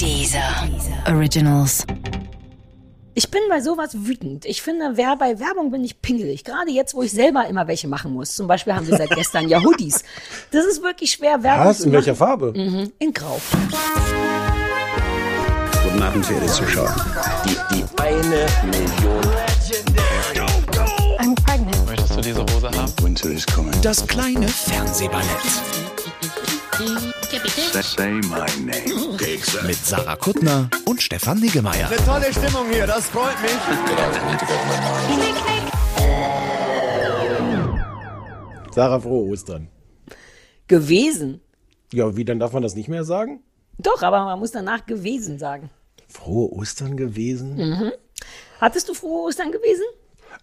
Dieser Originals. Ich bin bei sowas wütend. Ich finde, wer bei Werbung bin ich pingelig. Gerade jetzt, wo ich selber immer welche machen muss. Zum Beispiel haben wir seit gestern ja Hoodies. Das ist wirklich schwer, Werbung Was? zu In machen. welcher Farbe? Mhm, in Grau. Guten Abend, verehrte Zuschauer. Die, die eine Million. I'm pregnant. Möchtest du diese Hose haben? Winter is coming. Das kleine Fernsehballett Say my name. mit Sarah Kuttner und Stefan Niggemeier. Tolle Stimmung hier, das freut mich. Sarah, frohe Ostern. Gewesen. Ja, wie, dann darf man das nicht mehr sagen? Doch, aber man muss danach gewesen sagen. Frohe Ostern gewesen? Mhm. Hattest du frohe Ostern gewesen?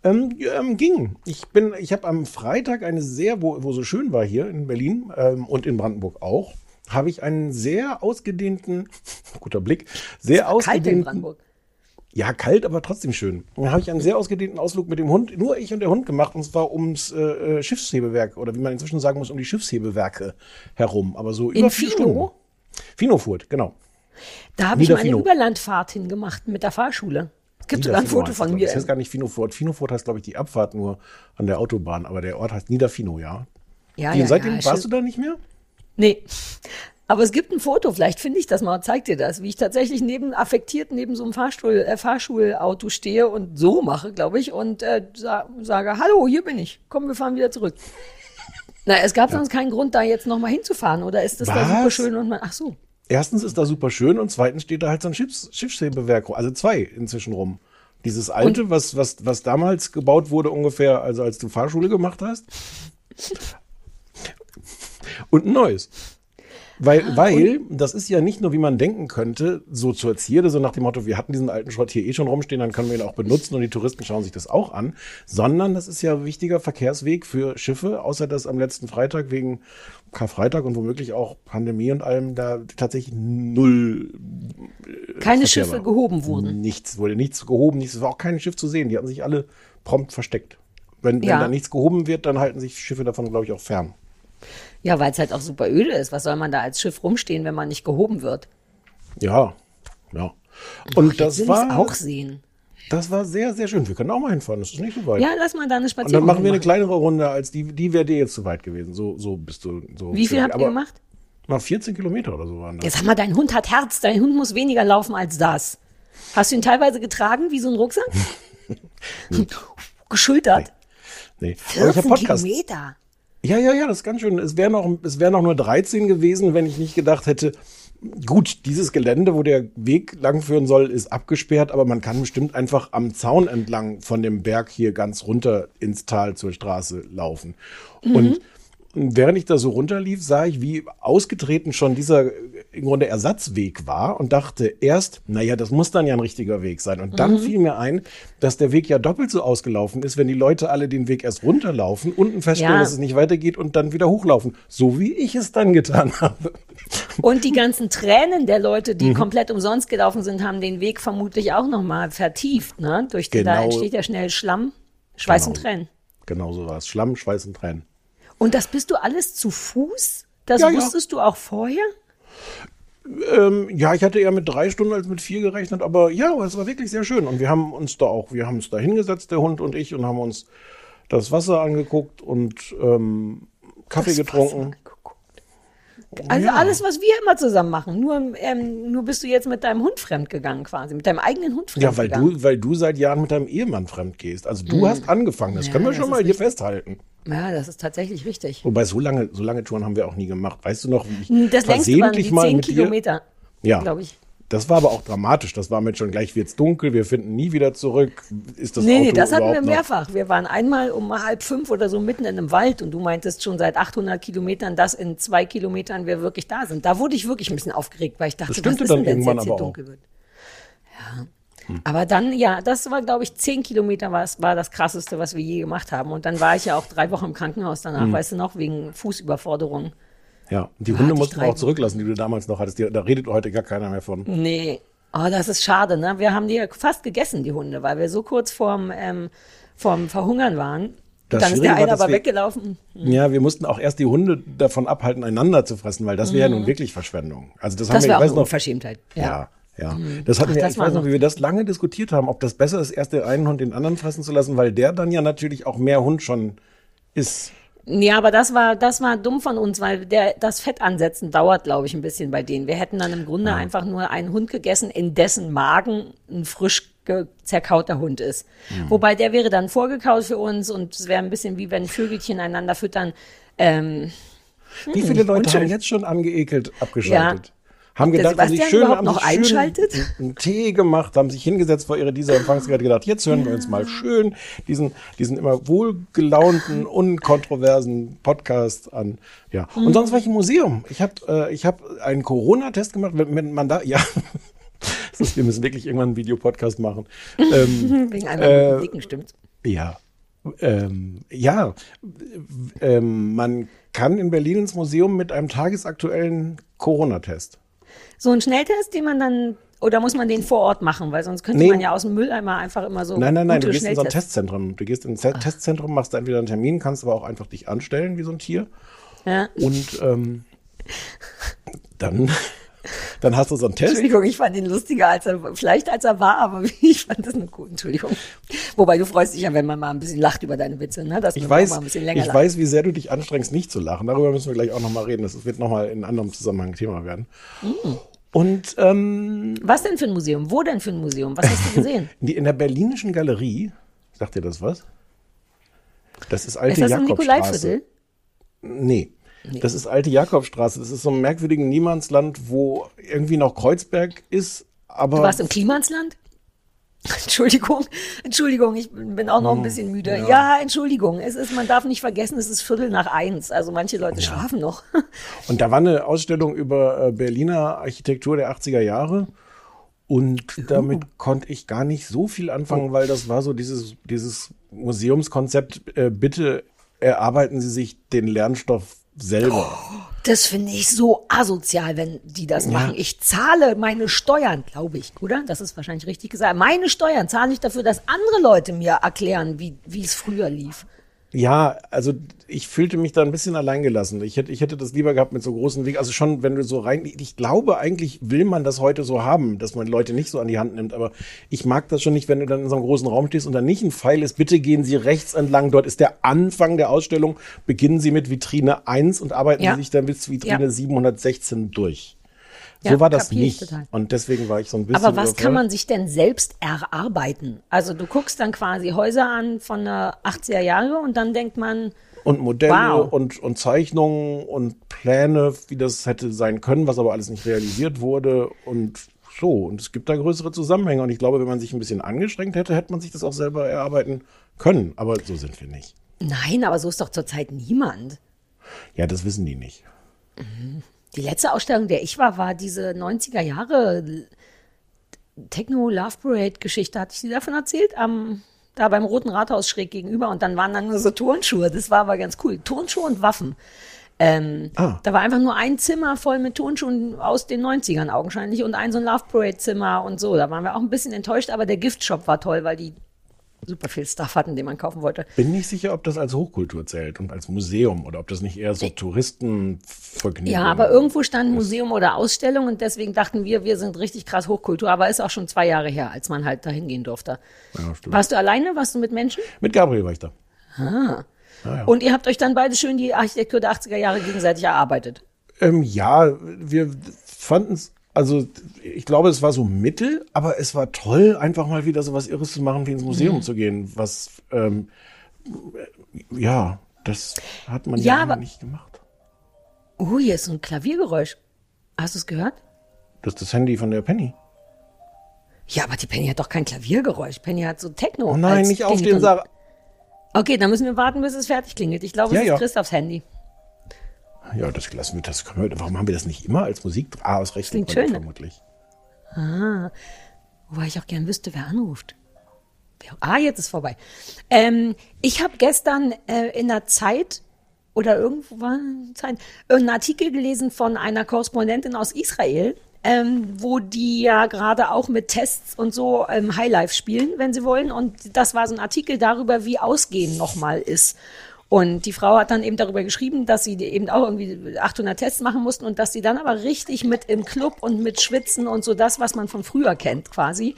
Ähm, ja, ähm, ging. Ich bin, ich habe am Freitag eine sehr, wo, wo so schön war hier in Berlin ähm, und in Brandenburg auch, habe ich einen sehr ausgedehnten, guter Blick, sehr Kalt in ausgedehnten, Brandenburg. ja kalt, aber trotzdem schön. Dann habe ich einen sehr ausgedehnten Ausflug mit dem Hund, nur ich und der Hund gemacht, und zwar ums äh, äh, Schiffshebewerk oder wie man inzwischen sagen muss, um die Schiffshebewerke herum. Aber so In über vier Fino? Stunden. Finofurt, genau. Da habe ich mal eine Niederfino. Überlandfahrt hingemacht mit der Fahrschule. Es gibt sogar ein Foto von mir. Das heißt gar nicht Finofurt. Finofurt heißt, glaube ich, die Abfahrt nur an der Autobahn, aber der Ort heißt Niederfino, ja. Ja, Die, ja, seitdem ja, warst du da nicht mehr? Nee. Aber es gibt ein Foto, vielleicht finde ich das mal zeig dir das, wie ich tatsächlich neben, affektiert neben so einem Fahrstuhl, äh, Fahrschulauto stehe und so mache, glaube ich, und äh, sa sage, hallo, hier bin ich. Komm, wir fahren wieder zurück. Na, es gab sonst keinen Grund, da jetzt nochmal hinzufahren, oder ist das da Was? super schön und man, ach so. Erstens ist da super schön und zweitens steht da halt so ein Schiffs Schiffshebewerk, also zwei inzwischen rum. Dieses alte, was, was, was damals gebaut wurde ungefähr, also als du Fahrschule gemacht hast. Und ein neues. Weil, Ah, weil, das ist ja nicht nur, wie man denken könnte, so zur Zierde, so nach dem Motto, wir hatten diesen alten Schrott hier eh schon rumstehen, dann können wir ihn auch benutzen und die Touristen schauen sich das auch an, sondern das ist ja ein wichtiger Verkehrsweg für Schiffe, außer dass am letzten Freitag wegen Karfreitag und womöglich auch Pandemie und allem da tatsächlich null Keine Verkehr Schiffe war. gehoben wurden. Nichts, wurde nichts gehoben, nichts, es war auch kein Schiff zu sehen. Die hatten sich alle prompt versteckt. Wenn, Ja. wenn da nichts gehoben wird, dann halten sich Schiffe davon, glaube ich, auch fern. Ja, weil es halt auch super öde ist. Was soll man da als Schiff rumstehen, wenn man nicht gehoben wird? Ja, ja. Und Jetzt das war, auch sehen. das war sehr, sehr schön. Wir können auch mal hinfahren, das ist nicht so weit. Ja, lass mal da eine und Spazierung dann machen wir eine kleinere Runde, als die, die wäre dir jetzt zu weit gewesen. So, so bist du. So Wie viel habt Aber ihr gemacht? Nach 14 Kilometer oder so waren das. Jetzt sag mal, dein Hund hat Herz, dein Hund muss weniger laufen als das. Hast du ihn teilweise getragen, wie so ein Rucksack? Geschultert. Nee. Ich 14 hab Podcast. Kilometer. Ja, ja, ja, das ist ganz schön. Es wären noch, es wären noch nur 13 gewesen, wenn ich nicht gedacht hätte, gut, dieses Gelände, wo der Weg langführen soll, ist abgesperrt, aber man kann bestimmt einfach am Zaun entlang von dem Berg hier ganz runter ins Tal zur Straße laufen. Und während ich da so runterlief, sah ich, wie ausgetreten schon dieser äh, im Grunde Ersatzweg war und dachte erst, naja, das muss dann ja ein richtiger Weg sein. Und dann fiel mir ein, dass der Weg ja doppelt so ausgelaufen ist, wenn die Leute alle den Weg erst runterlaufen, unten feststellen, Ja. dass es nicht weitergeht und dann wieder hochlaufen. So wie ich es dann getan habe. Und die ganzen Tränen der Leute, Mhm. die komplett umsonst gelaufen sind, haben den Weg vermutlich auch nochmal vertieft. Ne? Durch den, da Genau. entsteht ja schnell Schlamm, Schweiß Genau. und Tränen. Genau so war es. Schlamm, Schweiß und Tränen. Und das bist du alles zu Fuß? Das Ja, ja. wusstest du auch vorher? Ähm, ja, ich hatte eher mit drei Stunden als mit vier gerechnet, aber ja, es war wirklich sehr schön. Und wir haben uns da auch, wir haben uns da hingesetzt, der Hund und ich, und haben uns das Wasser angeguckt und ähm, Kaffee Das getrunken. Also Ja. alles, was wir immer zusammen machen. Nur, ähm, nur bist du jetzt mit deinem Hund fremd gegangen quasi, mit deinem eigenen Hund fremd Ja, weil gegangen. du, weil du seit Jahren mit deinem Ehemann fremd gehst. Also du hast angefangen, das Mhm. Ja, können wir schon mal hier richtig. festhalten. Ja, das ist tatsächlich richtig. Wobei so lange, so lange Touren haben wir auch nie gemacht. Weißt du noch, wie ich Das versehentlich mal 10 mit dir, Kilometer, Ja. glaube ich. Das war aber auch dramatisch. Das war mit schon gleich wird's dunkel, wir finden nie wieder zurück. Ist das Nee, Auto nee, das hatten wir mehrfach. Wir waren einmal um halb fünf oder so mitten in einem Wald und du meintest schon seit 800 Kilometern, dass in zwei Kilometern wir wirklich da sind. Da wurde ich wirklich ein bisschen aufgeregt, weil ich dachte, Das was ist dann denn, wenn es jetzt hier dunkel wird? Ja. Aber dann, ja, das war, glaube ich, zehn Kilometer war, war das krasseste, was wir je gemacht haben. Und dann war ich ja auch drei Wochen im Krankenhaus danach, Hm. weißt du noch, wegen Fußüberforderung. Ja, die Hunde mussten wir auch zurücklassen, die du damals noch hattest. Die, da redet heute gar keiner mehr von. Nee. Oh, das ist schade, ne? Wir haben die ja fast gegessen, die Hunde, weil wir so kurz vorm, ähm, vorm Verhungern waren. Das Dann ist der eine war, aber wir- weggelaufen. Ja, wir mussten auch erst die Hunde davon abhalten, einander zu fressen, weil das wäre ja nun wirklich Verschwendung. Also das, haben Mhm. Das wir, wäre ich auch weiß noch, Unverschämtheit. ja, ja. Das hatten Ach, wir, das ich weiß noch, wie wir das lange diskutiert haben, ob das besser ist, erst den einen Hund den anderen fressen zu lassen, weil der dann ja natürlich auch mehr Hund schon ist. Ja, aber das war, das war dumm von uns, weil der, das Fett ansetzen dauert, glaube ich, ein bisschen bei denen. Wir hätten dann im Grunde einfach nur einen Hund gegessen, in dessen Magen ein frisch zerkauter Hund ist. Wobei der wäre dann vorgekaut für uns und es wäre ein bisschen wie wenn Vögelchen einander füttern. Ähm, Wie viele Leute unschön. haben jetzt schon angeekelt abgeschaltet? Ja. Haben gedacht, haben sich schön, haben noch sich schön einschaltet? einen- Tee gemacht, haben sich hingesetzt vor ihre dieser Empfangsgeräte gedacht, jetzt hören wir uns mal schön diesen, diesen immer wohlgelaunten, unkontroversen Podcast an. Ja. Und sonst war ich im Museum. Ich habe äh, ich hab einen Corona-Test gemacht, wenn man da, ja. Wir müssen wirklich irgendwann einen Videopodcast machen. Ähm, wegen einem Äh, dicken, stimmt's? ja. Ähm, ja, ähm, man kann in Berlin ins Museum mit einem tagesaktuellen Corona-Test. So ein Schnelltest, den man dann, oder muss man den vor Ort machen? Weil sonst könnte Nee. man ja aus dem Mülleimer einfach immer so. Nein, nein, nein, du gehst in so ein Testzentrum. Du gehst in ein Te- Testzentrum, machst entweder einen Termin, kannst aber auch einfach dich anstellen wie so ein Tier. Ja. Und ähm, dann, dann hast du so einen Test. Entschuldigung, ich fand ihn lustiger, als er, vielleicht als er war, aber ich fand das nur gut. Entschuldigung. Wobei du freust dich ja, wenn man mal ein bisschen lacht über deine Witze, ne? Dass Ich weiß, mal ein bisschen länger ich lacht. weiß, wie sehr du dich anstrengst, nicht zu lachen. Darüber müssen wir gleich auch nochmal reden. Das wird nochmal in anderem Zusammenhang Thema werden. Mm. Und ähm, Was denn für ein Museum? Wo denn für ein Museum? Was hast du gesehen? In der Berlinischen Galerie, sagt dir das was? Das ist alte Ist das Jakobstraße. Nikolaiviertel? Nee. Das ist alte Jakobstraße. Das ist so ein merkwürdiges Niemandsland, wo irgendwie noch Kreuzberg ist, aber Du warst im Klimansland? Entschuldigung, Entschuldigung, ich bin auch noch Hm, ein bisschen müde. Ja. Entschuldigung, es ist, man darf nicht vergessen, es ist Viertel nach eins. Also manche Leute schlafen noch. und da war eine Ausstellung über äh, Berliner Architektur der 80er Jahre. Und damit konnte ich gar nicht so viel anfangen, weil das war so dieses, dieses Museumskonzept, äh, bitte erarbeiten Sie sich den Lernstoff selber. Das finde ich so asozial, wenn die das machen. Ich zahle meine Steuern, glaube ich, oder? Das ist wahrscheinlich richtig gesagt. Meine Steuern zahle ich dafür, dass andere Leute mir erklären, wie, wie es früher lief. Ja, also ich fühlte mich da ein bisschen alleingelassen. Ich hätte, ich hätte das lieber gehabt mit so großen Wegen. Also schon, wenn du so rein, ich glaube eigentlich will man das heute so haben, dass man Leute nicht so an die Hand nimmt. Aber ich mag das schon nicht, wenn du dann in so einem großen Raum stehst und dann nicht ein Pfeil ist, bitte gehen Sie rechts entlang. Dort ist der Anfang der Ausstellung. Beginnen Sie mit Vitrine 1 und arbeiten Ja. Sie sich dann bis Vitrine Ja. 716 durch. Ja, so war das nicht. total. Und deswegen war ich so ein bisschen. Aber was kann man sich denn selbst erarbeiten? Also du guckst dann quasi Häuser an von der 80er Jahre und dann denkt man, Und Modelle Wow. und, und Zeichnungen und Pläne, wie das hätte sein können, was aber alles nicht realisiert wurde und so. Und es gibt da größere Zusammenhänge. Und ich glaube, wenn man sich ein bisschen angestrengt hätte, hätte man sich das auch selber erarbeiten können. Aber so sind wir nicht. nein, aber so ist doch zurzeit niemand. Ja, das wissen die nicht. Die letzte Ausstellung, der ich war, war diese 90er Jahre Techno Love Parade Geschichte. Hatte ich dir davon erzählt? Am, da beim Roten Rathaus schräg gegenüber. Und dann waren dann nur so Turnschuhe. Das war aber ganz cool. Turnschuhe und Waffen. Ähm, Ah. Da war einfach nur ein Zimmer voll mit Turnschuhen aus den 90ern augenscheinlich und ein so ein Love Parade Zimmer und so. Da waren wir auch ein bisschen enttäuscht, aber der Giftshop war toll, weil die super viel Stuff hatten, den man kaufen wollte. Bin nicht sicher, ob das als Hochkultur zählt und als Museum oder ob das nicht eher so Touristenvergnügen Ja, aber irgendwo stand Museum oder Ausstellung und deswegen dachten wir, wir sind richtig krass Hochkultur, aber ist auch schon zwei Jahre her, als man halt dahin gehen durfte. Ja, stimmt. Warst du alleine? Warst du mit Menschen? Mit Gabriel war ich da. Und ihr habt euch dann beide schön die Architektur der 80er Jahre gegenseitig erarbeitet. Ähm, ja, wir fanden es, also ich glaube, es war so mittel, aber es war toll, einfach mal wieder so was Irres zu machen, wie ins Museum zu gehen. Was, ähm, äh, ja, das hat man Ja, ja, aber- nicht gemacht. Oh, hier ist so ein Klaviergeräusch. Hast du es gehört? Das ist das Handy von der Penny. Ja, aber die Penny hat doch kein Klaviergeräusch. Penny hat so Techno. Oh nein, nicht aufstehen, Klingelton. Sarah. Okay, dann müssen wir warten, bis es fertig klingelt. Ich glaube, Ja, es ist ja. Christophs Handy. Ja, das lassen wir, das können wir, warum haben wir das nicht immer als Musik? Ah, aus rechten klingt schön, ne? vermutlich. Wobei ich auch gern wüsste, wer anruft. Ah, jetzt ist vorbei. Ähm, ich habe gestern äh, in der Zeit oder irgendwo war Zeit, irgendeinen Artikel gelesen von einer Korrespondentin aus Israel, ähm, wo die ja gerade auch mit Tests und so ähm, Highlife spielen, wenn sie wollen. Und das war so ein Artikel darüber, wie Ausgehen nochmal ist. Und die Frau hat dann eben darüber geschrieben, dass sie eben auch irgendwie 800 Tests machen mussten und dass sie dann aber richtig mit im Club und mit Schwitzen und so das, was man von früher kennt quasi.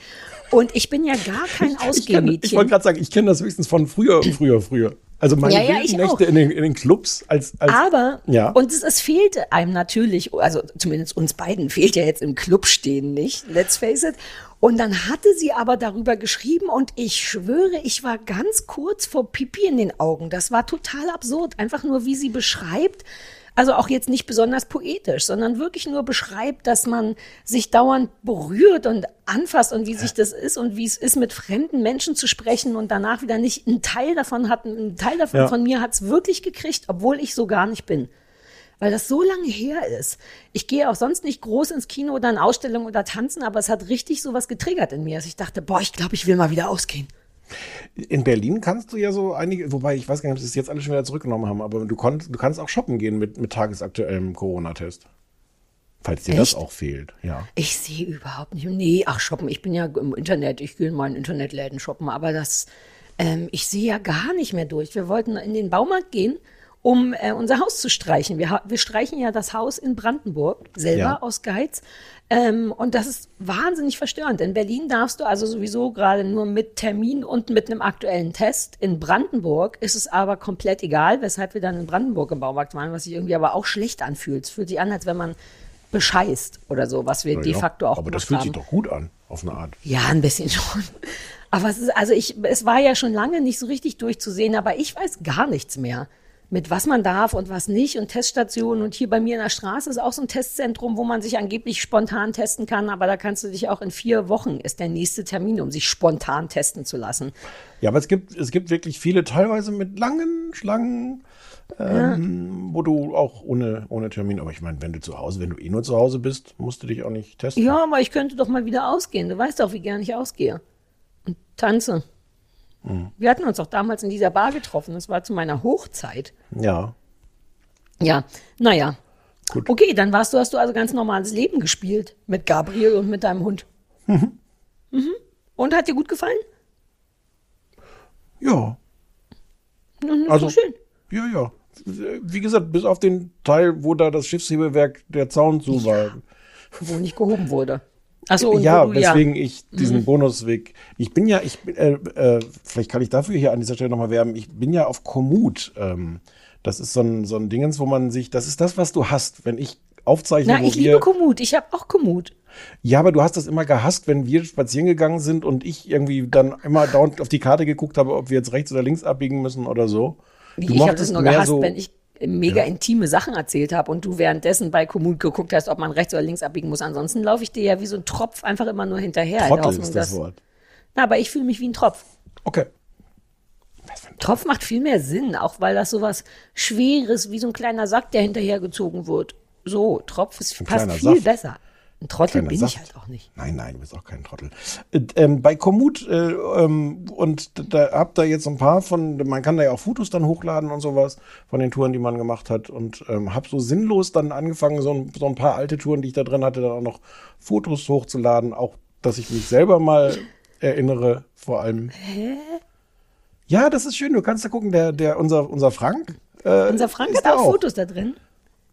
Und ich bin ja gar kein Ich, Ausgehmädchen. ich wollte gerade sagen, ich kenne das höchstens von früher, früher, früher. Also meine Ja, ja, ich Nächte in den, in den Clubs als, als Aber, ja. und es, es fehlte einem natürlich, also zumindest uns beiden fehlt ja jetzt im Club stehen nicht, let's face it. Und dann hatte sie aber darüber geschrieben und ich schwöre, ich war ganz kurz vor Pipi in den Augen. Das war total absurd. Einfach nur, wie sie beschreibt, also auch jetzt nicht besonders poetisch, sondern wirklich nur beschreibt, dass man sich dauernd berührt und anfasst und wie sich das ist und wie es ist, mit fremden Menschen zu sprechen und danach wieder nicht ein Teil davon hat, ein Teil davon Ja. von mir hat's wirklich gekriegt, obwohl ich so gar nicht bin. Weil das so lange her ist. Ich gehe auch sonst nicht groß ins Kino oder in Ausstellungen oder tanzen, aber es hat richtig sowas getriggert in mir, dass ich dachte, boah, ich glaube, ich will mal wieder ausgehen. In Berlin kannst du ja so einige, wobei ich weiß gar nicht, ob sie es jetzt alle schon wieder zurückgenommen haben, aber du, konnt, du kannst auch shoppen gehen mit, mit tagesaktuellem Corona-Test. Falls dir das Echt? auch fehlt, ja. Ich sehe überhaupt nicht. Nee, ach, shoppen. Ich bin ja im Internet. Ich gehe in meinen Internetläden shoppen. Aber das, ähm, ich sehe ja gar nicht mehr durch. Wir wollten in den Baumarkt gehen, um äh, unser Haus zu streichen. Wir, wir streichen ja das Haus in Brandenburg selber Ja. aus Geiz. Ähm, und das ist wahnsinnig verstörend. In Berlin darfst du also sowieso gerade nur mit Termin und mit einem aktuellen Test. In Brandenburg ist es aber komplett egal, weshalb wir dann in Brandenburg im Baumarkt waren, was sich irgendwie aber auch schlecht anfühlt. Es fühlt sich an, als wenn man bescheißt oder so, was wir de Ja, facto auch Aber das fühlt haben. sich doch gut an, auf eine Art. Ja, ein bisschen schon. Aber es ist, also ich, es war ja schon lange nicht so richtig durchzusehen, aber ich weiß gar nichts mehr. Mit was man darf und was nicht und Teststationen. Und hier bei mir in der Straße ist auch so ein Testzentrum, wo man sich angeblich spontan testen kann. Aber da kannst du dich auch in vier Wochen ist der nächste Termin, um sich spontan testen zu lassen. Ja, aber es gibt, es gibt wirklich viele, teilweise mit langen Schlangen, ähm, wo du auch ohne, ohne Termin, aber ich meine, wenn du zu Hause, wenn du eh nur zu Hause bist, musst du dich auch nicht testen. Ja, aber ich könnte doch mal wieder ausgehen. Du weißt doch, wie gern ich ausgehe. Und tanze. Wir hatten uns doch damals in dieser Bar getroffen. Das war zu meiner Hochzeit. Ja. Ja, naja. Gut. Okay, dann warst du, hast du also ganz normales Leben gespielt. Mit Gabriel und mit deinem Hund. Mhm. Und hat dir gut gefallen? Ja. Mhm, Also- so schön. Ja, ja. Wie gesagt, bis auf den Teil, wo da das Schiffshebewerk der Zaun zu war. Wo nicht gehoben wurde. Und ja, du, weswegen ich diesen Bonusweg. Ich bin ja, ich bin, äh, äh, vielleicht kann ich dafür hier an dieser Stelle nochmal werben. Ich bin ja auf Komoot. Ähm, das ist so ein, so ein Dingens, wo man sich, das ist das, was du hast, wenn ich aufzeichne, Na, ich liebe Komoot. Ich habe auch Komoot. Ja, aber du hast das immer gehasst, wenn wir spazieren gegangen sind und ich irgendwie dann immer dauernd auf die Karte geguckt habe, ob wir jetzt rechts oder links abbiegen müssen oder so. Du ich habe das nur gehasst, so- wenn ich mega intime Sachen erzählt habe und du währenddessen bei Komoot geguckt hast, ob man rechts oder links abbiegen muss. Ansonsten laufe ich dir ja wie so ein Tropf einfach immer nur hinterher. Trottel Hoffnung, ist das dass- Wort. Na, aber ich fühle mich wie ein Tropf. Okay. Tropf macht viel mehr Sinn, auch weil das sowas Schweres, wie so ein kleiner Sack, der hinterhergezogen wird. So, Tropf ist, passt viel Saft. besser. Ein Trottel bin Saft. ich halt auch nicht. Nein, nein, du bist auch kein Trottel. Äh, ähm, bei Komoot äh, ähm, und da habt ihr jetzt ein paar von, man kann da ja auch Fotos dann hochladen und sowas von den Touren, die man gemacht hat und ähm, hab so sinnlos dann angefangen, so ein, so ein paar alte Touren, die ich da drin hatte, dann auch noch Fotos hochzuladen, auch, dass ich mich selber mal erinnere, vor allem. Hä? Ja, das ist schön. Du kannst da gucken, der, der, unser, unser Frank. Äh, Unser Frank hat da auch Fotos da drin.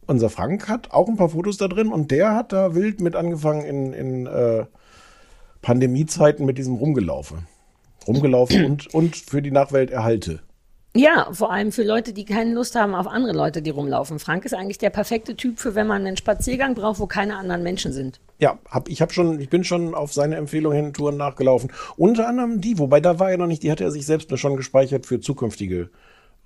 Unser Frank hat auch ein paar Fotos da drin und der hat da wild mit angefangen in, in äh, Pandemiezeiten mit diesem Rumgelaufe. Rumgelaufen und, und für die Nachwelt erhalte. Ja, vor allem für Leute, die keine Lust haben auf andere Leute, die rumlaufen. Frank ist eigentlich der perfekte Typ für, wenn man einen Spaziergang braucht, wo keine anderen Menschen sind. Ja, hab, ich hab schon, ich bin schon auf seine Empfehlung hin Touren nachgelaufen. Unter anderem die, wobei da war er noch nicht, die hatte er sich selbst schon gespeichert für zukünftige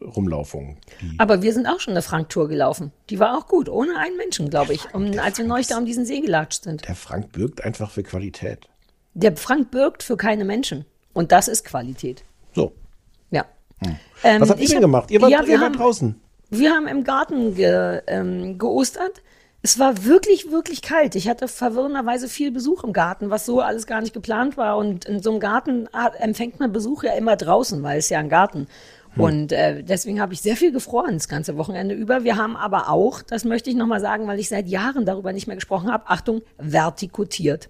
Rumlaufungen. Die, Aber wir sind auch schon eine Frank-Tour gelaufen. Die war auch gut, ohne einen Menschen, glaube ich, um, als wir neulich da um diesen See gelatscht sind. der Frank birgt einfach für Qualität. Der Frank birgt für keine Menschen. Und das ist Qualität. So. Ja. Ähm, Was habt ihr denn hab- gemacht? Ihr wart, ja, wir ihr wart haben, draußen. Wir haben im Garten ge, ähm, geostert. Es war wirklich, wirklich kalt. Ich hatte verwirrenderweise viel Besuch im Garten, was so alles gar nicht geplant war. Und in so einem Garten empfängt man Besuch ja immer draußen, weil es ja ein Garten. Und äh, deswegen habe ich sehr viel gefroren das ganze Wochenende über. Wir haben aber auch, das möchte ich nochmal sagen, weil ich seit Jahren darüber nicht mehr gesprochen habe, Achtung, vertikutiert.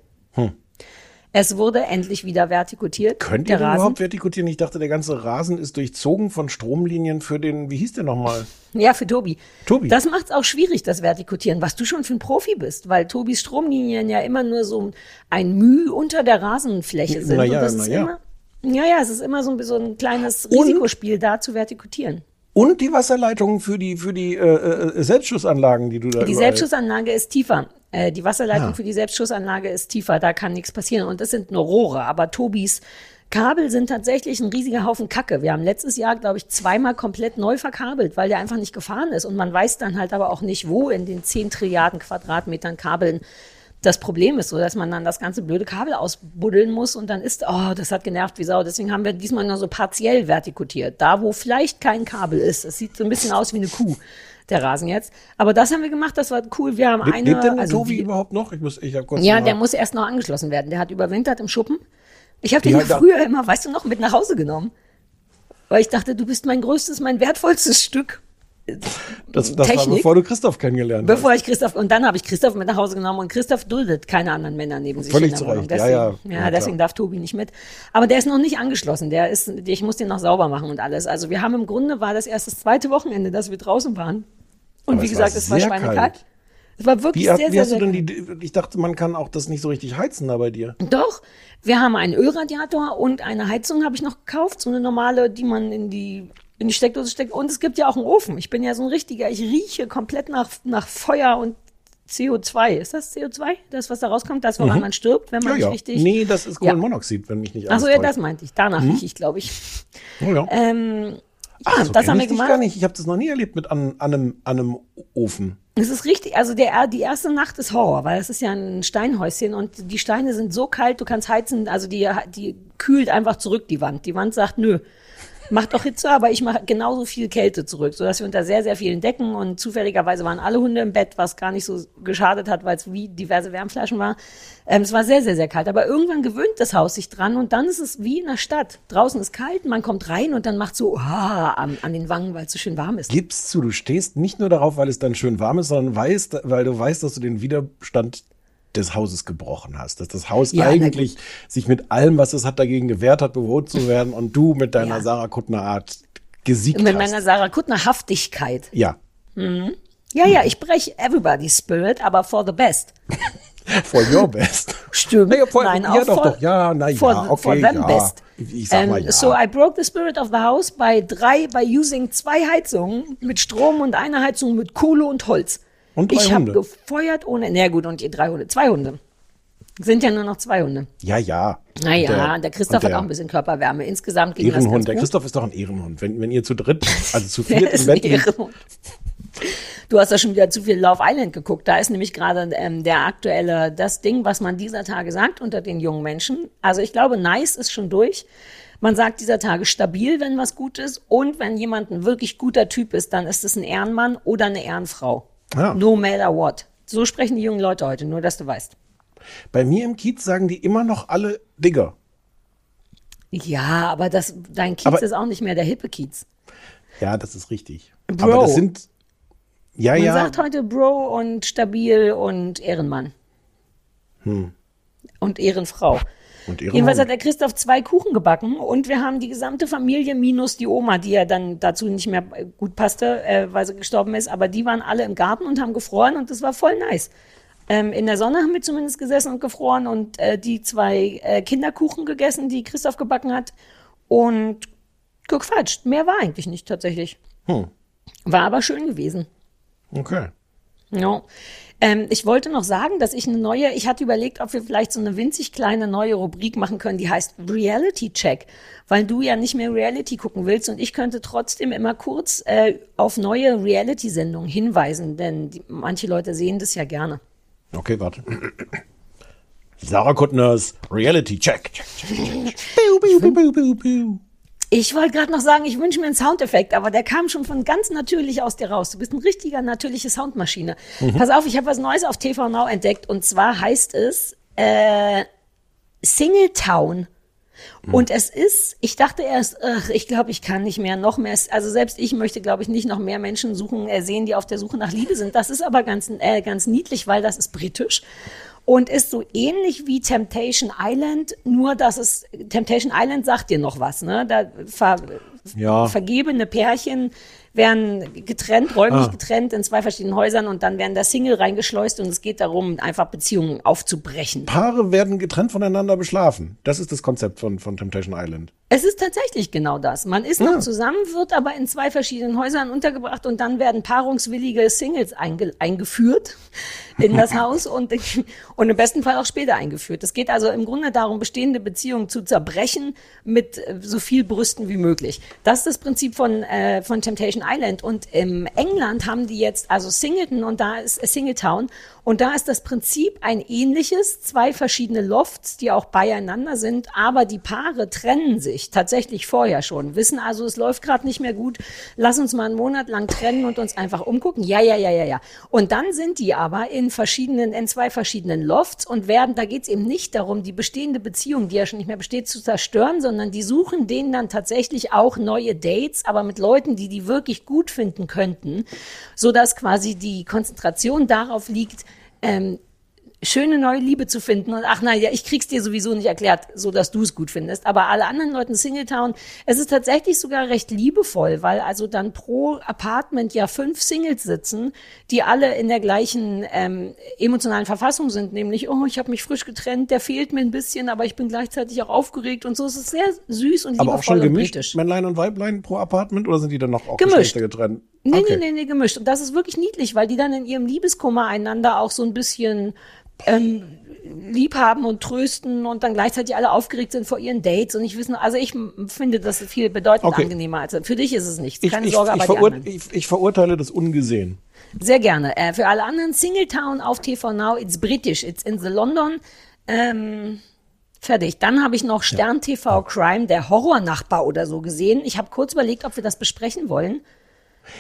Es wurde endlich wieder vertikutiert. Könnt ihr denn überhaupt vertikutieren? Ich dachte, der ganze Rasen ist durchzogen von Stromlinien für den, wie hieß der nochmal? Ja, für Tobi. Tobi. Das macht es auch schwierig, das Vertikutieren, was du schon für ein Profi bist, weil Tobis Stromlinien ja immer nur so ein Müh unter der Rasenfläche sind. Na ja, und ja. ja, es ist immer so ein, so ein kleines Und- Risikospiel da zu vertikutieren. Und die Wasserleitungen für die, für die äh, äh, Selbstschussanlagen, die du da Die überall- Selbstschussanlage ist tiefer. Äh, die Wasserleitung Ah. für die Selbstschussanlage ist tiefer, da kann nichts passieren. Und das sind nur Rohre. Aber Tobis Kabel sind tatsächlich ein riesiger Haufen Kacke. Wir haben letztes Jahr, glaube ich, zweimal komplett neu verkabelt, weil der einfach nicht gefahren ist. Und man weiß dann halt aber auch nicht, wo in den 10 Trilliarden Quadratmetern Kabeln das Problem ist, so dass man dann das ganze blöde Kabel ausbuddeln muss und dann ist, oh, das hat genervt wie Sau. Deswegen haben wir diesmal nur so partiell vertikutiert. Da, wo vielleicht kein Kabel ist. Es sieht so ein bisschen aus wie eine Kuh, der Rasen jetzt. Aber das haben wir gemacht, das war cool. Wir haben Le eine. lebt denn der also Tobi wir- überhaupt noch? Ich muss, ich hab kurz ja, der muss erst noch angeschlossen werden. Der hat überwintert im Schuppen. Ich habe den Ja, früher immer, weißt du noch, mit nach Hause genommen. Weil ich dachte, du bist mein größtes, mein wertvollstes Stück. Das, das war Technik. bevor du Christoph kennengelernt hast. Bevor ich Christoph, und dann habe ich Christoph mit nach Hause genommen und Christoph duldet keine anderen Männer neben sich. Völlig in der zu Wohnung. Recht. Ja, Deswegen, ja. ja, deswegen darf Tobi nicht mit. Aber der ist noch nicht angeschlossen. Der ist, ich muss den noch sauber machen und alles. Also wir haben im Grunde war das erst das zweite Wochenende, dass wir draußen waren. Und Aber wie es gesagt, war es war schweinekalt. kalt. Es war wirklich Wie, sehr, wie sehr, hast du sehr denn kalt. die, ich dachte, man kann auch das nicht so richtig heizen da bei dir. Doch, wir haben einen Ölradiator und eine Heizung habe ich noch gekauft, so eine normale, die man in die in die Steckdose steckt. Und es gibt ja auch einen Ofen. Ich bin ja so ein richtiger, ich rieche komplett nach, nach Feuer und CO2. Ist das CO2? Das, was da rauskommt, das, woran man stirbt, wenn man Mhm. Ja, nicht ja. richtig. Nee, das ist Ja. Kohlenmonoxid, wenn mich nicht Achso, alles ja, das meinte ich. Danach rieche ich, glaube ich. Oh, ja. Ähm, Ach, ja, so das haben wir gemacht. gar nicht. Ich habe das noch nie erlebt mit an, an, einem, an einem Ofen. Es ist richtig, also der, die erste Nacht ist Horror, weil es ist ja ein Steinhäuschen und die Steine sind so kalt, du kannst heizen, also die, die kühlt einfach zurück, die Wand. Die Wand sagt, nö, mach doch Hitze, aber ich mache genauso viel Kälte zurück, sodass wir unter sehr, sehr vielen Decken und zufälligerweise waren alle Hunde im Bett, was gar nicht so geschadet hat, weil es wie diverse Wärmflaschen war. Ähm, es war sehr, sehr, sehr kalt, aber irgendwann gewöhnt das Haus sich dran und dann ist es wie in der Stadt. Draußen ist kalt, man kommt rein und dann macht so ah, an, an den Wangen, weil es so schön warm ist. Gibst zu, du stehst nicht nur darauf, weil es dann schön warm ist, sondern weißt, weil du weißt, dass du den Widerstand des Hauses gebrochen hast. Dass das Haus Ja, eigentlich sich mit allem, was es hat, dagegen gewehrt hat, bewohnt zu werden und du mit deiner Ja. Sarah Kuttner Art gesiegt Mit hast. meiner Sarah Kuttner Haftigkeit. ja. Ja, ja, ich breche everybody's spirit, aber for the best. For your best. Stimmt. Naja, for, Nein, ja, auch doch, for, doch. Ja, na ja, for, okay, for them ja. best. Ich sag mal Ähm, ja. So I broke the spirit of the house by drei, by using zwei Heizungen mit Strom und eine Heizung mit Kohle und Holz. Und drei ich habe gefeuert ohne, na gut, und ihr drei Hunde, zwei Hunde. Sind ja nur noch zwei Hunde. ja, ja. Naja, Und der, Christoph und hat auch ein bisschen Körperwärme. Insgesamt ging das ganz Ehrenhund. Der gut. Christoph ist doch ein Ehrenhund. Wenn, wenn ihr zu dritt, also zu Der viert im Bett liegt, Ehrenhund. Du hast ja schon wieder zu viel Love Island geguckt. Da ist nämlich gerade ähm, der aktuelle, das Ding, was man dieser Tage sagt unter den jungen Menschen. Also ich glaube, nice ist schon durch. Man sagt dieser Tage stabil, wenn was gut ist. Und wenn jemand ein wirklich guter Typ ist, dann ist es ein Ehrenmann oder eine Ehrenfrau. Ja. No matter what. So sprechen die jungen Leute heute, nur dass du weißt. bei mir im Kiez sagen die immer noch alle Digger. Ja, aber das, dein Kiez Aber- ist auch nicht mehr der hippe Kiez. Ja, das ist richtig. Bro. Aber das sind, ja, Man ja. sagt heute Bro und stabil und Ehrenmann. Und Ehrenfrau. Hm. Und Ehrenhund. Jedenfalls hat der Christoph zwei Kuchen gebacken und wir haben die gesamte Familie minus die Oma, die ja dann dazu nicht mehr gut passte, äh, weil sie gestorben ist, aber die waren alle im Garten und haben gefroren und das war voll nice. Ähm, in der Sonne haben wir zumindest gesessen und gefroren und äh, die zwei äh, Kinderkuchen gegessen, die Christoph gebacken hat und gequatscht. Mehr war eigentlich nicht tatsächlich. Hm. War aber schön gewesen. Okay. Ja. Ähm, ich wollte noch sagen, dass ich eine neue, ich hatte überlegt, ob wir vielleicht so eine winzig kleine neue Rubrik machen können, die heißt Reality Check, weil du ja nicht mehr Reality gucken willst und ich könnte trotzdem immer kurz äh, auf neue Reality-Sendungen hinweisen, denn die, manche Leute sehen das ja gerne. Okay, warte. Sarah Kuttners Reality Check. check, check, check. Ich wollte gerade noch sagen, ich wünsche mir einen Soundeffekt, aber der kam schon von ganz natürlich aus dir raus. Du bist eine richtige natürliche Soundmaschine. Pass auf, ich habe was Neues auf TV Now entdeckt und zwar heißt es äh, Singletown. Und es ist, ich dachte erst, ach, ich glaube, ich kann nicht mehr, noch mehr. Also selbst ich möchte, glaube ich, nicht noch mehr Menschen suchen, äh, sehen, die auf der Suche nach Liebe sind. Das ist aber ganz, äh, ganz niedlich, weil das ist britisch und ist so ähnlich wie Temptation Island, nur dass es Temptation Island sagt dir noch was, ne? Da ver, Ja. vergebene Pärchen werden getrennt, räumlich Ah. getrennt in zwei verschiedenen Häusern und dann werden da Single reingeschleust und es geht darum, einfach Beziehungen aufzubrechen. Paare werden getrennt voneinander beschlafen. Das ist das Konzept von, von Temptation Island. Es ist tatsächlich genau das. Man ist noch zusammen, wird aber in zwei verschiedenen Häusern untergebracht und dann werden paarungswillige Singles einge eingeführt in das Haus und, und im besten Fall auch später eingeführt. Es geht also im Grunde darum, bestehende Beziehungen zu zerbrechen mit äh, so viel Brüsten wie möglich. Das ist das Prinzip von, äh, von Temptation Island. Und im England haben die jetzt also Singleton und da ist äh, Singletown und da ist das Prinzip ein ähnliches, zwei verschiedene Lofts, die auch beieinander sind, aber die Paare trennen sich tatsächlich vorher schon, wissen also, es läuft gerade nicht mehr gut, lass uns mal einen Monat lang trennen und uns einfach umgucken. Ja, ja, ja, ja, ja. Und dann sind die aber in verschiedenen, in zwei verschiedenen Lofts und werden, da geht es eben nicht darum, die bestehende Beziehung, die ja schon nicht mehr besteht, zu zerstören, sondern die suchen denen dann tatsächlich auch neue Dates, aber mit Leuten, die die wirklich gut finden könnten, so dass quasi die Konzentration darauf liegt, ähm, schöne neue Liebe zu finden und ach na ja, ich krieg's dir sowieso nicht erklärt, so dass du es gut findest. Aber alle anderen Leute in Singletown, es ist tatsächlich sogar recht liebevoll, weil also dann pro Apartment ja fünf Singles sitzen, die alle in der gleichen ähm, emotionalen Verfassung sind, nämlich oh, ich habe mich frisch getrennt, der fehlt mir ein bisschen, aber ich bin gleichzeitig auch aufgeregt und so. Es ist sehr süß und Aber auch schon liebevoll und gemischt, britisch. Männlein und Weiblein pro Apartment oder sind die dann noch auch Gemischt. Getrennt? Nee, okay. nee, nee, nee, gemischt. Und das ist wirklich niedlich, weil die dann in ihrem Liebeskummer einander auch so ein bisschen ähm, lieb haben und trösten und dann gleichzeitig alle aufgeregt sind vor ihren Dates und ich wissen, also ich finde das viel bedeutend Okay. angenehmer als für dich ist es nichts. Ich, Keine ich, Sorge, ich, aber die verur ich, ich verurteile das ungesehen. Sehr gerne. Äh, für alle anderen Singletown auf TV Now, it's British, it's in the London. Ähm, fertig. Dann habe ich noch Stern TV Crime, der Horrornachbar oder so gesehen. Ich habe kurz überlegt, ob wir das besprechen wollen.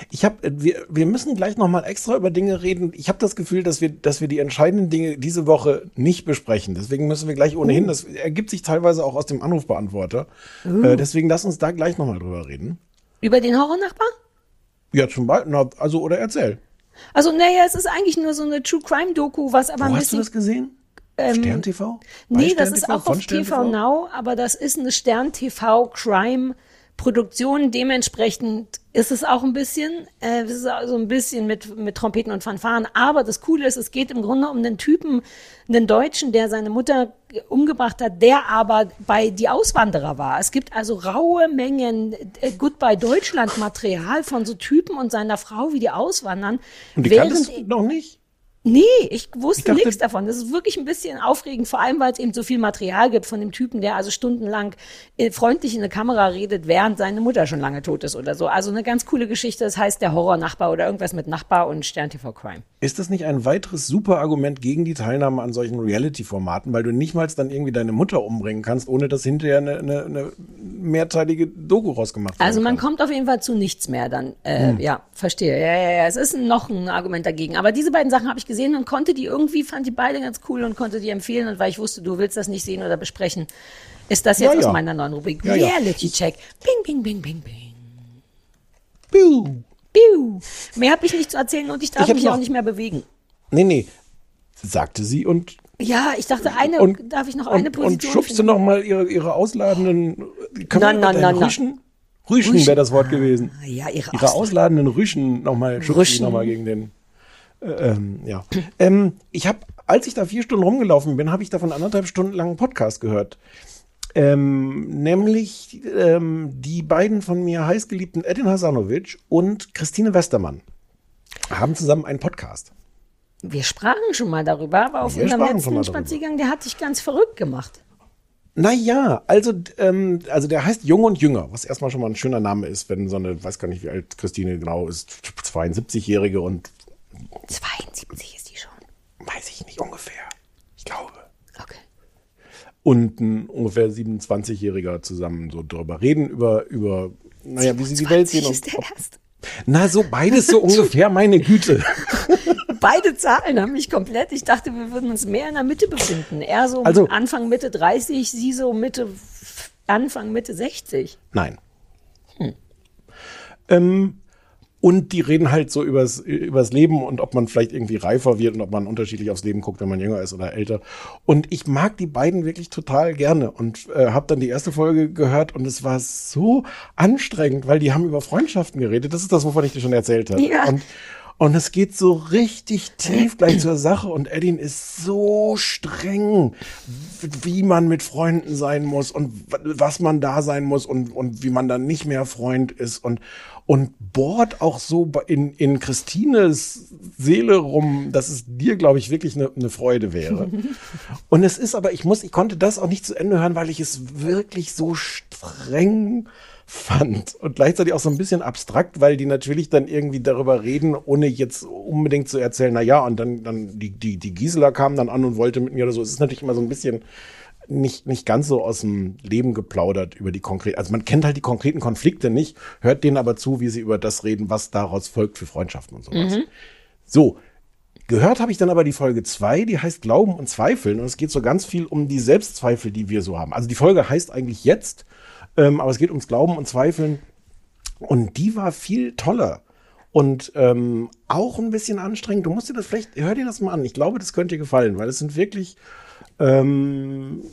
Ich habe, wir, wir müssen gleich noch mal extra über Dinge reden. Ich habe das Gefühl, dass wir, dass wir die entscheidenden Dinge diese Woche nicht besprechen. Deswegen müssen wir gleich ohnehin. Das ergibt sich teilweise auch aus dem Anrufbeantworter. Äh, deswegen lass uns da gleich noch mal drüber reden. Über den Horrornachbar? Ja, zum Beispiel. Also oder erzähl. Also, naja, es ist eigentlich nur so eine True Crime Doku, was aber Wo ein hast du bisschen. das gesehen? Stern TV? Bei nee, Stern das ist TV? auch Von auf Stern TV Now, aber das ist eine Stern TV Crime Produktion. Dementsprechend ist es auch ein bisschen, äh, es ist also ein bisschen mit, mit Trompeten und Fanfaren. Aber das Coole ist, es geht im Grunde um einen Typen, einen Deutschen, der seine Mutter umgebracht hat, der aber bei die Auswanderer war. Es gibt also raue Mengen äh, Goodbye Deutschland Material von so Typen und seiner Frau, wie die auswandern. Und die während noch nicht? Nee, ich wusste nichts davon. Das ist wirklich ein bisschen aufregend, vor allem weil es eben so viel Material gibt von dem Typen, der also stundenlang äh, freundlich in eine Kamera redet, während seine Mutter schon lange tot ist oder so. Also eine ganz coole Geschichte. Das heißt der Horror-Nachbar oder irgendwas mit Nachbar und Stern TV Crime. Ist das nicht ein weiteres super Argument gegen die Teilnahme an solchen Reality-Formaten, weil du nicht mal dann irgendwie deine Mutter umbringen kannst, ohne dass hinterher eine, eine, eine mehrteilige Doku rausgemacht wird? Also man kommt auf jeden Fall zu nichts mehr dann. Äh, Ja, verstehe. Ja, ja, ja. Es ist noch ein Argument dagegen. Aber diese beiden Sachen habe ich gesehen und konnte die irgendwie, fand die beide ganz cool und konnte die empfehlen. Und weil ich wusste, du willst das nicht sehen oder besprechen, ist das jetzt Ja, ja. aus meiner neuen Rubrik Ja. Reality Check. Bing, bing, bing, bing, bing. Piu. Piu. Mehr habe ich nicht zu erzählen und ich darf Ich mich noch- auch nicht mehr bewegen. Nee, nee, sagte sie und Ja, ich dachte, eine, und darf ich noch eine und, und Position schubste finden? noch mal ihre, ihre ausladenden können Na, wir na, na. Rüschen? Rüschen Rüschen. wäre das Wort gewesen. Ah, Ja, ihre, Ihre Aus ausladenden Rüschen nochmal schubst sie nochmal gegen den. Äh, ähm, ja. ähm, ich habe, als ich da vier Stunden rumgelaufen bin, habe ich davon anderthalb Stunden lang einen Podcast gehört. Ähm, nämlich ähm, die beiden von mir heißgeliebten Edin Hasanovic und Christine Westermann haben zusammen einen Podcast. Wir sprachen schon mal darüber, aber auf Wir unserem letzten. Spaziergang, der hat dich ganz verrückt gemacht. Naja, also, ähm, also der heißt Jung und Jünger, was erstmal schon mal ein schöner Name ist, wenn so eine, weiß gar nicht, wie alt Christine genau ist, 72-Jährige und 72 ist die schon. weiß ich nicht ungefähr. Ich glaube. Okay. Und ein ungefähr 27-Jähriger zusammen so drüber reden, über, über, naja, wie sie die Welt 20 sehen. ist der ob, erste. na, so beides so ungefähr, meine Güte. Beide Zahlen haben mich komplett. Ich dachte, wir würden uns mehr in der Mitte befinden. Er so Also- Anfang Mitte 30, sie so Mitte Anfang, Mitte 60. Nein. Ähm, und die reden halt so übers, übers Leben und ob man vielleicht irgendwie reifer wird und ob man unterschiedlich aufs Leben guckt, wenn man jünger ist oder älter. Und ich mag die beiden wirklich total gerne und äh, habe dann die erste Folge gehört und es war so anstrengend, weil die haben über Freundschaften geredet. Das ist das, wovon ich dir schon erzählt habe. Ja. Und und es geht so richtig tief gleich zur Sache und Edin ist so streng, wie man mit Freunden sein muss und was man da sein muss und, und wie man dann nicht mehr Freund ist und, und bohrt auch so in, in Christines Seele rum, dass es dir, glaube ich, wirklich eine, eine Freude wäre. Und es ist aber, ich muss, ich konnte das auch nicht zu Ende hören, weil ich es wirklich so streng fand und gleichzeitig auch so ein bisschen abstrakt, weil die natürlich dann irgendwie darüber reden, ohne jetzt unbedingt zu erzählen, na ja, und dann, dann die, die, die Gisela kam dann an und wollte mit mir oder so. Es ist natürlich immer so ein bisschen nicht, nicht ganz so aus dem Leben geplaudert über die konkreten, also man kennt halt die konkreten Konflikte nicht, hört denen aber zu, wie sie über das reden, was daraus folgt für Freundschaften und sowas. So, Gehört habe ich dann aber die Folge zwei, die heißt Glauben und Zweifeln. Und es geht so ganz viel um die Selbstzweifel, die wir so haben. Also die Folge heißt eigentlich jetzt, ähm, aber es geht ums Glauben und Zweifeln. Und die war viel toller. Und ähm, auch ein bisschen anstrengend. Du musst dir das vielleicht, hör dir das mal an. Ich glaube, das könnte dir gefallen, weil es sind wirklich, ähm,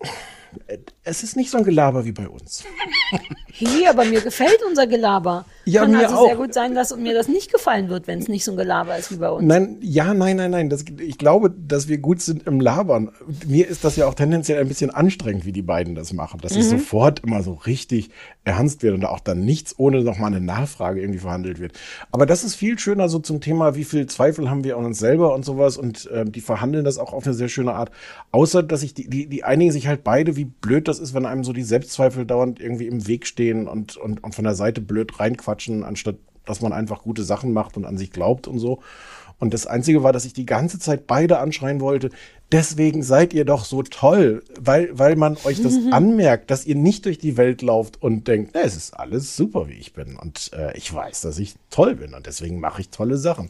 it, es ist nicht so ein Gelaber wie bei uns. Hey, aber mir gefällt unser Gelaber. Ja, Kann mir also sehr auch. gut sein, dass mir das nicht gefallen wird, wenn es nicht so ein Gelaber ist wie bei uns. Nein, ja, nein, nein, nein. Das, ich glaube, dass wir gut sind im Labern. Mir ist das ja auch tendenziell ein bisschen anstrengend, wie die beiden das machen. Dass es sofort immer so richtig ernst wird und auch dann nichts ohne nochmal eine Nachfrage irgendwie verhandelt wird. Aber das ist viel schöner so zum Thema, wie viel Zweifel haben wir an uns selber und sowas. Und ähm, die verhandeln das auch auf eine sehr schöne Art. Außer, dass ich die, die, die einigen sich halt beide, wie blöd das ist, wenn einem so die Selbstzweifel dauernd irgendwie im Weg stehen und, und, und von der Seite blöd reinquatschen, anstatt dass man einfach gute Sachen macht und an sich glaubt und so. Und das Einzige war, dass ich die ganze Zeit beide anschreien wollte. Deswegen seid ihr doch so toll, weil, weil man euch das anmerkt, dass ihr nicht durch die Welt lauft und denkt, na, es ist alles super, wie ich bin. Und äh, ich weiß, dass ich toll bin und deswegen mache ich tolle Sachen.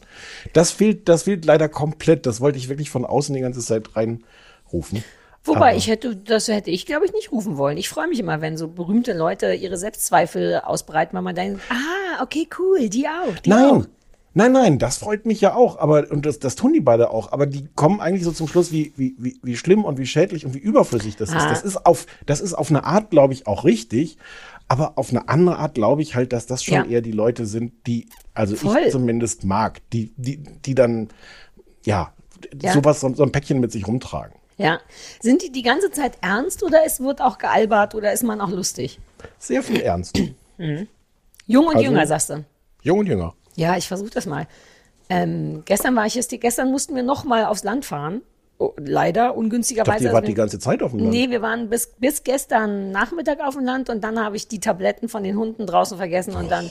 Das fehlt, das fehlt leider komplett. Das wollte ich wirklich von außen die ganze Zeit reinrufen. Wobei, Aber- ich hätte, das hätte ich, glaube ich, nicht rufen wollen. Ich freue mich immer, wenn so berühmte Leute ihre Selbstzweifel ausbreiten, weil man denkt, ah, okay, cool, die auch, die auch. Nein, nein, nein, das freut mich ja auch. Aber und das, das tun die beide auch. Aber die kommen eigentlich so zum Schluss, wie wie wie, wie schlimm und wie schädlich und wie überflüssig das ist. Ah. Das ist auf das ist auf eine Art, glaube ich, auch richtig. Aber auf eine andere Art glaube ich halt, dass das schon Ja. eher die Leute sind, die also Voll. ich zumindest mag, die die die dann ja, Ja. sowas so, so ein Päckchen mit sich rumtragen. Ja. Sind die die ganze Zeit ernst oder es wird auch gealbert oder ist man auch lustig? Sehr viel Ernst. Jung und Also- jünger, sagst du. Jung und jünger. Ja, ich versuche das mal. Ähm, gestern war ich es, gestern mussten wir noch mal aufs Land fahren. Oh, leider, Ich dachte, ungünstigerweise. ihr Also wart die ganze Zeit auf dem Land. Nee, wir waren bis, bis gestern Nachmittag auf dem Land und dann habe ich die Tabletten von den Hunden draußen vergessen und dann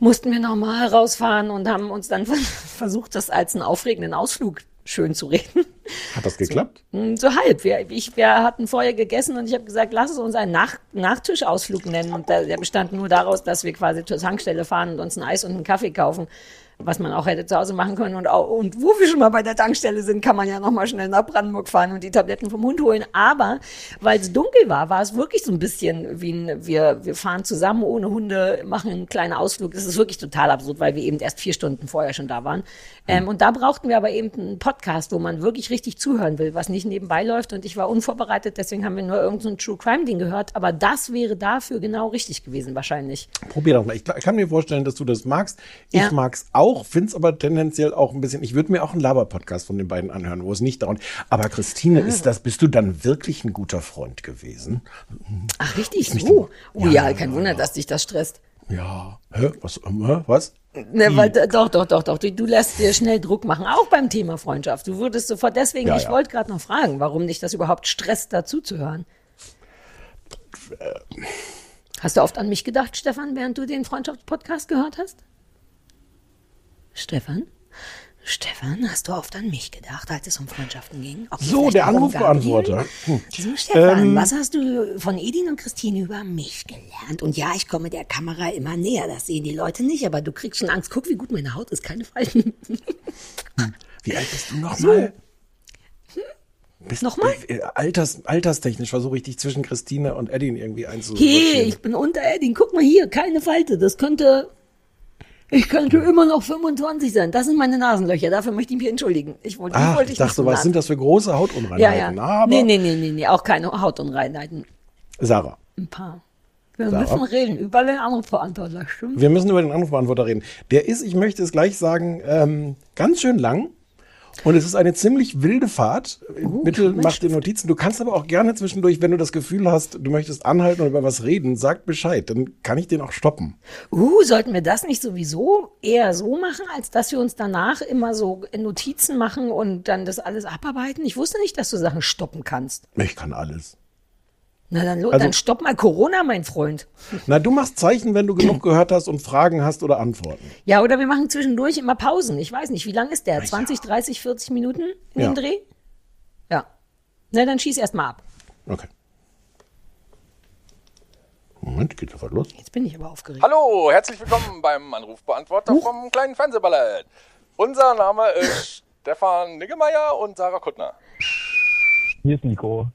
mussten wir nochmal rausfahren und haben uns dann versucht, das als einen aufregenden Ausflug schön zu reden. Hat das geklappt? Mm, So halb. Wir, ich, wir hatten vorher gegessen und ich habe gesagt, lass es uns einen Nach Nachtischausflug nennen. Und der, der bestand nur daraus, dass wir quasi zur Tankstelle fahren und uns ein Eis und einen Kaffee kaufen, was man auch hätte zu Hause machen können. Und, auch, und wo wir schon mal bei der Tankstelle sind, kann man ja noch mal schnell nach Brandenburg fahren und die Tabletten vom Hund holen. Aber weil es dunkel war, war es wirklich so ein bisschen wie ein, wir, wir fahren zusammen ohne Hunde, machen einen kleinen Ausflug. Das ist wirklich total absurd, weil wir eben erst vier Stunden vorher schon da waren. Ähm, und da brauchten wir aber eben einen Podcast, wo man wirklich richtig zuhören will, was nicht nebenbei läuft. Und ich war unvorbereitet, deswegen haben wir nur irgendein so True Crime Ding gehört. Aber das wäre dafür genau richtig gewesen, wahrscheinlich. Probier doch mal. Ich kann mir vorstellen, dass du das magst. Ich Ja. mag's auch, find's aber tendenziell auch ein bisschen. Ich würde mir auch einen Laber-Podcast von den beiden anhören, wo es nicht darum. Aber Christine, ist das, bist du dann wirklich ein guter Freund gewesen? Ach, richtig so. Oh Ja, ja, ja, kein Wunder, dass dich das stresst. Ja. Hä? Was? hä? Was? Ne, weil, doch, doch, doch, doch. Du, du lässt dir schnell Druck machen, auch beim Thema Freundschaft. Du würdest sofort deswegen, Ja, ich ja. wollte gerade noch fragen, warum dich das überhaupt stresst, dazu zu hören. Hast du oft an mich gedacht, Stefan, während du den Freundschaftspodcast gehört hast? Stefan? Stefan, hast du oft an mich gedacht, als es um Freundschaften ging? Okay, So, der Anrufbeantworter. Hm. So, Stefan, was hast du von Edin und Christine über mich gelernt? Und ja, ich komme der Kamera immer näher, das sehen die Leute nicht, aber du kriegst schon Angst. Guck, wie gut meine Haut ist, keine Falten. Wie alt bist du noch mal? Bist- Nochmal? äh, Alters, alterstechnisch versuche ich dich zwischen Christine und Eddie irgendwie Hey, einzusortieren. ich bin unter Edding. Guck mal hier, keine Falte. Das könnte, ich könnte immer noch 25 sein. Das sind meine Nasenlöcher. Dafür möchte ich mich entschuldigen. Ich wollte, Ach, wollte ich dachte, so was sind das für große Ja, Hautunreinheiten? ja. Aber nee, nee, nee, nee, nee, auch keine Hautunreinheiten. Sarah, Ein paar. Wir Sarah? müssen reden über den Anrufbeantworter, stimmt? wir müssen über den Anrufbeantworter reden. Der ist, ich möchte es gleich sagen, ähm, ganz schön lang. Und es ist eine ziemlich wilde Fahrt. Uh, Bitte mach dir Notizen. Du kannst aber auch gerne zwischendurch, wenn du das Gefühl hast, du möchtest anhalten und über was reden, sag Bescheid. Dann kann ich den auch stoppen. Uh, sollten wir das nicht sowieso eher so machen, als dass wir uns danach immer so Notizen machen und dann das alles abarbeiten? Ich wusste nicht, dass du Sachen stoppen kannst. Ich kann alles. Na dann, Also- dann stopp mal Corona, mein Freund. Na, du machst Zeichen, wenn du genug gehört hast und Fragen hast oder Antworten. Ja, oder wir machen zwischendurch immer Pausen. Ich weiß nicht, wie lang ist der? 20, 30, 40 Minuten in Ja. dem Dreh? Ja. Na, dann schieß erst mal ab. Okay. Moment, geht sofort los. Jetzt bin ich aber aufgeregt. Hallo, herzlich willkommen beim Anrufbeantworter vom kleinen Fernsehballett. Unser Name ist Stefan Niggemeier und Sarah Kuttner. Hier ist Nico.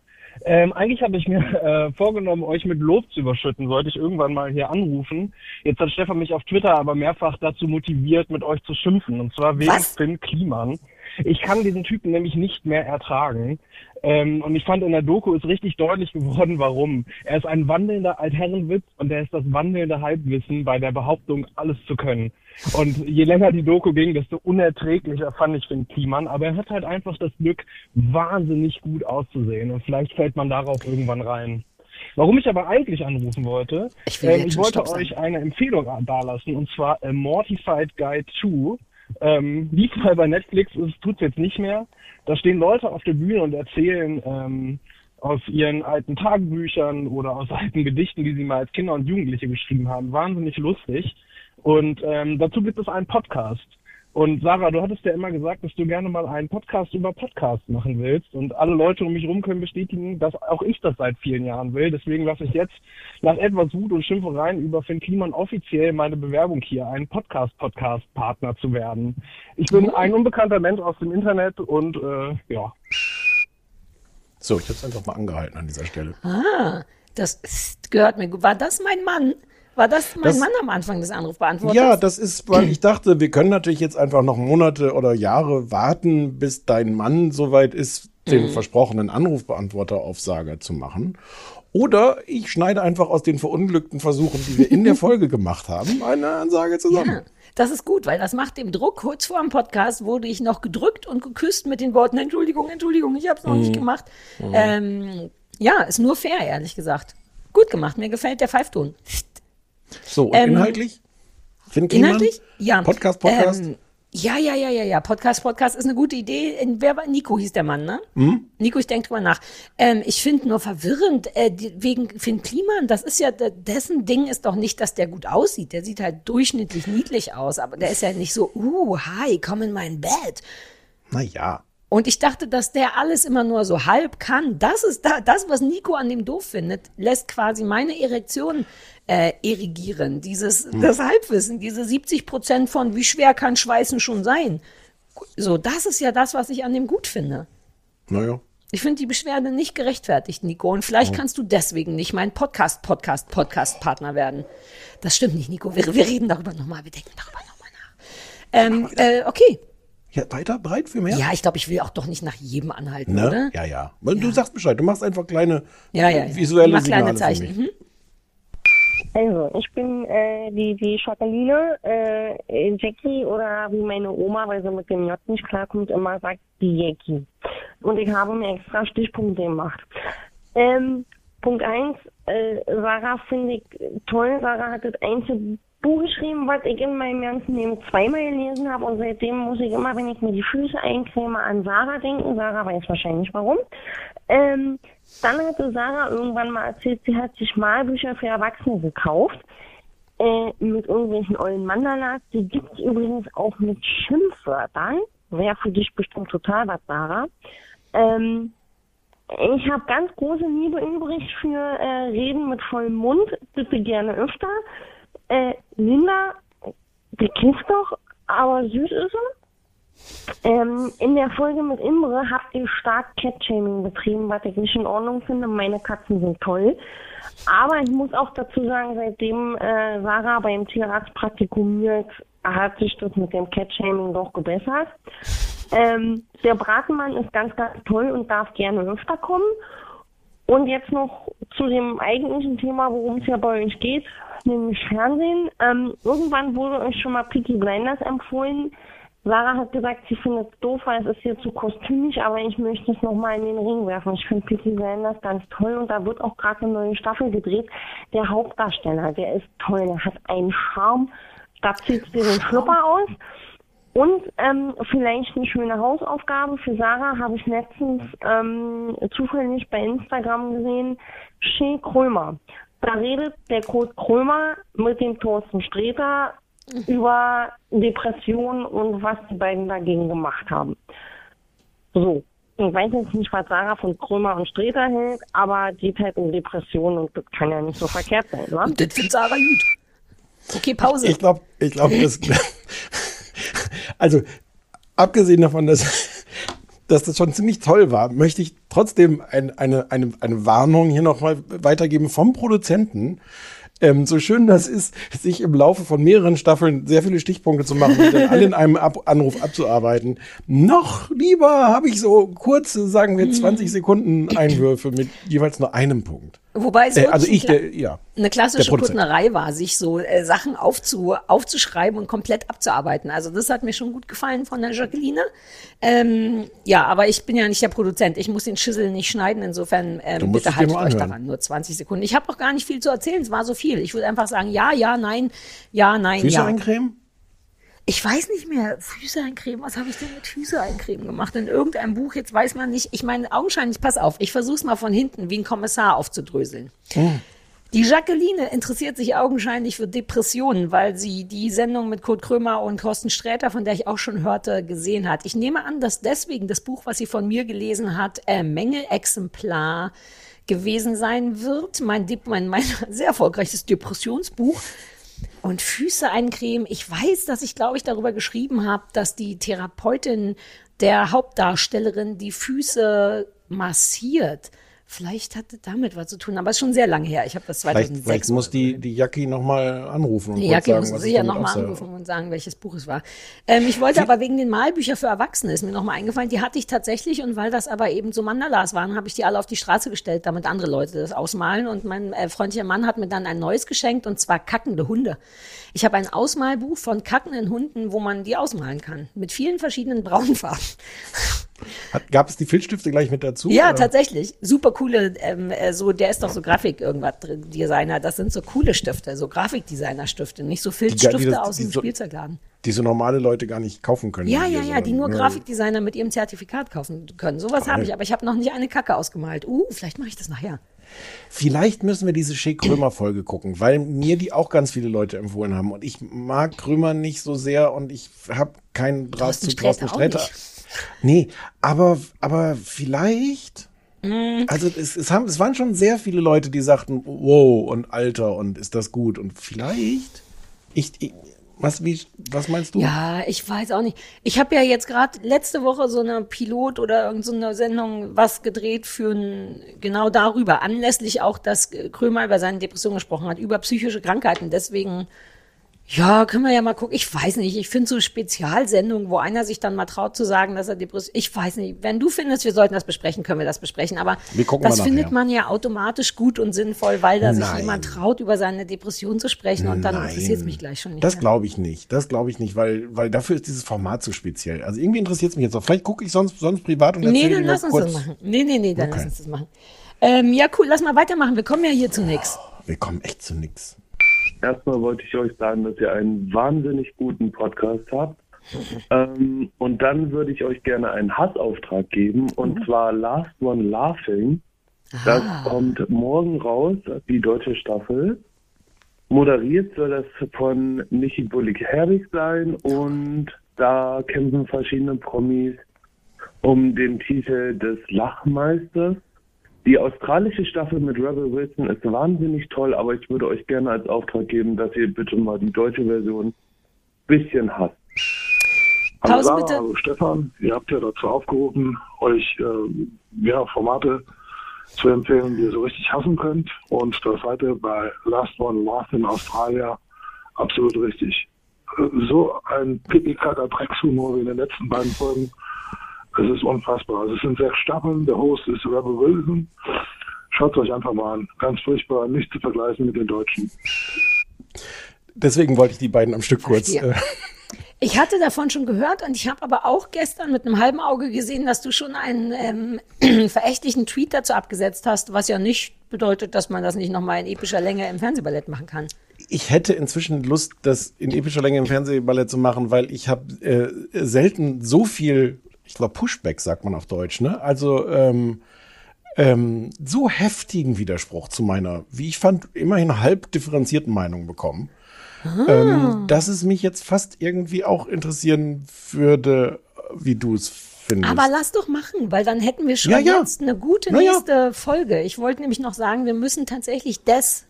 Ähm, eigentlich habe ich mir äh, vorgenommen, euch mit Lob zu überschütten, sollte ich irgendwann mal hier anrufen. Jetzt hat Stefan mich auf Twitter aber mehrfach dazu motiviert, mit euch zu schimpfen. Und zwar wegen Was? Finn Kliman. Ich kann diesen Typen nämlich nicht mehr ertragen. Ähm, und ich fand in der Doku ist richtig deutlich geworden, warum. Er ist ein wandelnder Altherrenwitz und er ist das wandelnde Halbwissen bei der Behauptung, alles zu können. Und je länger die Doku ging, desto unerträglicher fand ich Finn Kliman. Aber er hat halt einfach das Glück, wahnsinnig gut auszusehen. Und vielleicht fällt man darauf irgendwann rein. Warum ich aber eigentlich anrufen wollte, Ich jetzt ich wollte euch eine Empfehlung dalassen, und zwar A Mortified Guide 2. Ähm, lief mal bei Netflix, es tut's jetzt nicht mehr. Da stehen Leute auf der Bühne und erzählen ähm, aus ihren alten Tagebüchern oder aus alten Gedichten, die sie mal als Kinder und Jugendliche geschrieben haben. Wahnsinnig lustig. Und ähm, dazu gibt es einen Podcast. Und Sarah, du hattest ja immer gesagt, dass du gerne mal einen Podcast über Podcasts machen willst. Und alle Leute um mich herum können bestätigen, dass auch ich das seit vielen Jahren will. Deswegen lasse ich jetzt nach etwas Wut und Schimpfereien über Finn Kliman offiziell meine Bewerbung hier, ein Podcast-Podcast-Partner zu werden. Ich bin ein unbekannter Mensch aus dem Internet und äh, ja. So, ich habe es einfach mal angehalten an dieser Stelle. Ah, das gehört mir gut. War das mein Mann? War das mein Das- Mann am Anfang des Anrufbeantworters? Ja, das ist, weil ich dachte, wir können natürlich jetzt einfach noch Monate oder Jahre warten, bis dein Mann soweit ist, den versprochenen Anrufbeantworter-Aufsager zu machen. Oder ich schneide einfach aus den verunglückten Versuchen, die wir in der Folge gemacht haben, eine Ansage zusammen. Ja, das ist gut, weil das macht dem Druck. Kurz vor dem Podcast wurde ich noch gedrückt und geküsst mit den Worten Entschuldigung, Entschuldigung, ich habe es noch Mhm. nicht gemacht. Ähm, ja, ist nur fair, ehrlich gesagt. Gut gemacht, mir gefällt der Pfeifton. So, und Ähm, inhaltlich? Finn Kliman? Inhaltlich? Ja. Podcast, Podcast? Ähm, ja, ja, ja, ja, ja. Podcast, Podcast ist eine gute Idee. Wer war Nico hieß der Mann, ne? Hm? Nico, ich denke drüber nach. Ähm, ich finde nur verwirrend, äh, die, wegen Finn Kliman, das ist ja, dessen Ding ist doch nicht, dass der gut aussieht. Der sieht halt durchschnittlich niedlich aus, aber der ist ja nicht so, uh, hi, komm in mein Bett. Naja. Und ich dachte, dass der alles immer nur so halb kann. Das ist da, das, was Nico an dem doof findet, lässt quasi meine Erektion äh, erigieren. Dieses, das Halbwissen, diese 70 Prozent von wie schwer kann Schweißen schon sein. So, das ist ja das, was ich an dem gut finde. Naja. Ich finde die Beschwerde nicht gerechtfertigt, Nico. Und vielleicht kannst du deswegen nicht mein Podcast, Podcast, Podcast-Partner werden. Das stimmt nicht, Nico. Wir, wir reden darüber nochmal. Wir denken darüber nochmal nach. Ähm, äh, okay. Ja, weiter, breit für mehr? Ja, ich glaube, ich will auch doch nicht nach jedem anhalten, Ne? oder? Ja, ja. Du sagst Bescheid. Du machst einfach kleine Ja, ja, ja. visuelle Signale kleine für Zeichen. mich. Mhm. Also, ich bin äh, die, die Jacqueline, äh, Jackie oder wie meine Oma, weil sie mit dem J nicht klarkommt, immer sagt, die Jackie. Und ich habe mir extra Stichpunkte gemacht. Ähm, Punkt eins, äh, Sarah finde ich toll. Sarah hat das einzige Buch geschrieben, was ich in meinem ganzen Leben zweimal gelesen habe und seitdem muss ich immer, wenn ich mir die Füße eincreme, an Sarah denken. Sarah weiß wahrscheinlich warum. Ähm, dann hatte Sarah irgendwann mal erzählt, sie hat sich Malbücher für Erwachsene gekauft. Äh, mit irgendwelchen ollen Mandalas. Die gibt's übrigens auch mit Schimpfwörtern. Wäre für dich bestimmt total was, Sarah. Ähm, ich habe ganz große Liebe übrig für äh, Reden mit vollem Mund. Bitte gerne öfter. Äh, Linda, die kifft doch, aber süß ist sie. Ähm, in der Folge mit Imre habt ihr stark Cat-Shaming betrieben, was ich nicht in Ordnung finde. Meine Katzen sind toll. Aber ich muss auch dazu sagen, seitdem äh, Sarah beim Tierarzt praktikumiert, hat sich das mit dem Cat-Shaming doch gebessert. Ähm, der Bratenmann ist ganz, ganz toll und darf gerne öfter kommen. Und jetzt noch zu dem eigentlichen Thema, worum es ja bei euch geht, nämlich Fernsehen. Ähm, irgendwann wurde euch schon mal Peaky Blinders empfohlen. Sarah hat gesagt, sie findet es doof, weil es ist hier zu kostümig, aber ich möchte es nochmal in den Ring werfen. Ich finde Peaky Blinders ganz toll und da wird auch gerade eine neue Staffel gedreht. Der Hauptdarsteller, der ist toll, der hat einen Charme, da zieht dir den Schlupper aus. Und ähm, vielleicht eine schöne Hausaufgabe für Sarah habe ich letztens ähm, zufällig bei Instagram gesehen. Shea Krömer. Da redet der Kurt Krömer mit dem Thorsten Sträter über Depressionen und was die beiden dagegen gemacht haben. So. Ich weiß jetzt nicht, was Sarah von Krömer und Sträter hält, aber die halt um Depressionen und das kann ja nicht so verkehrt sein, wa? Und das findet Sarah gut. Okay, Pause. Ich glaube, ich glaube, das. also, abgesehen davon, dass, dass das schon ziemlich toll war, möchte ich trotzdem ein, eine, eine, eine Warnung hier nochmal weitergeben vom Produzenten. Ähm, so schön das ist, sich im Laufe von mehreren Staffeln sehr viele Stichpunkte zu machen und dann alle in einem Ab Anruf abzuarbeiten. Noch lieber habe ich so kurze, sagen wir 20 Sekunden Einwürfe mit jeweils nur einem Punkt. Wobei es Äh, also ich, ein der, ja. eine klassische. Kuttnerei war, sich so äh, Sachen aufzu, aufzuschreiben und komplett abzuarbeiten. Also das hat mir schon gut gefallen von der Jacqueline. Ähm, ja, aber ich bin ja nicht der Produzent. Ich muss den Schüssel nicht schneiden. Insofern ähm, bitte haltet euch daran. Nur 20 Sekunden. Ich habe auch gar nicht viel zu erzählen. Es war so viel. Ich würde einfach sagen, ja, ja, nein, ja, nein, Füße ja. eincremen? Ich weiß nicht mehr. Füße eincremen. Was habe ich denn mit Füße eincremen gemacht? In irgendeinem Buch, jetzt weiß man nicht. Ich meine, augenscheinlich, pass auf, ich versuch's mal von hinten wie ein Kommissar aufzudröseln. Die Jacqueline interessiert sich augenscheinlich für Depressionen, weil sie die Sendung mit Kurt Krömer und Thorsten Sträter, von der ich auch schon hörte, gesehen hat. Ich nehme an, dass deswegen das Buch, was sie von mir gelesen hat, äh, Mängelexemplar gewesen sein wird. Mein, Dep- mein, mein sehr erfolgreiches Depressionsbuch. Und Füße eincremen. Ich weiß, dass ich, glaube ich, darüber geschrieben habe, dass die Therapeutin der Hauptdarstellerin die Füße massiert. Vielleicht hatte damit was zu tun, aber es ist schon sehr lange her. Ich habe das Vielleicht, 2006. vielleicht muss die, die Jackie nochmal anrufen und Die sagen, muss sicher nochmal anrufen und sagen, welches Buch es war. Ähm, ich wollte aber wegen den Malbücher für Erwachsene, ist mir nochmal eingefallen, die hatte ich tatsächlich und weil das aber eben so Mandalas waren, habe ich die alle auf die Straße gestellt, damit andere Leute das ausmalen und mein äh, freundlicher Mann hat mir dann ein neues geschenkt und zwar kackende Hunde. Ich habe ein Ausmalbuch von kackenden Hunden, wo man die ausmalen kann, mit vielen verschiedenen Braunfarben. Gab es die Filzstifte gleich mit dazu? Ja, oder? tatsächlich. Super coole, ähm, äh, so, der ist doch so Grafik irgendwas drin, Designer. Das sind so coole Stifte, so Grafikdesigner-Stifte, nicht so Filzstifte das- aus die dem so- Spielzeugladen. Die so normale Leute gar nicht kaufen können. Ja, ja, ja, die nur sondern Grafikdesigner mit ihrem Zertifikat kaufen können. Sowas habe ich, aber ich habe noch nicht eine Kacke ausgemalt. Uh, vielleicht mache ich das nachher. Vielleicht müssen wir diese Schick Krömer Folge gucken, weil mir die auch ganz viele Leute empfohlen haben und ich mag Krömer nicht so sehr und ich habe keinen Draht zu auch Sträter. Nee, aber aber vielleicht also es, es haben es waren schon sehr viele Leute, die sagten, wow und Alter und ist das gut und vielleicht ich, ich was wie was meinst du? Ja, ich weiß auch nicht. Ich habe ja jetzt gerade letzte Woche so eine Pilot oder irgendeine so Sendung was gedreht für ein, genau darüber, anlässlich auch, dass Krömer über seine Depression gesprochen hat, über psychische Krankheiten. Deswegen, ja, können wir ja mal gucken. Ich weiß nicht. Ich finde so Spezialsendungen, wo einer sich dann mal traut zu sagen, dass er Depression, ich weiß nicht. Wenn du findest, wir sollten das besprechen, können wir das besprechen. Aber das findet man ja automatisch gut und sinnvoll, weil da sich Nein. jemand traut, über seine Depression zu sprechen und dann interessiert es mich gleich schon nicht Das glaube ich nicht. Das glaube ich nicht, weil, weil dafür ist dieses Format zu speziell. Also irgendwie interessiert es mich jetzt auch. Vielleicht gucke ich sonst, sonst privat und Nee, dann lass uns kurz. das machen. Nee, nee, nee, dann Okay. lass uns das machen. Ähm, ja, cool, lass mal weitermachen. Wir kommen ja hier zu nix. Wir kommen echt zu nix. Erstmal wollte ich euch sagen, dass ihr einen wahnsinnig guten Podcast habt. ähm, und dann würde ich euch gerne einen Hassauftrag geben, und zwar Last One Laughing. Das kommt morgen raus, die deutsche Staffel. Moderiert soll das von Michi Bullig-Herbig sein und da kämpfen verschiedene Promis um den Titel des Lachmeisters. Die australische Staffel mit Rebel Wilson ist wahnsinnig toll, aber ich würde euch gerne als Auftrag geben, dass ihr bitte mal die deutsche Version bisschen hasst. Hallo Sarah, bitte. hallo Stefan, ihr habt ja dazu aufgerufen, euch äh, ja, Formate zu empfehlen, die ihr so richtig hassen könnt. Und das seid ihr bei Last One Last in Australia absolut richtig. Äh, So ein pipi-kacker Dreckshumor wie in den letzten beiden Folgen. Es ist unfassbar. Also es sind sechs Staffeln, der Host ist Rebel Wilson. Schaut euch einfach mal an. Ganz furchtbar, nicht zu vergleichen mit den Deutschen. Deswegen wollte ich die beiden am Stück kurz. Äh, Ich hatte davon schon gehört und ich habe aber auch gestern mit einem halben Auge gesehen, dass du schon einen ähm, verächtlichen Tweet dazu abgesetzt hast, was ja nicht bedeutet, dass man das nicht nochmal in epischer Länge im Fernsehballett machen kann. ich hätte inzwischen Lust, das in epischer Länge im Fernsehballett zu machen, weil ich habe äh, selten so viel, ich glaube Pushback sagt man auf Deutsch, ne? Also ähm, ähm, so heftigen Widerspruch zu meiner, wie ich fand, immerhin halb differenzierten Meinung bekommen, Ah. ähm, dass es mich jetzt fast irgendwie auch interessieren würde, wie du es findest. Aber lass doch machen, weil dann hätten wir schon Ja, ja. jetzt eine gute Na ja. nächste Folge. Ich wollte nämlich noch sagen, wir müssen tatsächlich das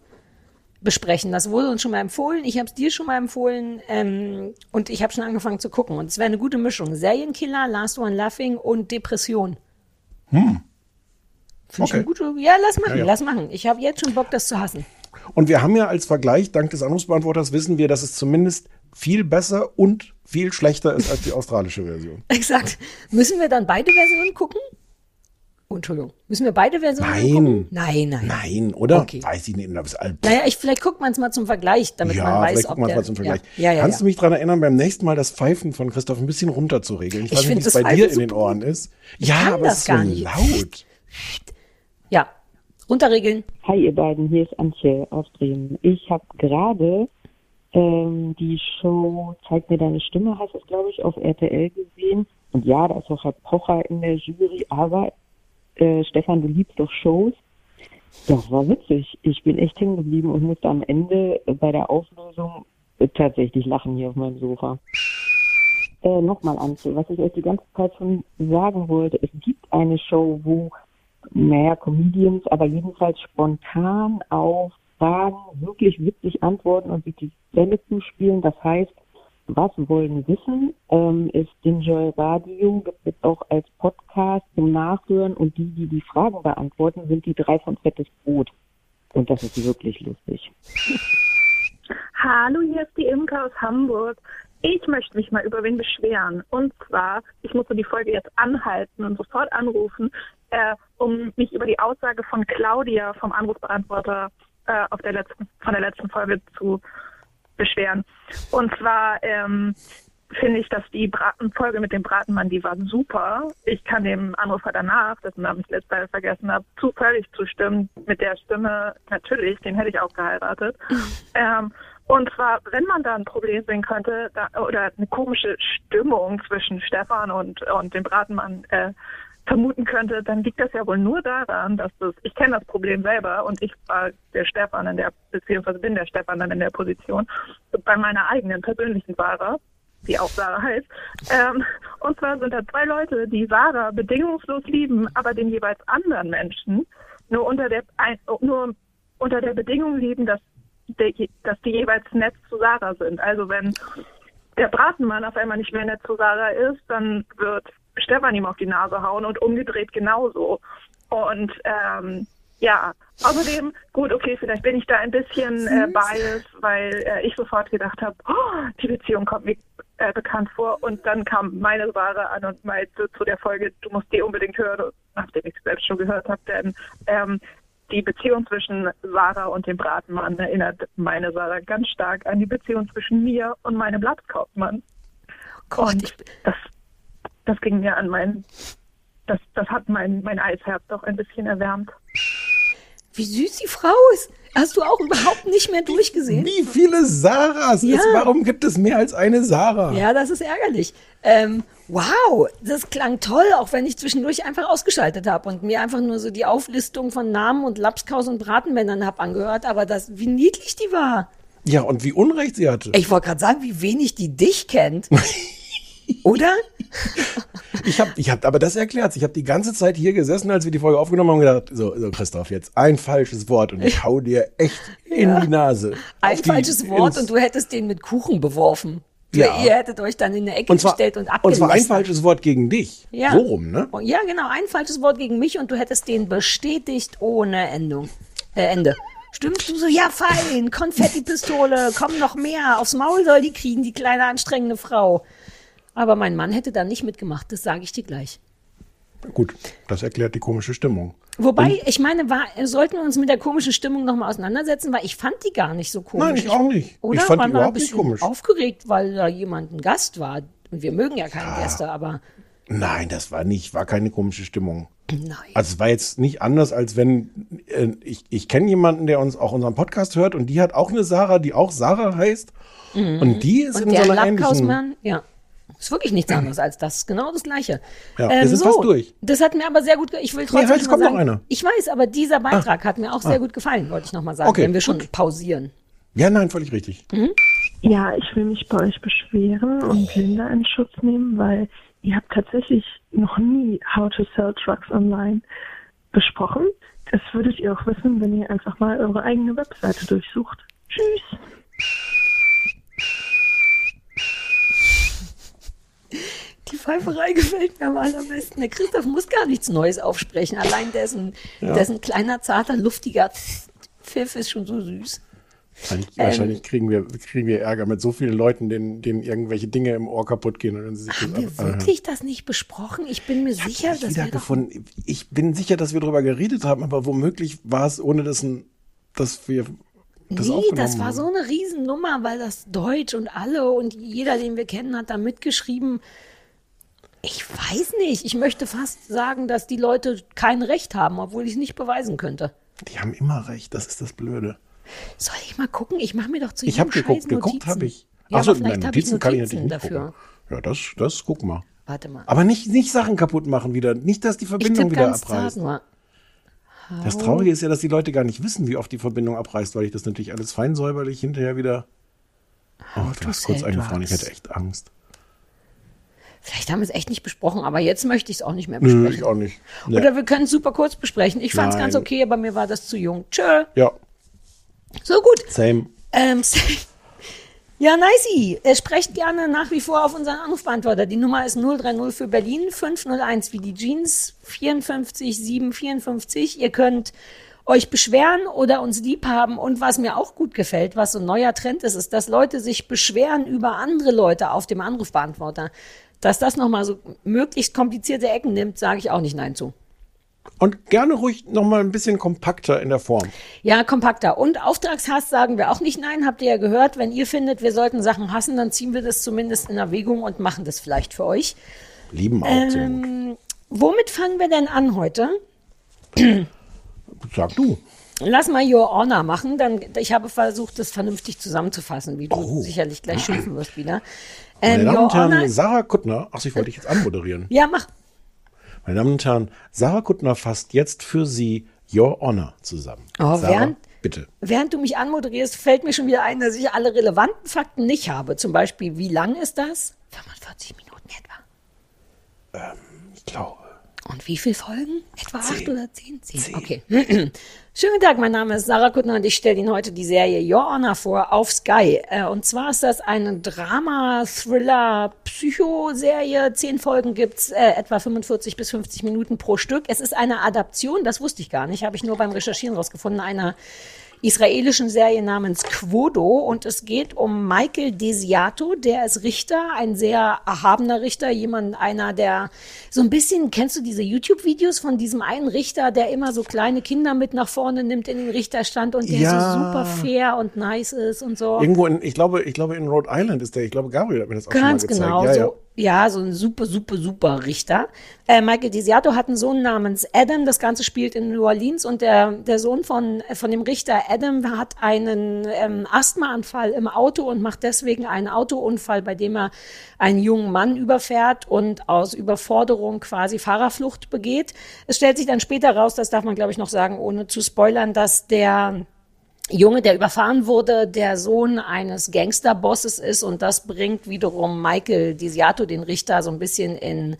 besprechen. Das wurde uns schon mal empfohlen. Ich habe es dir schon mal empfohlen ähm, und ich habe schon angefangen zu gucken. Und es wäre eine gute Mischung. Serienkiller, Last One Laughing und Depression. Hm. Finde ich Okay. eine gute. Ja, lass machen, Ja, ja. lass machen. Ich habe jetzt schon Bock, das zu hassen. Und wir haben ja als Vergleich, dank des Anrufsbeantworters, wissen wir, dass es zumindest viel besser und viel schlechter ist als die australische Version. Exakt. Müssen wir dann beide Versionen gucken? Oh, Entschuldigung. Müssen wir beide Versionen Nein. gucken? Nein, nein. Nein, oder? Okay. Weiß ich nicht. Das ist Naja, ich, vielleicht guckt man es mal zum Vergleich, damit ja, man weiß, vielleicht ob gucken wir der, mal zum Vergleich. Ja, ja, ja, Kannst ja. du mich daran erinnern, beim nächsten Mal das Pfeifen von Christoph ein bisschen runterzuregeln? Ich, Ich weiß nicht, wie es das bei dir in den. Ohren ist. Ich ja, kann aber das es ist so gar nicht. laut. Ja, runterregeln. Hi ihr beiden, hier ist Antje aus Bremen. Ich habe gerade ähm, die Show Zeig mir deine Stimme, heißt es glaube ich, auf RTL gesehen. Und ja, da ist auch Herr Pocher in der Jury, aber äh, Stefan, du liebst doch Shows. Das war witzig. Ich bin echt hängen geblieben und musste am Ende bei der Auflösung tatsächlich lachen hier auf meinem Sofa. Äh, Nochmal, Antje, was ich euch die ganze Zeit schon sagen wollte, es gibt eine Show, wo naja, Comedians, aber jedenfalls spontan auf Fragen wirklich witzig antworten und sich die Bälle zuspielen. Das heißt, was wollen wissen, ähm, ist Enjoy Radio, gibt es auch als Podcast zum Nachhören und die, die die Fragen beantworten, sind die drei von Fettes Brot. Und das ist wirklich lustig. Hallo, hier ist die Imke aus Hamburg. Ich möchte mich mal über wen beschweren. Und zwar, ich musste die Folge jetzt anhalten und sofort anrufen, äh, um mich über die Aussage von Claudia vom Anrufbeantworter äh, auf der letzten, von der letzten Folge zu beschweren. Und zwar ähm, finde ich, dass die Braten Folge mit dem Bratenmann, die war super. Ich kann dem Anrufer danach, dessen Namen ich letztes Mal vergessen habe, zufällig zustimmen. Mit der Stimme, natürlich, den hätte ich auch geheiratet. ähm, und zwar, wenn man da ein Problem sehen könnte, da, oder eine komische Stimmung zwischen Stefan und, und dem Bratenmann äh, vermuten könnte, dann liegt das ja wohl nur daran, dass das, ich kenne das Problem selber und ich war der Stefan in der, beziehungsweise bin der Stefan dann in der Position, bei meiner eigenen persönlichen Sarah, die auch Sarah heißt. Ähm, und zwar sind da zwei Leute, die Sarah bedingungslos lieben, aber den jeweils anderen Menschen nur unter der, nur unter der Bedingung lieben, dass, der, dass die jeweils nett zu Sarah sind. Also wenn der Bratenmann auf einmal nicht mehr nett zu Sarah ist, dann wird Stefan ihm auf die Nase hauen und umgedreht genauso. Und ähm, ja, außerdem, gut, okay, vielleicht bin ich da ein bisschen äh, biased, weil äh, ich sofort gedacht habe, oh, die Beziehung kommt mir äh, bekannt vor. Und dann kam meine Sarah an und meinte zu der Folge, du musst die unbedingt hören, nachdem ich es selbst schon gehört habe, denn ähm, die Beziehung zwischen Sarah und dem Bratenmann erinnert meine Sarah ganz stark an die Beziehung zwischen mir und meinem Blattkaufmann. und das, das ging mir an mein, das, das hat mein, mein Eisherz doch ein bisschen erwärmt. Wie süß die Frau ist. Hast du auch überhaupt nicht mehr durchgesehen? Wie viele Sarahs? Ja. Es, warum gibt es mehr als eine Sarah? Ja, das ist ärgerlich. Ähm, wow, das klang toll, auch wenn ich zwischendurch einfach ausgeschaltet habe und mir einfach nur so die Auflistung von Namen und Lapskaus und Bratenmännern habe angehört, aber das, wie niedlich die war. Ja, und wie Unrecht sie hatte. Ich wollte gerade sagen, wie wenig die dich kennt. Oder? Ich habe, ich hab, aber das erklärt. Ich habe die ganze Zeit hier gesessen, als wir die Folge aufgenommen haben, und gedacht, so, so Christoph, jetzt ein falsches Wort und ich hau dir echt in Ja. die Nase. Ein die- falsches Wort und du hättest den mit Kuchen beworfen. Ja. Ihr hättet euch dann in eine Ecke Und zwar, gestellt und und abgelästert. zwar ein falsches Wort gegen dich. Ja. So rum, ne? Oh, Ja, genau, ein falsches Wort gegen mich und du hättest den bestätigt ohne Endung. Äh, Ende. Stimmst du so? Ja, fein. Konfettipistole, komm noch mehr. Aufs Maul soll die kriegen, die kleine anstrengende Frau. Aber mein Mann hätte da nicht mitgemacht, das sage ich dir gleich. Gut, das erklärt die komische Stimmung. Wobei, ich meine, war, sollten wir uns mit der komischen Stimmung nochmal auseinandersetzen, weil ich fand die gar nicht so komisch. Nein, ich auch nicht. Oder? Ich fand Waren die überhaupt ein nicht bisschen komisch. aufgeregt, weil da jemand ein Gast war. Und wir mögen ja keine Gäste, aber Nein, das war nicht, war keine komische Stimmung. nein. Also es war jetzt nicht anders, als wenn äh, ich, ich kenne jemanden, der uns auch unseren Podcast hört und die hat auch eine Sarah, die auch Sarah heißt. Und die ist Und in der so einer ähnlichen. Ja. Ist wirklich nichts anderes als das. Genau das Gleiche. Ähm, Ja, wir sind fast durch. Das hat mir aber sehr gut, ge- ich will trotzdem halt, es mal kommt noch sagen, einer. ich weiß, aber dieser Beitrag hat mir auch sehr Ah. gut gefallen, wollte ich noch mal sagen, Okay, wenn wir schon pausieren. Ja, nein, völlig richtig. Ja, ich will mich bei euch beschweren und Linda in Schutz nehmen, weil ihr habt tatsächlich noch nie How to Sell Trucks Online besprochen. Das würdet ihr auch wissen, wenn ihr einfach mal eure eigene Webseite durchsucht. Tschüss. Die Pfeiferei gefällt mir am allerbesten. Der Christoph muss gar nichts Neues aufsprechen. Allein dessen, Ja. dessen kleiner, zarter, luftiger Pfiff ist schon so süß. Wahrscheinlich, Ähm. kriegen, wir, kriegen wir Ärger mit so vielen Leuten, denen, denen irgendwelche Dinge im Ohr kaputt gehen. Und dann sie sich Haben wir anhören. wirklich das nicht besprochen? Ich bin mir sicher, dass wir wiedergefunden. Ich bin sicher, dass wir darüber geredet haben, aber womöglich war es ohne dass, ein- dass wir das nee, das war so eine Riesennummer, weil das Deutsch und alle und jeder, den wir kennen, hat da mitgeschrieben. Ich weiß nicht. Ich möchte fast sagen, dass die Leute kein Recht haben, obwohl ich es nicht beweisen könnte. Die haben immer recht, das ist das Blöde. Soll ich mal gucken? Ich mache mir doch zu Ich jedem habe geguckt, Scheiß geguckt Notizen. habe ich. Ja, Ach so, aber vielleicht nein, ich Notizen kann ich Notizen natürlich nicht dafür. gucken. Ja, das, das guck mal. Warte mal. Aber nicht, nicht Sachen kaputt machen wieder. Nicht, dass die Ich Verbindung wieder ganz abreißt. nur. Das Traurige ist ja, dass die Leute gar nicht wissen, wie oft die Verbindung abreißt, weil ich das natürlich alles fein säuberlich hinterher wieder. Oh, du hast kurz sell eingefroren, ich hätte echt Angst. Vielleicht haben wir es echt nicht besprochen, aber jetzt möchte ich es auch nicht mehr Nö, besprechen. ich auch nicht. Nee. Oder wir können es super kurz besprechen. Ich fand es ganz okay, aber mir war das zu jung. Tschö. Ja, So gut. same. Ähm, ja, nicey. Sprecht gerne nach wie vor auf unseren Anrufbeantworter. Die Nummer ist 030 für Berlin, 501 wie die Jeans, 54 754. Ihr könnt euch beschweren oder uns lieb haben. Und was mir auch gut gefällt, was so ein neuer Trend ist, ist, dass Leute sich beschweren über andere Leute auf dem Anrufbeantworter. Dass das nochmal so möglichst komplizierte Ecken nimmt, sage ich auch nicht Nein zu. Und gerne ruhig noch mal ein bisschen kompakter in der Form. Ja, kompakter. Und Auftragshass sagen wir auch nicht nein, habt ihr ja gehört. Wenn ihr findet, wir sollten Sachen hassen, dann ziehen wir das zumindest in Erwägung und machen das vielleicht für euch. Lieben auch. Ähm, womit fangen wir denn an heute? Sag du. Lass mal Your Honor machen. Dann, ich habe versucht, das vernünftig zusammenzufassen, wie du Oh. sicherlich gleich schimpfen wirst wieder. Meine Ähm, Damen und Herren. Sarah Kuttner, ach, ich wollte dich jetzt anmoderieren. Ja, mach. Meine Damen und Herren, Sarah Kuttner fasst jetzt für Sie Your Honor zusammen. Oh, Sarah, während- bitte. Während du mich anmoderierst, fällt mir schon wieder ein, dass ich alle relevanten Fakten nicht habe. Zum Beispiel, wie lang ist das? 45 Minuten etwa. Ich glaube. Und wie viele Folgen? Etwa acht oder zehn? Zehn. Okay. Schönen Tag, mein Name ist Sarah Kuttner und ich stelle Ihnen heute die Serie Your Honor vor auf Sky. Äh, Und zwar ist das eine Drama, Thriller, Psychoserie. Zehn Folgen gibt's, äh, etwa 45 bis 50 Minuten pro Stück. Es ist eine Adaption, das wusste ich gar nicht, habe ich nur beim Recherchieren rausgefunden, einer israelischen Serie namens Quodo und es geht um Michael Desiato, der ist Richter, ein sehr erhabener Richter, jemand, einer, der so ein bisschen, kennst du diese YouTube-Videos von diesem einen Richter, der immer so kleine Kinder mit nach vorne nimmt in den Richterstand und der Ja. so super fair und nice ist und so. Irgendwo in, ich glaube, ich glaube in Rhode Island ist der. Ich glaube, Gabriel hat mir das auch schon mal Ganz gezeigt. genau, ja, so, ja, so ein super, super, super Richter. Äh, Michael Desiato hat einen Sohn namens Adam. Das Ganze spielt in New Orleans und der, der Sohn von, von dem Richter Adam hat einen ähm, Asthmaanfall im Auto und macht deswegen einen Autounfall, bei dem er einen jungen Mann überfährt und aus Überforderung quasi Fahrerflucht begeht. Es stellt sich dann später raus, das darf man glaube ich noch sagen, ohne zu spoilern, dass der Junge, der überfahren wurde, der Sohn eines Gangsterbosses ist und das bringt wiederum Michael Disiato, den Richter, so ein bisschen in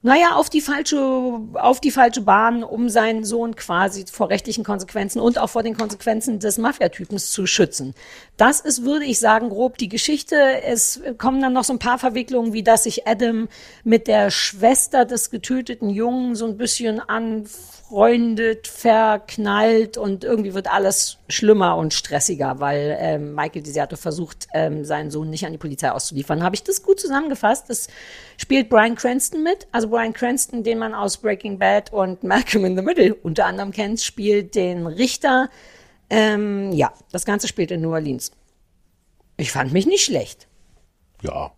naja, auf die falsche, auf die falsche Bahn, um seinen Sohn quasi vor rechtlichen Konsequenzen und auch vor den Konsequenzen des Mafiatypens zu schützen. Das ist, würde ich sagen, grob die Geschichte. Es kommen dann noch so ein paar Verwicklungen, wie dass sich Adam mit der Schwester des getöteten Jungen so ein bisschen anfreundet, verknallt und irgendwie wird alles schlimmer und stressiger, weil ähm, Michael Desiato versucht, ähm, seinen Sohn nicht an die Polizei auszuliefern. Habe ich das gut zusammengefasst? Das spielt Brian Cranston mit. Also Brian Cranston, den man aus Breaking Bad und Malcolm in the Middle unter anderem kennt, spielt den Richter. Ähm, ja, das Ganze spielt in New Orleans. Ich fand mich nicht schlecht. Ja.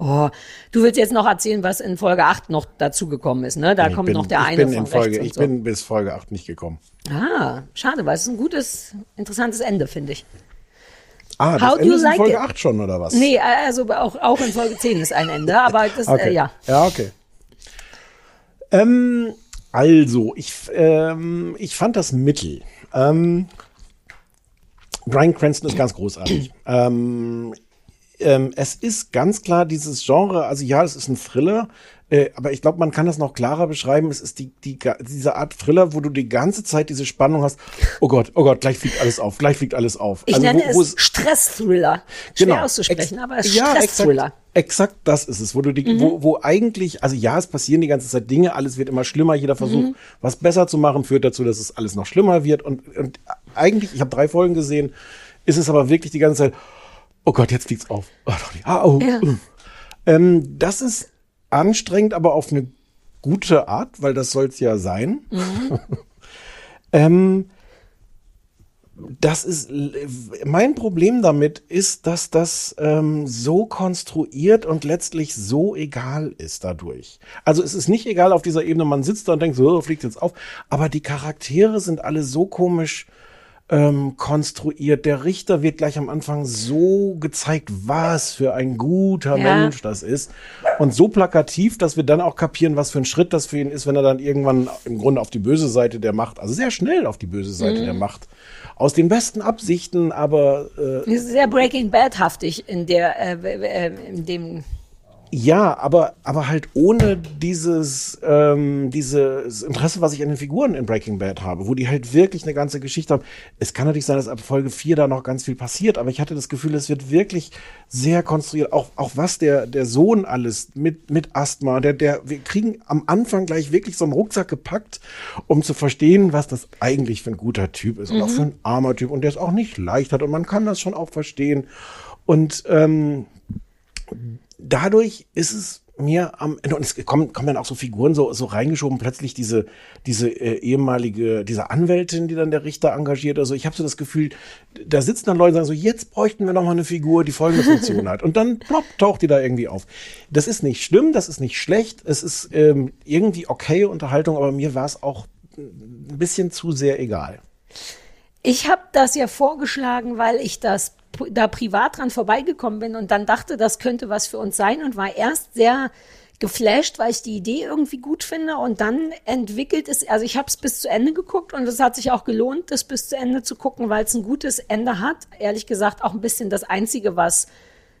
Oh, du willst jetzt noch erzählen, was in Folge 8 noch dazugekommen ist, ne? Da Ich kommt bin, noch der ich eine bin von in Folge, Ich so. bin bis Folge 8 nicht gekommen. Ah, schade, weil es ist ein gutes, interessantes Ende, finde ich. Ah, das How Ende ist in like Folge it? 8 schon, oder was? Nee, also auch, auch in Folge 10 ist ein Ende, aber das, Okay. äh, ja. Ja, okay. Ähm, also, ich, ähm, ich fand das Mittel. Ähm, Brian Cranston ist ganz großartig. ähm, ähm, es ist ganz klar dieses Genre, also ja, es ist ein Thriller, äh, aber ich glaube, man kann das noch klarer beschreiben. Es ist die, die, diese Art Thriller, wo du die ganze Zeit diese Spannung hast. Oh Gott, oh Gott, gleich fliegt alles auf, gleich fliegt alles auf. Ich Also, nenne wo, wo es Stress-Thriller. Schwer Genau. auszusprechen, Ex- aber es ist ja, Stress-Thriller. Exakt, exakt das ist es, wo du die, Mhm. wo, wo eigentlich, also ja, es passieren die ganze Zeit Dinge, alles wird immer schlimmer, jeder Versuch, Mhm. was besser zu machen, führt dazu, dass es alles noch schlimmer wird. Und, und eigentlich, ich habe drei Folgen gesehen, ist es aber wirklich die ganze Zeit, oh Gott, jetzt fliegt's auf. Oh. Ah, oh. Ja. Ähm, das ist anstrengend, aber auf eine gute Art, weil das soll's ja sein. Mhm. ähm, das ist mein Problem damit ist, dass das ähm, so konstruiert und letztlich so egal ist dadurch. Also es ist nicht egal auf dieser Ebene, man sitzt da und denkt, so fliegt jetzt auf, aber die Charaktere sind alle so komisch ähm, konstruiert. Der Richter wird gleich am Anfang so gezeigt, was für ein guter Ja. Mensch das ist. Und so plakativ, dass wir dann auch kapieren, was für ein Schritt das für ihn ist, wenn er dann irgendwann im Grunde auf die böse Seite der Macht, also sehr schnell auf die böse Seite Mhm. der Macht, aus den besten Absichten, aber äh, sehr Breaking Bad-haftig in der, äh, äh, in dem, Ja, aber, aber halt ohne dieses, ähm, dieses Interesse, was ich an den Figuren in Breaking Bad habe, wo die halt wirklich eine ganze Geschichte haben. Es kann natürlich sein, dass ab Folge 4 da noch ganz viel passiert, aber ich hatte das Gefühl, es wird wirklich sehr konstruiert. Auch, auch was der, der Sohn alles mit, mit Asthma, der, der, wir kriegen am Anfang gleich wirklich so einen Rucksack gepackt, um zu verstehen, was das eigentlich für ein guter Typ ist und auch Mhm. für ein armer Typ und der es auch nicht leicht hat und man kann das schon auch verstehen. Und, ähm, dadurch ist es mir am und es kommen, kommen dann auch so Figuren so, so reingeschoben, plötzlich diese, diese äh, ehemalige, diese Anwältin, die dann der Richter engagiert. Also ich habe so das Gefühl, da sitzen dann Leute und sagen so, jetzt bräuchten wir noch mal eine Figur, die folgende Funktion hat. Und dann plopp, taucht die da irgendwie auf. Das ist nicht schlimm, das ist nicht schlecht, es ist ähm, irgendwie okay Unterhaltung, aber mir war es auch ein bisschen zu sehr egal. Ich habe das ja vorgeschlagen, weil ich das da privat dran vorbeigekommen bin und dann dachte, das könnte was für uns sein und war erst sehr geflasht, weil ich die Idee irgendwie gut finde und dann entwickelt es, also ich habe es bis zu Ende geguckt und es hat sich auch gelohnt, das bis zu Ende zu gucken, weil es ein gutes Ende hat. Ehrlich gesagt auch ein bisschen das Einzige, was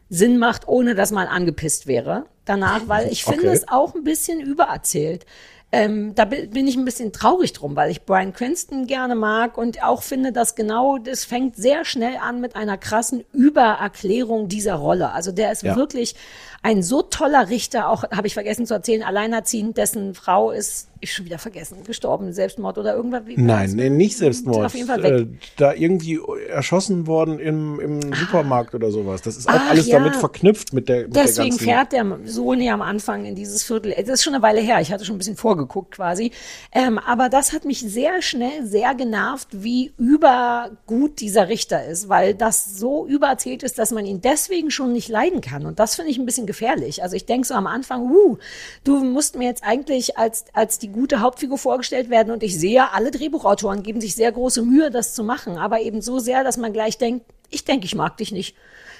Sinn macht, ohne dass man angepisst wäre danach, weil ich finde Okay. es auch ein bisschen übererzählt. Ähm, da bi- bin ich ein bisschen traurig drum, weil ich Brian Cranston gerne mag und auch finde, dass genau das fängt sehr schnell an mit einer krassen Übererklärung dieser Rolle. Also der ist Ja. wirklich ein so toller Richter, auch habe ich vergessen zu erzählen, alleinerziehend, dessen Frau ist, ich schon wieder vergessen, gestorben, Selbstmord oder irgendwas. wie- Nein, nee, nicht Selbstmord. Auf jeden Fall weg. Äh, da irgendwie erschossen worden im, im Supermarkt oder sowas. Das ist auch Ach, alles ja. damit verknüpft mit der, mit Deswegen der fährt der Sohn ja am Anfang in dieses Viertel. Das ist schon eine Weile her. Ich hatte schon ein bisschen vorgeguckt quasi. Ähm, aber das hat mich sehr schnell sehr genervt, wie übergut dieser Richter ist, weil das so übererzählt ist, dass man ihn deswegen schon nicht leiden kann. Und das finde ich ein bisschen gefährlich. Also ich denke so am Anfang, uh, du musst mir jetzt eigentlich als, als die gute Hauptfigur vorgestellt werden. Und ich sehe, alle Drehbuchautoren geben sich sehr große Mühe, das zu machen. Aber eben so sehr, dass man gleich denkt, ich denke, ich mag dich nicht.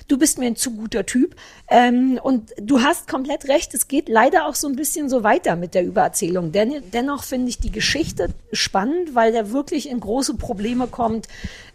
Du bist mir ein zu guter Typ. Ähm, und du hast komplett recht, es geht leider auch so ein bisschen so weiter mit der Übererzählung. Den, dennoch finde ich die Geschichte spannend, weil der wirklich in große Probleme kommt,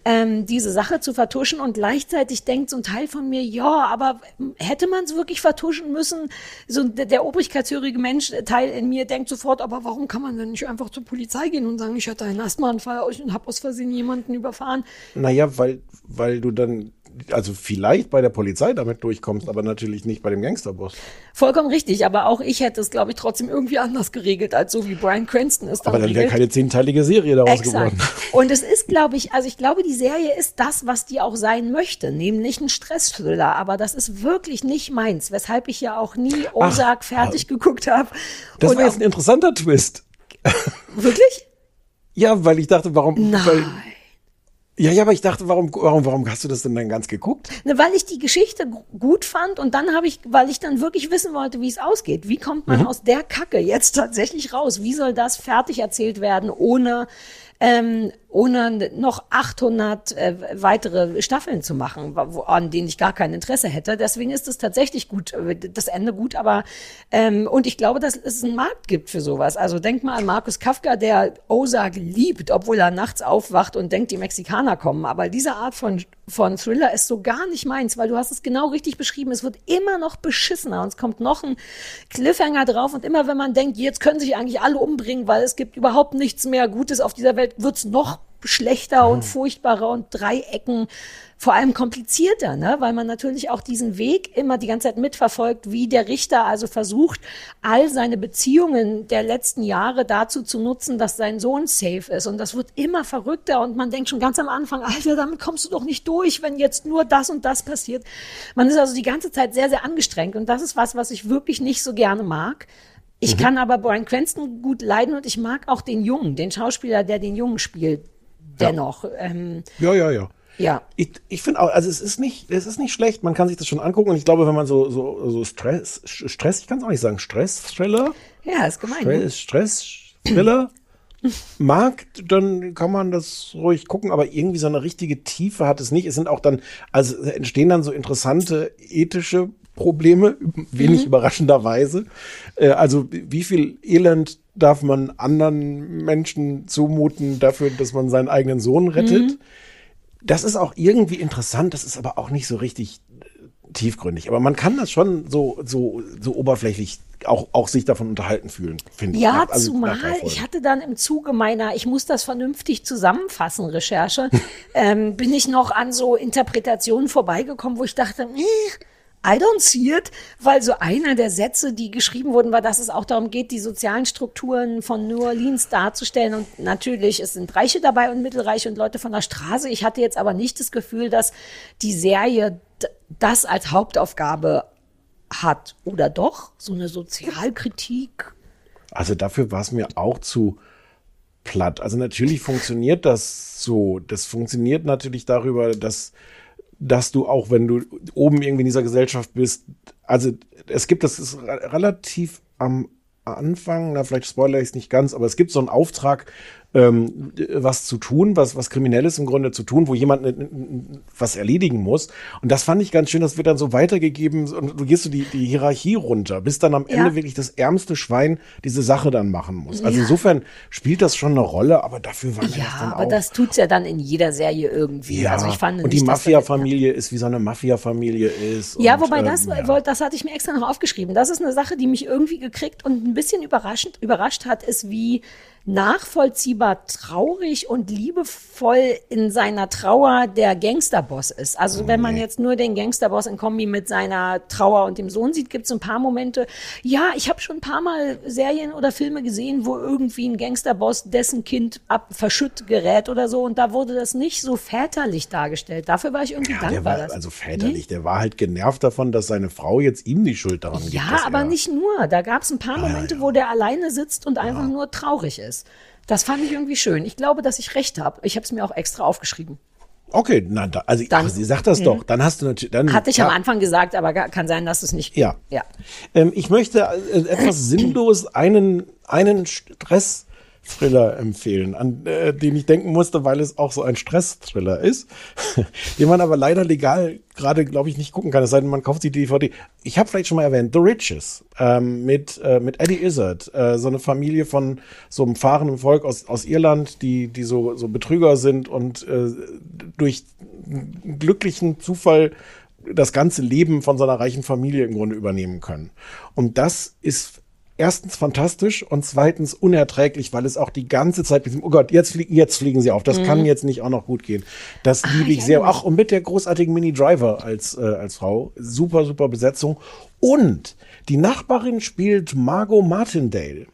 ähm, diese Sache zu vertuschen. Und gleichzeitig denkt so ein Teil von mir, ja, aber hätte man es wirklich vertuschen müssen? So der, der obrigkeitshörige Mensch, äh, Teil in mir, denkt sofort, aber warum kann man denn nicht einfach zur Polizei gehen und sagen, ich hatte einen Asthmaanfall und habe aus Versehen jemanden überfahren? Naja, weil, weil du dann also vielleicht bei der Polizei damit durchkommst, aber natürlich nicht bei dem Gangsterboss. Vollkommen richtig, aber auch ich hätte es, glaube ich, trotzdem irgendwie anders geregelt, als so wie Brian Cranston es dann Aber dann wäre keine zehnteilige Serie daraus Exakt. geworden. Und es ist, glaube ich, also ich glaube, die Serie ist das, was die auch sein möchte, nämlich ein Stressthriller, aber das ist wirklich nicht meins, weshalb ich ja auch nie Ozark Ach, fertig geguckt habe. Das war jetzt ein interessanter Twist. Wirklich? Ja, weil ich dachte, warum, Nein. weil ja, ja, aber ich dachte, warum, warum, warum hast du das denn dann ganz geguckt? Ne, weil ich die Geschichte gut fand und dann habe ich, weil ich dann wirklich wissen wollte, wie es ausgeht. Wie kommt man mhm. aus der Kacke jetzt tatsächlich raus? Wie soll das fertig erzählt werden, ohne ähm, ohne noch 800 äh, weitere Staffeln zu machen, wo, an denen ich gar kein Interesse hätte. Deswegen ist es tatsächlich gut, äh, das Ende gut, aber ähm, und ich glaube, dass es einen Markt gibt für sowas. Also denk mal an Markus Kafka, der Ozark liebt, obwohl er nachts aufwacht und denkt, die Mexikaner kommen. Aber diese Art von von Thriller ist so gar nicht meins, weil du hast es genau richtig beschrieben. Es wird immer noch beschissener und es kommt noch ein Cliffhanger drauf und immer wenn man denkt, jetzt können sich eigentlich alle umbringen, weil es gibt überhaupt nichts mehr Gutes auf dieser Welt, wird's noch schlechter und furchtbarer und Dreiecken vor allem komplizierter, ne? weil man natürlich auch diesen Weg immer die ganze Zeit mitverfolgt, wie der Richter also versucht, all seine Beziehungen der letzten Jahre dazu zu nutzen, dass sein Sohn safe ist. Und das wird immer verrückter und man denkt schon ganz am Anfang, Alter, damit kommst du doch nicht durch, wenn jetzt nur das und das passiert. Man ist also die ganze Zeit sehr, sehr angestrengt und das ist was, was ich wirklich nicht so gerne mag. Ich mhm. kann aber Brian Cranston gut leiden und ich mag auch den Jungen, den Schauspieler, der den Jungen spielt, dennoch. Ja, ähm, ja, ja. ja. Ja. Ich, ich finde auch, also es ist nicht, es ist nicht schlecht, man kann sich das schon angucken und ich glaube, wenn man so, so, so Stress, Stress, ich kann es auch nicht sagen, Stress-Thriller. Ja, ist gemein. Stress, ne? Stress-Thriller mag, dann kann man das ruhig gucken, aber irgendwie so eine richtige Tiefe hat es nicht. Es sind auch dann, also entstehen dann so interessante ethische Probleme, wenig mhm. überraschenderweise. Äh, also wie viel Elend darf man anderen Menschen zumuten dafür, dass man seinen eigenen Sohn rettet? Mhm. Das ist auch irgendwie interessant, das ist aber auch nicht so richtig tiefgründig. Aber man kann das schon so, so, so oberflächlich auch, auch sich davon unterhalten fühlen, finde ich. Ja, also zumal ich hatte dann im Zuge meiner, ich muss das vernünftig zusammenfassen, Recherche, ähm, bin ich noch an so Interpretationen vorbeigekommen, wo ich dachte, äh, I don't see it, weil so einer der Sätze, die geschrieben wurden, war, dass es auch darum geht, die sozialen Strukturen von New Orleans darzustellen. Und natürlich, es sind Reiche dabei und Mittelreiche und Leute von der Straße. Ich hatte jetzt aber nicht das Gefühl, dass die Serie das als Hauptaufgabe hat. Oder doch? So eine Sozialkritik? Also dafür war es mir auch zu platt. Also natürlich funktioniert das so. Das funktioniert natürlich darüber, dass dass du auch, wenn du oben irgendwie in dieser Gesellschaft bist, also es gibt, das ist relativ am Anfang, na vielleicht spoilere ich es nicht ganz, aber es gibt so einen Auftrag, ähm, was zu tun, was, was Kriminelles im Grunde zu tun, wo jemand was erledigen muss. Und das fand ich ganz schön, das wird dann so weitergegeben und du gehst so die, die Hierarchie runter, bis dann am Ende wirklich das ärmste Schwein diese Sache dann machen muss. Also ja. insofern spielt das schon eine Rolle, aber dafür war mir ja, das dann auch. aber das tut's ja dann in jeder Serie irgendwie. Ja, also ich fand und die Mafia-Familie ist, wie so eine Mafia-Familie ist. Ja, und, wobei ähm, das, ja. das hatte ich mir extra noch aufgeschrieben. Das ist eine Sache, die mich irgendwie gekriegt und ein bisschen überraschend, überrascht hat, ist wie nachvollziehbar traurig und liebevoll in seiner Trauer der Gangsterboss ist. Also wenn man jetzt nur den Gangsterboss in Kombi mit seiner Trauer und dem Sohn sieht, gibt es ein paar Momente. Ja, ich habe schon ein paar Mal Serien oder Filme gesehen, wo irgendwie ein Gangsterboss dessen Kind ab verschütt gerät oder so und da wurde das nicht so väterlich dargestellt. Dafür war ich irgendwie ja, dankbar. Der war, also väterlich, nee? der war halt genervt davon, dass seine Frau jetzt ihm die Schuld daran gibt. Ja, aber nicht nur. Da gab es ein paar Momente, ah, ja. wo der alleine sitzt und einfach nur traurig ist ist. Das fand ich irgendwie schön. Ich glaube, dass ich recht habe. Ich habe es mir auch extra aufgeschrieben. Okay, na, da, also dann, sie sagt das doch. Dann hast du natürlich. Dann, Hatte ich ja. am Anfang gesagt, aber kann sein, dass es nicht. Ja. ja. Ähm, ich möchte äh, etwas sinnlos einen einen Stress Thriller empfehlen, an äh, den ich denken musste, weil es auch so ein Stress-Thriller ist, den man aber leider legal gerade, glaube ich, nicht gucken kann, es sei denn, man kauft die DVD. Ich habe vielleicht schon mal erwähnt, The Riches ähm, mit, äh, mit Eddie Izzard, äh, so eine Familie von so einem fahrenden Volk aus, aus Irland, die, die so, so Betrüger sind und äh, durch glücklichen Zufall das ganze Leben von so einer reichen Familie im Grunde übernehmen können. Und das ist erstens fantastisch und zweitens unerträglich, weil es auch die ganze Zeit, oh Gott, jetzt, fliegen, jetzt fliegen sie auf. Das Mhm. kann jetzt nicht auch noch gut gehen. Das liebe ich sehr. Ach, und mit der großartigen Mini Driver als, äh, als Frau. Super, super Besetzung. Und die Nachbarin spielt Margot Martindale.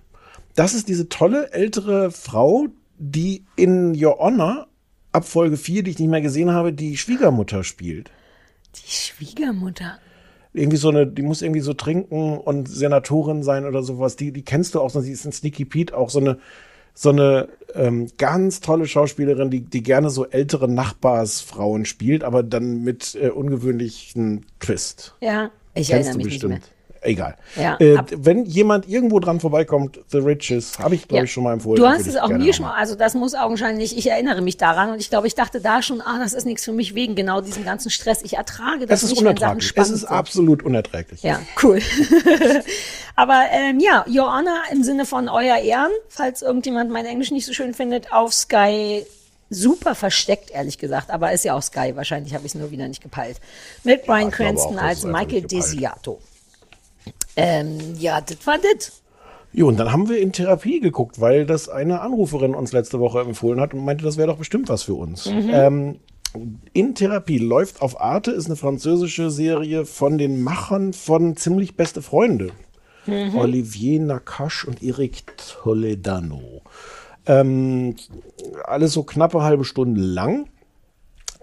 Das ist diese tolle ältere Frau, die in Your Honor ab Folge 4, die ich nicht mehr gesehen habe, die Schwiegermutter spielt Die Schwiegermutter. Irgendwie so eine, die muss irgendwie so trinken und Senatorin sein oder sowas. Die, die kennst du auch, so, sie ist in Sneaky Pete auch so eine, so eine ähm, ganz tolle Schauspielerin, die, die gerne so ältere Nachbarsfrauen spielt, aber dann mit äh, ungewöhnlichen Twist. Ja, ich Kennst erinnere du mich bestimmt. nicht mehr. Egal. Ja, äh, wenn jemand irgendwo dran vorbeikommt, The Riches, habe ich, glaube Ja. ich, schon mal empfohlen. Du hast es auch mir schon mal, also das muss augenscheinlich, ich erinnere mich daran und ich glaube, ich dachte da schon, ah, das ist nichts für mich wegen genau diesem ganzen Stress. Ich ertrage das Es ist nicht, unerträglich. Es ist sind. absolut unerträglich. Ja, cool. Aber ähm, ja, Your Honor im Sinne von euer Ehren, falls irgendjemand mein Englisch nicht so schön findet, auf Sky super versteckt, ehrlich gesagt. Aber ist ja auch Sky, wahrscheinlich habe ich es nur wieder nicht gepeilt. Mit Brian glaube Cranston auch, als Michael. Desiato. Ähm, ja, das war das. Jo, und dann haben wir in Therapie geguckt, weil das eine Anruferin uns letzte Woche empfohlen hat und meinte, das wäre doch bestimmt was für uns. Mhm. Ähm, in Therapie läuft auf Arte, ist eine französische Serie von den Machern von Ziemlich Beste Freunde. Mhm. Olivier Nakache und Eric Toledano. Ähm, alles so knappe halbe Stunde lang.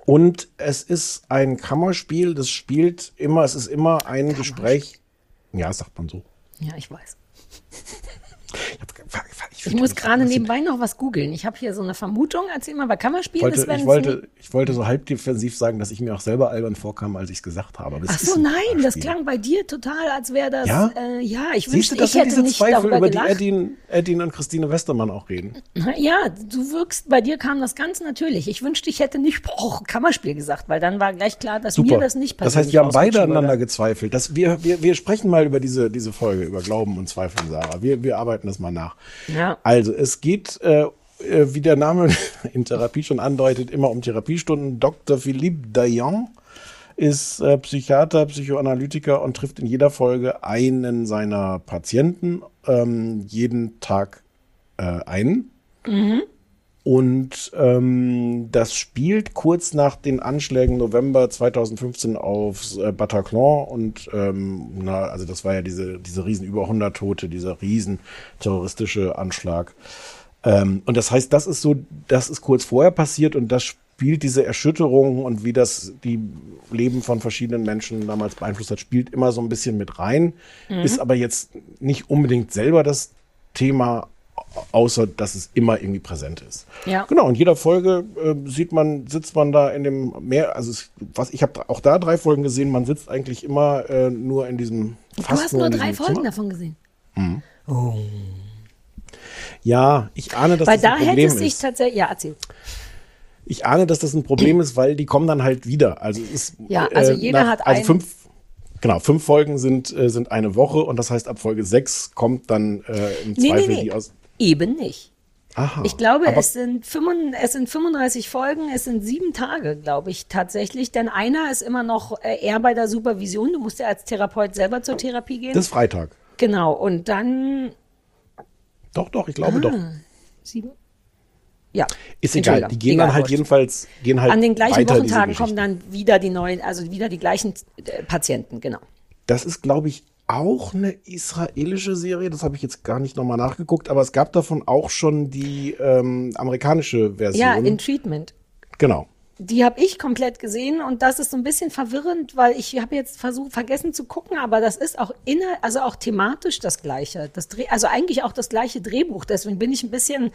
Und es ist ein Kammerspiel, das spielt immer, es ist immer ein Gespräch. Ja, sagt man so. Ja, ich weiß. Ich, Ich muss gerade nebenbei noch was googeln. Ich habe hier so eine Vermutung. Erzähl mal, bei Kammerspielen wollte, ist, wenn ich, wollte, ich wollte so halb defensiv sagen, dass ich mir auch selber albern vorkam, als ich es gesagt habe. Ach so, ein nein, das klang bei dir total, als wäre das. Ja? Äh, ja, ich wünschte, das ich hätte diese nicht Zweifel, über die gelacht. Edin, Edin und Christine Westermann auch reden. Na Ja, du wirkst, bei dir kam das ganz natürlich. Ich wünschte, ich hätte nicht oh, Kammerspiel gesagt, weil dann war gleich klar, dass mir das nicht passiert. Das heißt, wir haben beide aneinander gezweifelt. Das, wir, wir, wir sprechen mal über diese, diese Folge, über Glauben und Zweifeln, Sarah. Wir, wir arbeiten das mal nach. Ja. Also, es geht, äh, äh, wie der Name in Therapie schon andeutet, immer um Therapiestunden. Dr. Philippe Dayan ist äh, Psychiater, Psychoanalytiker und trifft in jeder Folge einen seiner Patienten, ähm, jeden Tag äh, einen. Mhm. Und ähm, das spielt kurz nach den Anschlägen November 2015 auf äh, Bataclan und ähm, na, also das war ja diese, diese riesen über 100 Tote, dieser riesen terroristische Anschlag. Ähm, und das heißt, das ist so, das ist kurz vorher passiert und das spielt diese Erschütterung und wie das die Leben von verschiedenen Menschen damals beeinflusst hat, spielt immer so ein bisschen mit rein, Mhm. ist aber jetzt nicht unbedingt selber das Thema, außer dass es immer irgendwie präsent ist. Ja. Genau, in jeder Folge äh, sieht man, sitzt man da in dem Meer, also es, was ich habe auch da drei Folgen gesehen, man sitzt eigentlich immer äh, nur in diesem Du fast hast nur in drei Folgen Zimmer. davon gesehen. Mhm. Oh. Ja, ich ahne, dass Weil das da ein Problem hätte es sich ist. tatsächlich, ja, erzähl. Ich ahne, dass das ein Problem ist, weil die kommen dann halt wieder. Also es ist Ja, also jeder hat also fünf Genau, fünf Folgen sind, äh, sind eine Woche und das heißt, ab Folge sechs kommt dann äh, im Nee, nee, Zweifel nee. die aus. Eben nicht. Aha. Ich glaube, es sind, 35, es sind 35 Folgen, es sind sieben Tage, glaube ich, tatsächlich. Denn einer ist immer noch äh, eher bei der Supervision. Du musst ja als Therapeut selber zur Therapie gehen. Das ist Freitag. genau. Und dann Doch, doch, ich glaube Ah, doch. sieben. Ja. Ist egal. Die gehen egal, dann halt wurscht. jedenfalls gehen halt An den gleichen weiter, Wochentagen kommen dann wieder die neuen, also wieder die gleichen äh, Patienten, genau. Das ist, glaube ich, auch eine israelische Serie. Das habe ich jetzt gar nicht nochmal nachgeguckt, aber es gab davon auch schon die ähm, amerikanische Version. Ja, in Treatment. genau. Die habe ich komplett gesehen und das ist so ein bisschen verwirrend, weil ich habe jetzt versucht, vergessen zu gucken, aber das ist auch inner, also auch thematisch das gleiche. Das Dreh, also eigentlich auch das gleiche Drehbuch. Deswegen bin ich ein bisschen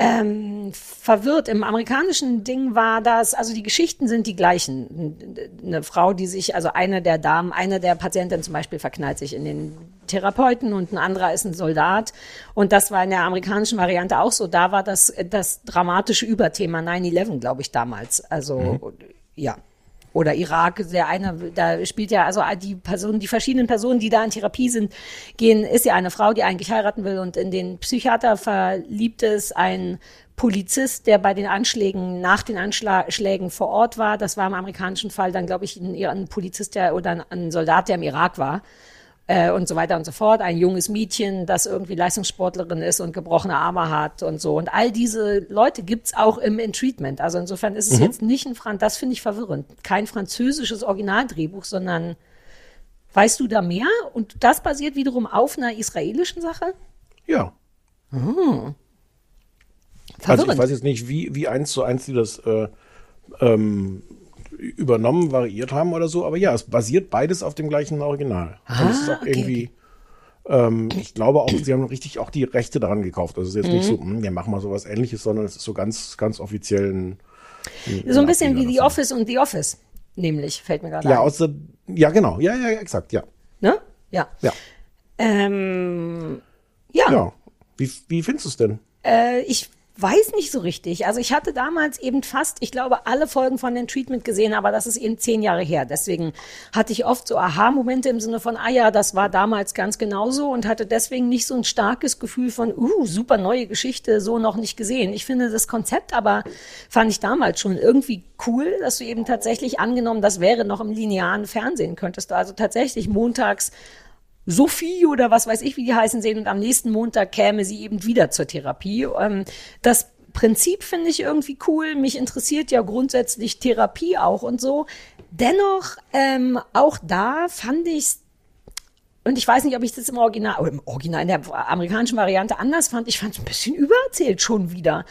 ähm, verwirrt. Im amerikanischen Ding war das, also die Geschichten sind die gleichen. Eine Frau, die sich, also eine der Damen, eine der Patientinnen zum Beispiel verknallt sich in den Therapeuten und ein anderer ist ein Soldat. Und das war in der amerikanischen Variante auch so. Da war das das dramatische Überthema 9-11, glaube ich, damals. Also, Mhm. ja. Oder Irak, der eine, da spielt ja, also die Personen, die verschiedenen Personen, die da in Therapie sind, gehen, ist ja eine Frau, die eigentlich heiraten will und in den Psychiater verliebt ist, ein Polizist, der bei den Anschlägen, nach den Anschlägen vor Ort war. Das war im amerikanischen Fall dann, glaube ich, ein, ein Polizist der, oder ein, ein Soldat, der im Irak war äh, und so weiter und so fort. Ein junges Mädchen, das irgendwie Leistungssportlerin ist und gebrochene Arme hat und so. Und all diese Leute gibt's auch im in Treatment. Also insofern ist es Mhm. jetzt nicht ein Franz, das finde ich verwirrend. Kein französisches Originaldrehbuch, sondern weißt du da mehr? Und das basiert wiederum auf einer israelischen Sache? Ja. Hm. Also ich Verwirrend. weiß jetzt nicht, wie, wie eins zu eins die das äh, ähm, übernommen, variiert haben oder so, aber ja, es basiert beides auf dem gleichen Original. Ah, Und es ist auch okay, irgendwie, Ähm, ich glaube auch, sie haben richtig auch die Rechte daran gekauft. Also es ist jetzt nicht Mhm. so, hm, wir machen mal sowas ähnliches, sondern es ist so ganz, ganz offiziell ein, ein So ein bisschen wie The Office und The Office, nämlich, fällt mir gerade Ja, ein. außer, ja, genau. Ja, ja, exakt, ja. Ne? Ja. Ja. Ähm, ja. Ja. Wie, wie findest du es denn? Äh, ich weiß nicht so richtig. Also ich hatte damals eben fast, ich glaube, alle Folgen von den Treatment gesehen, aber das ist eben zehn Jahre her. Deswegen hatte ich oft so Aha-Momente im Sinne von, ah ja, das war damals ganz genauso und hatte deswegen nicht so ein starkes Gefühl von, uh, super neue Geschichte, so noch nicht gesehen. Ich finde das Konzept aber, fand ich damals schon irgendwie cool, dass du eben tatsächlich angenommen, das wäre noch im linearen Fernsehen, könntest du also tatsächlich montags Sophie oder was weiß ich, wie die heißen, sehen und am nächsten Montag käme sie eben wieder zur Therapie. Ähm, das Prinzip finde ich irgendwie cool. Mich interessiert ja grundsätzlich Therapie auch und so. Dennoch, ähm, auch da fand ich und ich weiß nicht, ob ich das im Original, oder im Original, in der amerikanischen Variante anders fand. Ich fand es ein bisschen übererzählt schon wieder.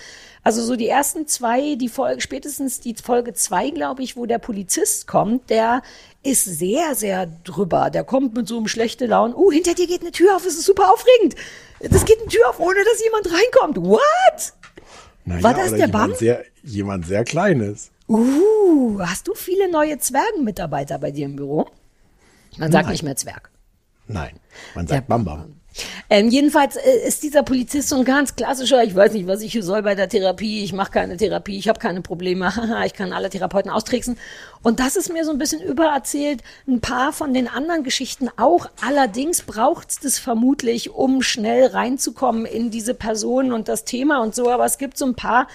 Also so die ersten zwei, die Folge, spätestens die Folge zwei, glaube ich, wo der Polizist kommt, der ist sehr, sehr drüber. Der kommt mit so einem schlechten Laune. Uh, hinter dir geht eine Tür auf, es ist super aufregend. Das geht eine Tür auf, ohne dass jemand reinkommt. What? Naja, War das der jemand Bam? Sehr, jemand sehr Kleines. Uh, hast du viele neue Zwergenmitarbeiter bei dir im Büro? Man sagt Nein. nicht mehr Zwerg. Nein, man sagt Bamba. Ähm, jedenfalls äh, ist dieser Polizist so ein ganz klassischer, ich weiß nicht, was ich hier soll bei der Therapie, ich mache keine Therapie, ich habe keine Probleme, ich kann alle Therapeuten austricksen. Und das ist mir so ein bisschen übererzählt, ein paar von den anderen Geschichten auch. Allerdings braucht es das vermutlich, um schnell reinzukommen in diese Person und das Thema und so. Aber es gibt so ein paar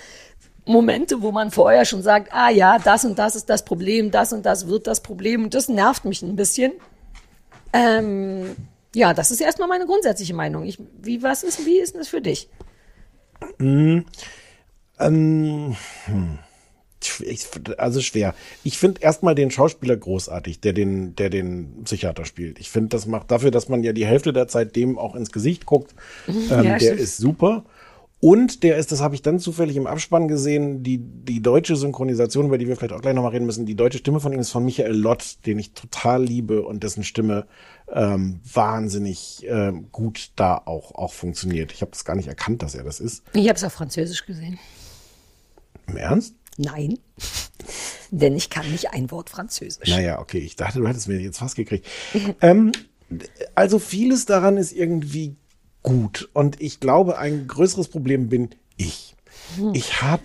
Momente, wo man vorher schon sagt, ah ja, das und das ist das Problem, das und das wird das Problem und das nervt mich ein bisschen. Ähm, ja, das ist erstmal meine grundsätzliche Meinung. Ich, wie, was ist, wie ist denn das für dich? Mm, ähm, hm. Ich, also schwer. Ich finde erstmal den Schauspieler großartig, der den, der den Psychiater spielt. Ich finde, das macht dafür, dass man ja die Hälfte der Zeit dem auch ins Gesicht guckt. Ähm, Ja, der stimmt. ist super. Und der ist, das habe ich dann zufällig im Abspann gesehen, die, die deutsche Synchronisation, über die wir vielleicht auch gleich nochmal reden müssen, die deutsche Stimme von ihm ist von Michael Lott, den ich total liebe und dessen Stimme ähm, wahnsinnig ähm, gut da auch, auch funktioniert. Ich habe das gar nicht erkannt, dass er das ist. Ich habe es auf Französisch gesehen. Im Ernst? Nein, denn ich kann nicht ein Wort Französisch. Naja, okay, ich dachte, du hättest mir jetzt fast gekriegt. ähm, also vieles daran ist irgendwie gut. Und ich glaube, ein größeres Problem bin ich. Ich habe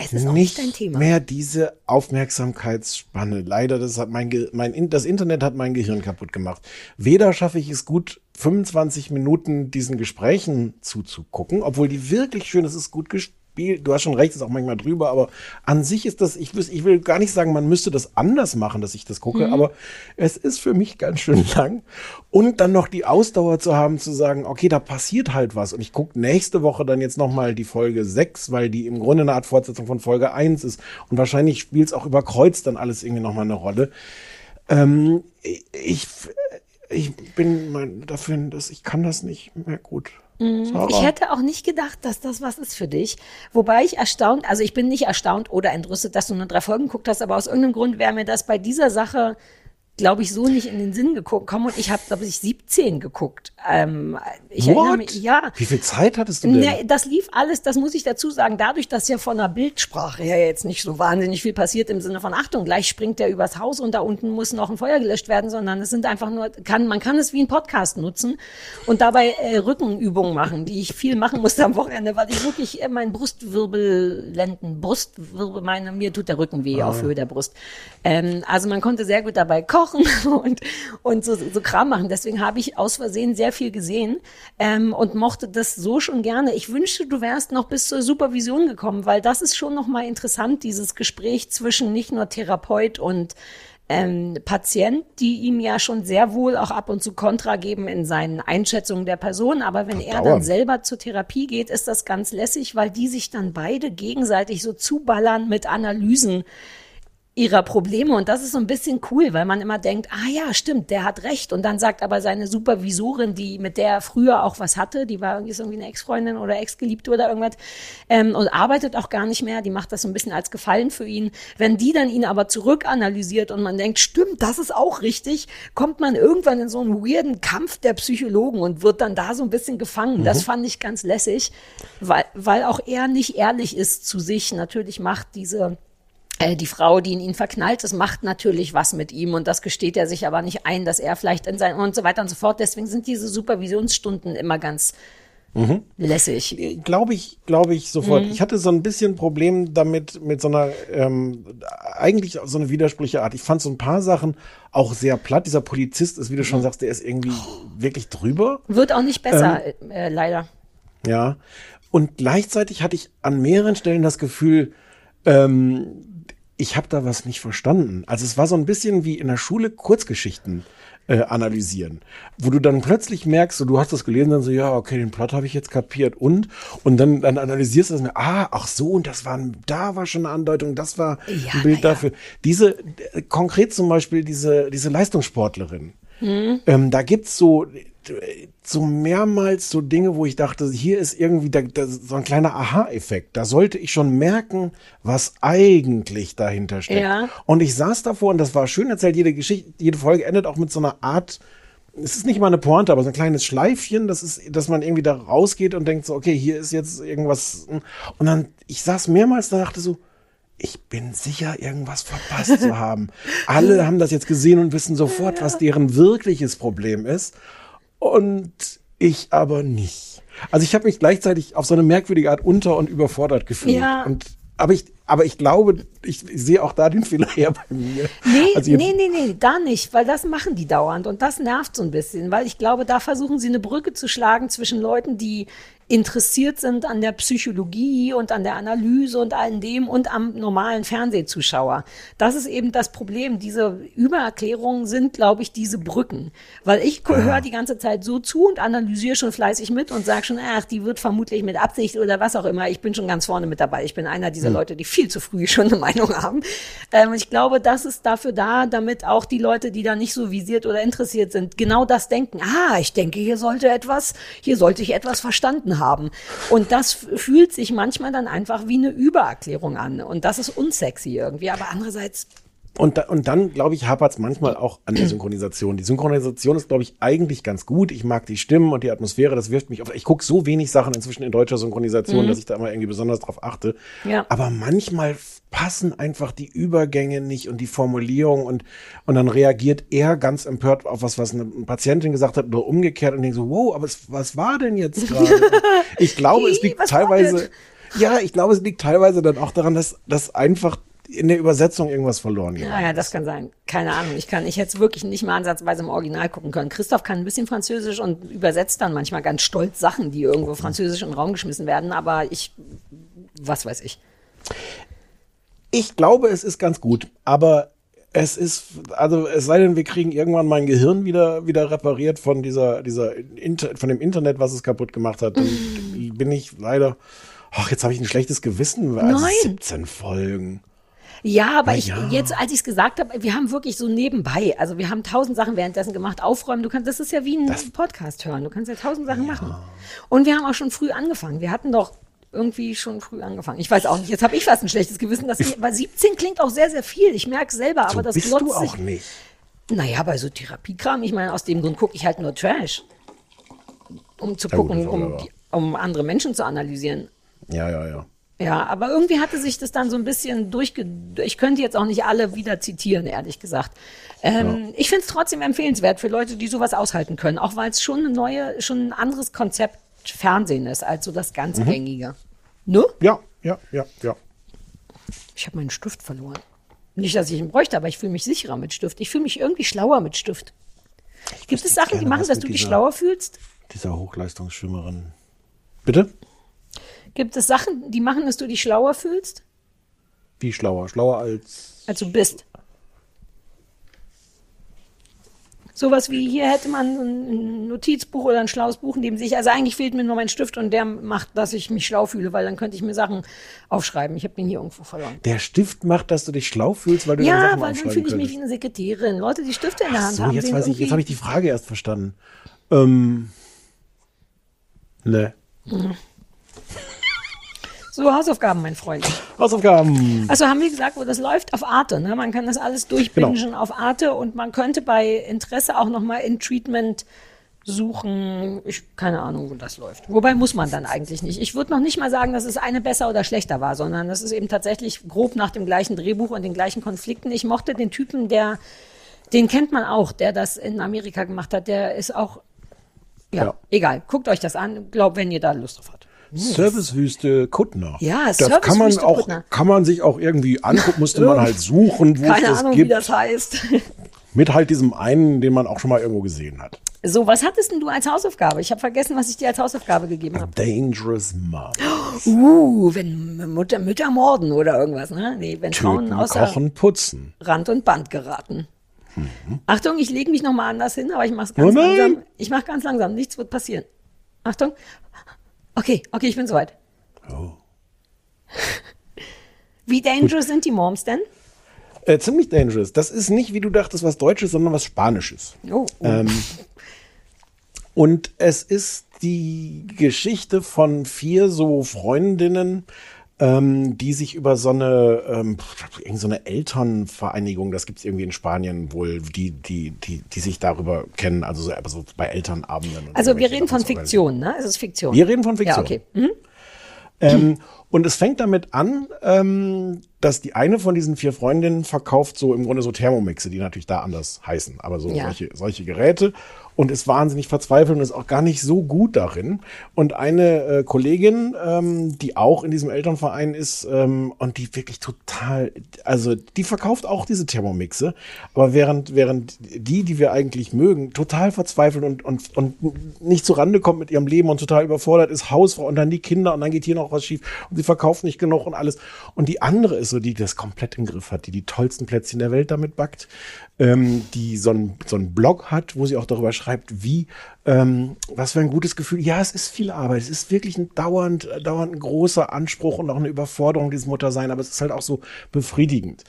Es ist auch nicht nicht dein Thema. mehr diese Aufmerksamkeitsspanne. Leider, das hat mein, Ge mein In- das Internet hat mein Gehirn kaputt gemacht. Weder schaffe ich es gut, 25 Minuten diesen Gesprächen zuzugucken, obwohl die wirklich schön, es ist gut gespielt. Du hast schon recht, ist auch manchmal drüber, aber an sich ist das, ich, ich will gar nicht sagen, man müsste das anders machen, dass ich das gucke, Mhm. aber es ist für mich ganz schön lang. Und dann noch die Ausdauer zu haben, zu sagen, okay, da passiert halt was. Und ich gucke nächste Woche dann jetzt nochmal die Folge 6, weil die im Grunde eine Art Fortsetzung von Folge 1 ist. Und wahrscheinlich spielt es auch über Kreuz dann alles irgendwie nochmal eine Rolle. Ähm, ich, ich bin mein, dafür, dass ich kann das nicht mehr gut. Sarah. Ich hätte auch nicht gedacht, dass das was ist für dich. Wobei ich erstaunt, also ich bin nicht erstaunt oder entrüstet, dass du nur drei Folgen geguckt hast, aber aus irgendeinem Grund wäre mir das bei dieser Sache glaube ich, so nicht in den Sinn gekommen und ich habe, glaube ich, 17 geguckt. Ähm, ich erinnere What? mich, ja. Wie viel Zeit hattest du denn? Ne, das lief alles, das muss ich dazu sagen, dadurch, dass ja von der Bildsprache her jetzt nicht so wahnsinnig viel passiert im Sinne von Achtung, gleich springt der übers Haus und da unten muss noch ein Feuer gelöscht werden, sondern es sind einfach nur, kann, man kann es wie ein Podcast nutzen und dabei äh, Rückenübungen machen, die ich viel machen musste am Wochenende, weil ich wirklich äh, mein Brustwirbel, Lenden, Brustwirbel, meine, mir tut der Rücken weh Ah. auf Höhe der Brust. Ähm, also man konnte sehr gut dabei kochen und, und so, so Kram machen. Deswegen habe ich aus Versehen sehr viel gesehen ähm, und mochte das so schon gerne. Ich wünschte, du wärst noch bis zur Supervision gekommen, weil das ist schon noch mal interessant, dieses Gespräch zwischen nicht nur Therapeut und ähm, Patient, die ihm ja schon sehr wohl auch ab und zu Kontra geben in seinen Einschätzungen der Person. Aber wenn er dann selber zur Therapie geht, ist das ganz lässig, weil die sich dann beide gegenseitig so zuballern mit Analysen ihrer Probleme und das ist so ein bisschen cool, weil man immer denkt, ah ja, stimmt, der hat recht und dann sagt aber seine Supervisorin, die mit der er früher auch was hatte, die war irgendwie, ist irgendwie eine Ex-Freundin oder Ex-Geliebte oder irgendwas ähm, und arbeitet auch gar nicht mehr, die macht das so ein bisschen als Gefallen für ihn. Wenn die dann ihn aber zurückanalysiert und man denkt, stimmt, das ist auch richtig, kommt man irgendwann in so einen weirden Kampf der Psychologen und wird dann da so ein bisschen gefangen. Das Mhm. fand ich ganz lässig, weil, weil auch er nicht ehrlich ist zu sich. Natürlich macht diese die Frau, die in ihn verknallt ist, macht natürlich was mit ihm und das gesteht er sich aber nicht ein, dass er vielleicht in sein und so weiter und so fort. Deswegen sind diese Supervisionsstunden immer ganz Mhm. lässig. Glaube ich, glaube ich sofort. Mhm. Ich hatte so ein bisschen Problem damit, mit so einer, ähm, eigentlich so eine widersprüchliche Art. Ich fand so ein paar Sachen auch sehr platt. Dieser Polizist ist, wie du schon sagst, der ist irgendwie wirklich drüber. Wird auch nicht besser, äh, leider. Ja. Und gleichzeitig hatte ich an mehreren Stellen das Gefühl, ähm, ich habe da was nicht verstanden. Also es war so ein bisschen wie in der Schule Kurzgeschichten äh, analysieren, wo du dann plötzlich merkst, so, du hast das gelesen, dann so, ja, okay, den Plot habe ich jetzt kapiert und und dann dann analysierst du das, ah, ach so, und das war, da war schon eine Andeutung, das war ein Bild dafür. Diese äh, konkret zum Beispiel diese diese Leistungssportlerin. Hm? Ähm, da gibt's so, so mehrmals so Dinge, wo ich dachte, hier ist irgendwie da, da, so ein kleiner Aha-Effekt. Da sollte ich schon merken, was eigentlich dahinter steckt. Ja. Und ich saß davor und das war schön erzählt. Jede Geschichte, jede Folge endet auch mit so einer Art, es ist nicht mal eine Pointe, aber so ein kleines Schleifchen, das ist, dass man irgendwie da rausgeht und denkt so, okay, hier ist jetzt irgendwas. Und dann, ich saß mehrmals da und dachte so, ich bin sicher, irgendwas verpasst zu haben. Alle haben das jetzt gesehen und wissen sofort, was deren wirkliches Problem ist. Und ich aber nicht. Also ich habe mich gleichzeitig auf so eine merkwürdige Art unter- und überfordert gefühlt. Ja. Und, aber ich, aber ich glaube, ich, sehe auch da den Fehler her bei mir. Nee, Also nee, nee, nee, da nicht, weil das machen die dauernd und das nervt so ein bisschen, weil ich glaube, da versuchen sie eine Brücke zu schlagen zwischen Leuten, die interessiert sind an der Psychologie und an der Analyse und all dem und am normalen Fernsehzuschauer. Das ist eben das Problem. Diese Übererklärungen sind, glaube ich, diese Brücken. Weil ich höre die ganze Zeit so zu und analysiere schon fleißig mit und sage schon, ach, die wird vermutlich mit Absicht oder was auch immer. Ich bin schon ganz vorne mit dabei. Ich bin einer dieser Hm. Leute, die viel zu früh schon eine Meinung haben. Ähm, ich glaube, das ist dafür da, damit auch die Leute, die da nicht so visiert oder interessiert sind, genau das denken. Ah, ich denke, hier sollte etwas, hier sollte ich etwas verstanden haben. Und das fühlt sich manchmal dann einfach wie eine Übererklärung an. Und das ist unsexy irgendwie. Aber andererseits, Und, da, und dann, glaube ich, hapert es manchmal auch an der Synchronisation. Die Synchronisation ist, glaube ich, eigentlich ganz gut. Ich mag die Stimmen und die Atmosphäre, das wirft mich auf. Ich gucke so wenig Sachen inzwischen in deutscher Synchronisation, Mhm. dass ich da immer irgendwie besonders drauf achte. Ja. Aber manchmal passen einfach die Übergänge nicht und die Formulierung und, und dann reagiert er ganz empört auf was, was eine Patientin gesagt hat oder umgekehrt und denkt so, wow, aber es, was war denn jetzt gerade? ich glaube, es liegt teilweise, ja, ich glaube, es liegt teilweise dann auch daran, dass, dass einfach in der Übersetzung irgendwas verloren geht. ja, ja, das kann sein. Keine Ahnung. Ich kann, ich hätte es wirklich nicht mal ansatzweise im Original gucken können. Christoph kann ein bisschen Französisch und übersetzt dann manchmal ganz stolz Sachen, die irgendwo französisch in den Raum geschmissen werden. Aber ich, was weiß ich. Ich glaube, es ist ganz gut, aber es ist, also es sei denn, wir kriegen irgendwann mein Gehirn wieder, wieder repariert von dieser, dieser Inter von dem Internet, was es kaputt gemacht hat. Dann bin ich leider, ach, jetzt habe ich ein schlechtes Gewissen. Also Nein. 17 Folgen. Ja, aber Na ich, ja. jetzt, als ich es gesagt habe, wir haben wirklich so nebenbei, also wir haben tausend Sachen währenddessen gemacht, aufräumen, du kannst, das ist ja wie ein Podcast hören, du kannst ja tausend Sachen machen. Und wir haben auch schon früh angefangen. Wir hatten doch irgendwie schon früh angefangen. Ich weiß auch nicht, jetzt habe ich fast ein schlechtes Gewissen, dass ich, weil 17 klingt auch sehr, sehr viel. Ich merke selber, aber so das bist du auch sich. nicht. Naja, bei so Therapiekram, ich meine, aus dem Grund gucke ich halt nur Trash. Um zu Ja, gut, gucken, das um, um andere Menschen zu analysieren. Ja, ja, ja. Ja, aber irgendwie hatte sich das dann so ein bisschen durchge... Ich könnte jetzt auch nicht alle wieder zitieren, ehrlich gesagt. Ähm, Ich finde es trotzdem empfehlenswert für Leute, die sowas aushalten können, auch weil es schon eine neue, schon ein anderes Konzept Fernsehen ist, als so das ganz Mhm. gängige. Ne? Ja, ja, ja, ja. Ich habe meinen Stift verloren. Nicht, dass ich ihn bräuchte, aber ich fühle mich sicherer mit Stift. Ich fühle mich irgendwie schlauer mit Stift. Gibt es Sachen, die machen, dass du dich dieser- schlauer fühlst? Dieser Hochleistungsschwimmerin. Bitte? Gibt es Sachen, die machen, dass du dich schlauer fühlst, Wie schlauer? Schlauer als. als du bist? Sowas wie hier hätte man ein Notizbuch oder ein schlaues Buch, in dem sich, also eigentlich fehlt mir nur mein Stift und der macht, dass ich mich schlau fühle, weil dann könnte ich mir Sachen aufschreiben. Ich habe den hier irgendwo verloren. Der Stift macht, dass du dich schlau fühlst, weil du Ja, Sachen weil dann fühle ich mich wie eine Sekretärin. Leute, die Stifte in der Hand So, haben. jetzt weiß ich, jetzt habe ich die Frage erst verstanden. Ähm. Ne. Mhm. So, Hausaufgaben, mein Freund. Hausaufgaben. Also haben wir gesagt, wo das läuft auf Arte. Ne? Man kann das alles durchbingen Genau. auf Arte und man könnte bei Interesse auch noch mal in Treatment suchen. Ich keine Ahnung, wo das läuft. Wobei muss man dann eigentlich nicht. Ich würde noch nicht mal sagen, dass es eine besser oder schlechter war, sondern das ist eben tatsächlich grob nach dem gleichen Drehbuch und den gleichen Konflikten. Ich mochte den Typen, der, den kennt man auch, der das in Amerika gemacht hat. Der ist auch, ja, Ja. egal. Guckt euch das an. Glaubt, wenn ihr da Lust drauf habt. Servicewüste Kuttner. Ja, das kann man auch, Kuttner. kann man sich auch irgendwie angucken, musste man halt suchen, wo es Keine das Ahnung, wie gibt. das heißt. Mit halt diesem einen, den man auch schon mal irgendwo gesehen hat. So, was hattest denn du als Hausaufgabe? Ich habe vergessen, was ich dir als Hausaufgabe gegeben habe. Dangerous Mom. Uh, wenn Mutter, Mütter morden oder irgendwas, ne? Nee, wenn Frauen Töten, außer kochen, putzen. Rand und Band geraten. Achtung, ich lege mich noch mal anders hin, aber ich mache es ganz Oh langsam. Ich mache ganz langsam, nichts wird passieren. Achtung. Okay, okay, ich bin soweit. Oh. Wie dangerous sind die Moms denn? Äh, ziemlich dangerous. Das ist nicht, wie du dachtest, was Deutsches, sondern was Spanisches. Oh, oh. Ähm, und es ist die Geschichte von vier so Freundinnen, ähm, die sich über so eine, ähm, irgend so eine Elternvereinigung, das gibt's irgendwie in Spanien wohl, die, die, die, die sich darüber kennen, also so, so bei Elternabenden. und Also wir reden von Fiktion, ne? Es ist Fiktion. Wir reden von Fiktion. Ja, okay. Mhm. Ähm, und es fängt damit an, ähm, dass die eine von diesen vier Freundinnen verkauft so im Grunde so Thermomixe, die natürlich da anders heißen, aber so Ja. solche, solche Geräte und ist wahnsinnig verzweifelt und ist auch gar nicht so gut darin. Und eine äh, Kollegin, ähm, die auch in diesem Elternverein ist ähm, und die wirklich total, also die verkauft auch diese Thermomixe, aber während, während die, die wir eigentlich mögen, total verzweifelt und, und, und nicht zurande kommt mit ihrem Leben und total überfordert ist, Hausfrau und dann die Kinder und dann geht hier noch was schief und sie verkauft nicht genug und alles. Und die andere ist so, die das komplett im Griff hat, die die tollsten Plätzchen der Welt damit backt, ähm, die so einen so Blog hat, wo sie auch darüber schreibt, wie, ähm, was für ein gutes Gefühl. Ja, es ist viel Arbeit, es ist wirklich ein dauernd, dauernd ein großer Anspruch und auch eine Überforderung, dieses Muttersein, aber es ist halt auch so befriedigend.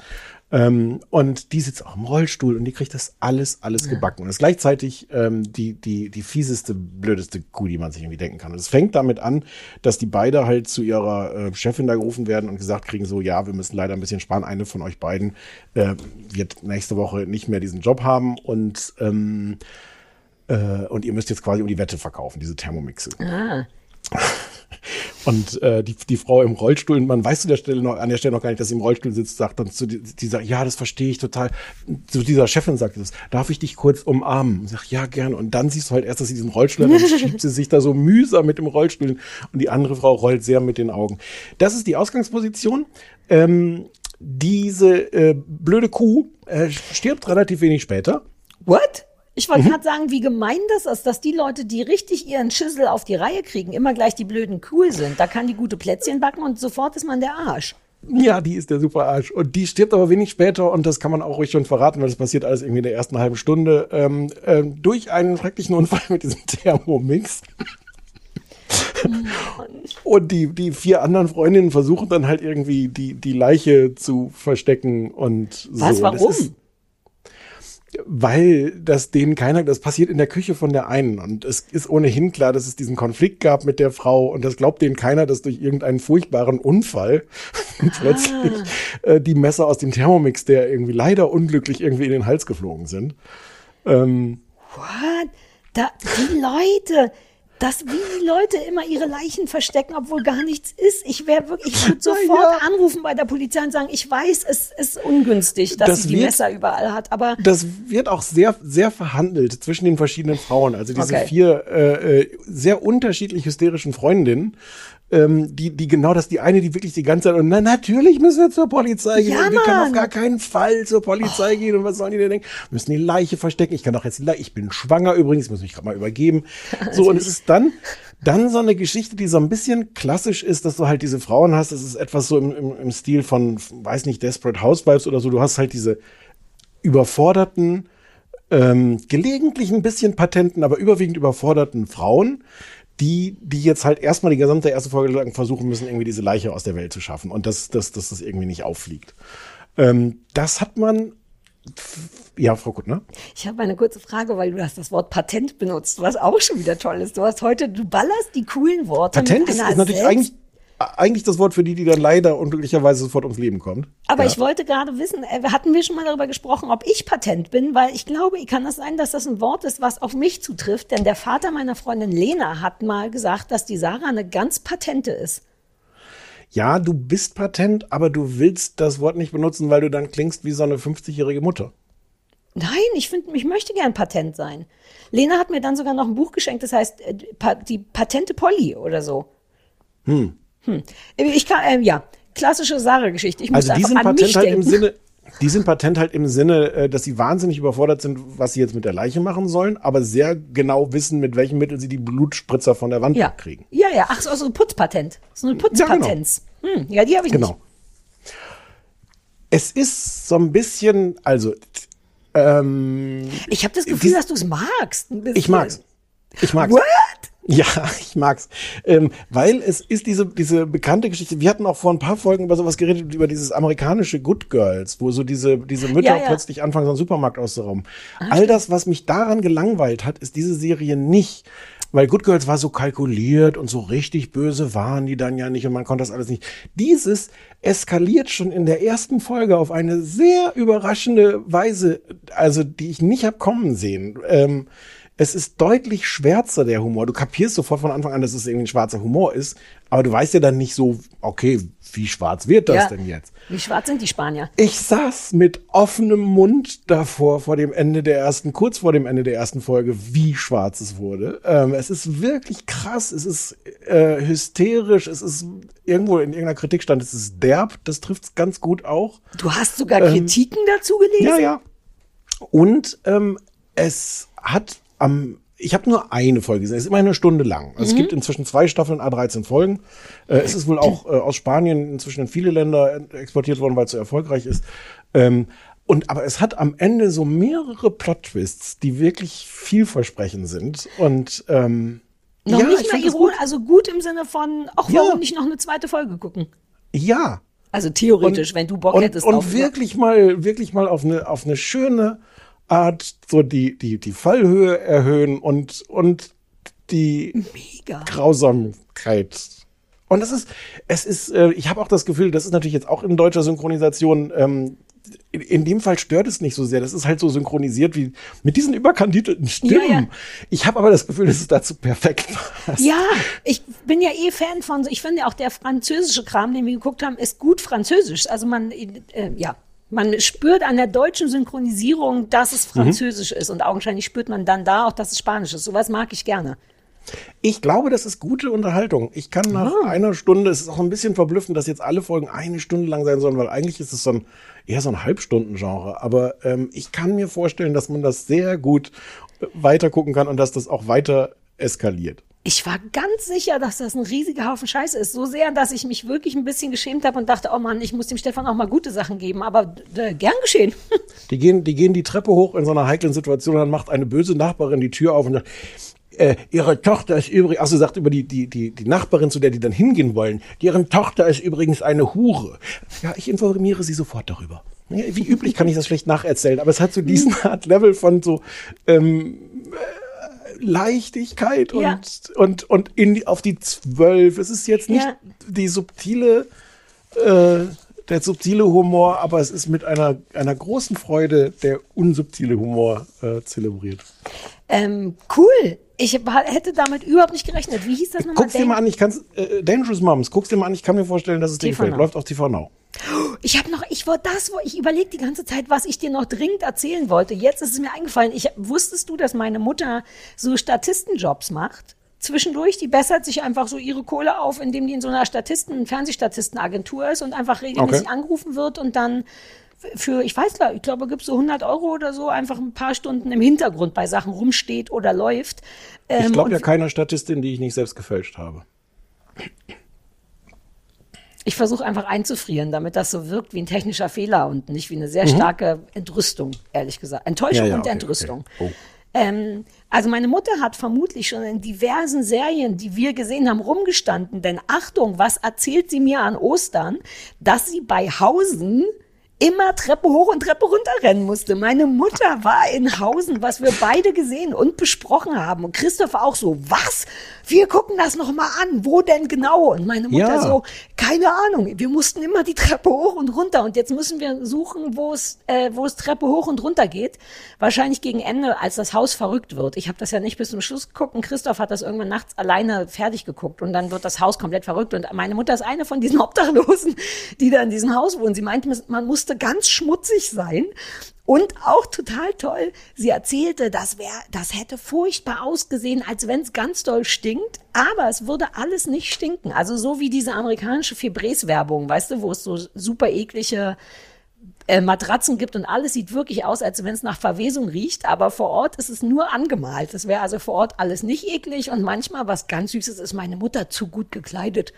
Ähm, und die sitzt auch im Rollstuhl und die kriegt das alles, alles gebacken. Und ist gleichzeitig ähm, die, die, die fieseste, blödeste Kuh, die man sich irgendwie denken kann. Und es fängt damit an, dass die beide halt zu ihrer äh, Chefin da gerufen werden und gesagt kriegen so, ja, wir müssen leider ein bisschen sparen. Eine von euch beiden äh, wird nächste Woche nicht mehr diesen Job haben und ähm, äh, und ihr müsst jetzt quasi um die Wette verkaufen, diese Thermomixe. Ah. Und äh, die, die Frau im Rollstuhl, man weiß zu der Stelle noch, an der Stelle noch gar nicht, dass sie im Rollstuhl sitzt, sagt dann zu die- dieser, ja, das verstehe ich total. Zu dieser Chefin sagt sie das, darf ich dich kurz umarmen? Und sagt, ja, gerne. Und dann siehst du halt erst, dass sie diesen Rollstuhl hat, dann schiebt sie sich da so mühsam mit dem Rollstuhl und die andere Frau rollt sehr mit den Augen. Das ist die Ausgangsposition. Ähm, diese äh, blöde Kuh äh, stirbt relativ wenig später. What? Ich wollte Mhm. gerade sagen, wie gemein das ist, dass die Leute, die richtig ihren Schüssel auf die Reihe kriegen, immer gleich die blöden cool sind. Da kann die gute Plätzchen backen und sofort ist man der Arsch. Ja, die ist der super Arsch. Und die stirbt aber wenig später und das kann man auch ruhig schon verraten, weil das passiert alles irgendwie in der ersten halben Stunde ähm, ähm, durch einen schrecklichen Unfall mit diesem Thermomix. und die, die vier anderen Freundinnen versuchen dann halt irgendwie die, die Leiche zu verstecken und so. Was, Das warum? ist- weil das denen keiner, das passiert in der Küche von der einen und es ist ohnehin klar, dass es diesen Konflikt gab mit der Frau und das glaubt denen keiner, dass durch irgendeinen furchtbaren Unfall plötzlich äh, die Messer aus dem Thermomix, der irgendwie leider unglücklich irgendwie in den Hals geflogen sind. Ähm, What? Da, die Leute, dass wie die Leute immer ihre Leichen verstecken, obwohl gar nichts ist. Ich wäre wirklich, ich würde sofort anrufen bei der Polizei und sagen, ich weiß, es ist ungünstig, dass Das sie die wird- Messer überall hat, aber Das wird auch sehr, sehr verhandelt zwischen den verschiedenen Frauen. Also diese Okay. vier äh, äh, sehr unterschiedlich hysterischen Freundinnen, ähm, die, die genau das, die eine, die wirklich die ganze Zeit, und na, natürlich müssen wir zur Polizei gehen. Ja, wir können auf gar keinen Fall zur Polizei gehen. Und was sollen die denn denken? Wir müssen die Leiche verstecken. Ich kann doch jetzt die Leiche, ich bin schwanger übrigens, muss mich gerade mal übergeben. So, und es ist dann, dann so eine Geschichte, die so ein bisschen klassisch ist, dass du halt diese Frauen hast. Das ist etwas so im, im, im Stil von, weiß nicht, Desperate Housewives oder so. Du hast halt diese überforderten, ähm, gelegentlich ein bisschen patenten, aber überwiegend überforderten Frauen, die, die jetzt halt erstmal die gesamte erste Folge lang versuchen müssen, irgendwie diese Leiche aus der Welt zu schaffen und dass, dass, dass das irgendwie nicht auffliegt. Ähm, das hat man, ja, Frau Kuttner? ich habe eine kurze Frage, weil du hast das Wort Patent benutzt, was auch schon wieder toll ist. Du hast heute, du ballerst die coolen Worte Patent ist, ist natürlich eigentlich, eigentlich das Wort für die, die dann leider unglücklicherweise sofort ums Leben kommt. Aber ja. ich wollte gerade wissen, äh, hatten wir schon mal darüber gesprochen, ob ich Patent bin? Weil ich glaube, kann das sein, dass das ein Wort ist, was auf mich zutrifft? Denn der Vater meiner Freundin Lena hat mal gesagt, dass die Sarah eine ganz Patente ist. Ja, du bist patent, aber du willst das Wort nicht benutzen, weil du dann klingst wie so eine 50-jährige Mutter. Nein, ich finde, ich möchte gern Patent sein. Lena hat mir dann sogar noch ein Buch geschenkt, das heißt äh, die Patente Polly oder so. Hm. Hm. Ich kann, ähm, ja, klassische Sarah-Geschichte. Ich muss Also die an patent halt denken. im Sinne, die sind patent halt im Sinne, äh, dass sie wahnsinnig überfordert sind, was sie jetzt mit der Leiche machen sollen, aber sehr genau wissen, mit welchem Mittel sie die Blutspritzer von der Wand ja. kriegen. Ja, ja, ach so, so ein Putzpatent. So eine Putzpatenz. hm, ja, die habe ich Genau. nicht. Es ist so ein bisschen, also ähm, Ich habe das Gefühl, dass du es magst. ich mag's. Ich mag's. What? Ja, ich mag's. Ähm, weil es ist diese, diese bekannte Geschichte. Wir hatten auch vor ein paar Folgen über sowas geredet, über dieses amerikanische Good Girls, wo so diese, diese Mütter Ja, ja. plötzlich anfangen, so einen Supermarkt auszurauben. All das, was mich daran gelangweilt hat, ist diese Serie nicht. Weil Good Girls war so kalkuliert und so richtig böse waren die dann ja nicht und man konnte das alles nicht. Dieses eskaliert schon in der ersten Folge auf eine sehr überraschende Weise, also die ich nicht hab kommen sehen. Ähm, es ist deutlich schwärzer, der Humor. Du kapierst sofort von Anfang an, dass es irgendwie ein schwarzer Humor ist, aber du weißt ja dann nicht so, okay, wie schwarz wird das Ja. denn jetzt? Wie schwarz sind die Spanier? Ich saß mit offenem Mund davor, vor dem Ende der ersten, kurz vor dem Ende der ersten Folge, wie schwarz es wurde. Ähm, es ist wirklich krass, es ist äh, hysterisch, es ist irgendwo in irgendeiner Kritik stand, es ist derb, das trifft's ganz gut auch. Du hast sogar Ähm, Kritiken dazu gelesen? Ja, ja. Und ähm, es hat am ich habe nur eine Folge gesehen. Es ist immerhin eine Stunde lang. Also Es Mhm. gibt inzwischen zwei Staffeln, A13 Folgen. Äh, es ist wohl auch äh, aus Spanien inzwischen in viele Länder exportiert worden, weil es so erfolgreich ist. Ähm, und aber es hat am Ende so mehrere Plot-Twists, die wirklich vielversprechend sind. Und ähm, Noch ja, ich nicht mal ironisch, also gut im Sinne von, ach, Ja. warum nicht noch eine zweite Folge gucken? Ja. Also theoretisch, wenn du Bock und, hättest Und wirklich mal, wirklich mal auf eine, auf eine schöne Art, so die, die, die Fallhöhe erhöhen und, und die Mega. Grausamkeit. Und es ist, es ist, äh, ich habe auch das Gefühl, das ist natürlich jetzt auch in deutscher Synchronisation, ähm, in, in dem Fall stört es nicht so sehr. Das ist halt so synchronisiert wie mit diesen überkandidelten Stimmen. Ja, ja. Ich habe aber das Gefühl, dass es dazu perfekt passt. Ja, ich bin ja eh Fan von, ich finde auch der französische Kram, den wir geguckt haben, ist gut französisch. Also man, äh, ja, man spürt an der deutschen Synchronisierung, dass es Mhm. französisch ist und augenscheinlich spürt man dann da auch, dass es spanisch ist. Sowas mag ich gerne. Ich glaube, das ist gute Unterhaltung. Ich kann nach Ah. einer Stunde, es ist auch ein bisschen verblüffend, dass jetzt alle Folgen eine Stunde lang sein sollen, weil eigentlich ist es so ein, eher so ein Halbstunden-Genre. Aber ähm, ich kann mir vorstellen, dass man das sehr gut weiter gucken kann und dass das auch weiter eskaliert. Ich war ganz sicher, dass das ein riesiger Haufen Scheiße ist. So sehr, dass ich mich wirklich ein bisschen geschämt habe und dachte, oh Mann, ich muss dem Stefan auch mal gute Sachen geben. Aber gern geschehen. Die gehen, die gehen die Treppe hoch in so einer heiklen Situation dann macht eine böse Nachbarin die Tür auf und sagt, äh, ihre Tochter ist übrigens, also sagt über die, die, die, die Nachbarin, zu der die dann hingehen wollen, deren Tochter ist übrigens eine Hure. Ja, ich informiere sie sofort darüber. Wie üblich kann ich das schlecht nacherzählen, aber es hat so diesen Art Level von so ähm, äh, Leichtigkeit und, Ja. und, und in die, auf die zwölf. Es ist jetzt nicht Ja. die subtile, äh, der subtile Humor, aber es ist mit einer, einer großen Freude der unsubtile Humor äh, zelebriert. Ähm, cool. Ich hätte damit überhaupt nicht gerechnet. Wie hieß das nochmal? Guck's dir mal an, ich kann's, äh, Dangerous Moms, guck's dir mal an, ich kann mir vorstellen, dass es dir TV gefällt. Now. Läuft auf TV Now. Ich habe noch, ich wollte das, wo ich überlege die ganze Zeit, was ich dir noch dringend erzählen wollte. Jetzt ist es mir eingefallen. Ich wusstest du, dass meine Mutter so Statistenjobs macht? Zwischendurch, die bessert sich einfach so ihre Kohle auf, indem die in so einer Statisten, Fernsehstatistenagentur ist und einfach regelmäßig Okay. angerufen wird und dann für, ich weiß gar, ich glaube, gibt so 100 Euro oder so, einfach ein paar Stunden im Hintergrund bei Sachen rumsteht oder läuft. Ich Ähm, glaube und ja keiner Statistin, die ich nicht selbst gefälscht habe. Ich versuche einfach einzufrieren, damit das so wirkt wie ein technischer Fehler und nicht wie eine sehr Mhm. starke Entrüstung, ehrlich gesagt. Enttäuschung Ja, ja, und okay, Entrüstung. okay. Oh. Ähm, also meine Mutter hat vermutlich schon in diversen Serien, die wir gesehen haben, rumgestanden. Denn Achtung, was erzählt sie mir an Ostern? Dass sie bei Hausen immer Treppe hoch und Treppe runter rennen musste. Meine Mutter war in Hausen, was wir beide gesehen und besprochen haben. Und Christoph auch so, was? Wir gucken das noch mal an. Wo denn genau? Und meine Mutter Ja. so, keine Ahnung. Wir mussten immer die Treppe hoch und runter. Und jetzt müssen wir suchen, wo es, äh, wo es Treppe hoch und runter geht. Wahrscheinlich gegen Ende, als das Haus verrückt wird. Ich habe das ja nicht bis zum Schluss geguckt. Und Christoph hat das irgendwann nachts alleine fertig geguckt. Und dann wird das Haus komplett verrückt. Und meine Mutter ist eine von diesen Obdachlosen, die da in diesem Haus wohnen. Sie meinte, man musste ganz schmutzig sein. Und auch total toll, sie erzählte, das wäre, das hätte furchtbar ausgesehen, als wenn es ganz doll stinkt, aber es würde alles nicht stinken. Also so wie diese amerikanische Febreze-Werbung, weißt du, wo es so super eklige äh, Matratzen gibt und alles sieht wirklich aus, als wenn es nach Verwesung riecht, aber vor Ort ist es nur angemalt. Das wäre also vor Ort alles nicht eklig und manchmal was ganz Süßes ist meine Mutter zu gut gekleidet.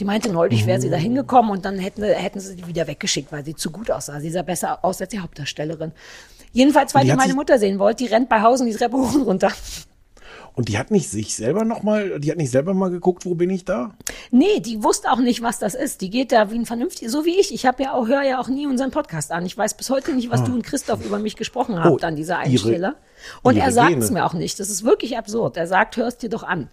Die meinte neulich, wäre sie da hingekommen und dann hätten, hätten sie sie wieder weggeschickt, weil sie zu gut aussah. Sie sah besser aus als die Hauptdarstellerin. Jedenfalls, weil die hat meine Mutter sehen wollt, die rennt bei Hausen die Treppe hoch und runter. Und die hat nicht sich selber noch mal, die hat nicht selber mal geguckt, wo bin ich da? Nee, die wusste auch nicht, was das ist. Die geht da wie ein vernünftiger, so wie ich. Ich habe ja auch, höre ja auch nie unseren Podcast an. Ich weiß bis heute nicht, was Ah. du und Christoph über mich gesprochen habt Oh, an dieser Einstelle. Und er sagt es mir auch nicht. Das ist wirklich absurd. Er sagt, hörst dir doch an.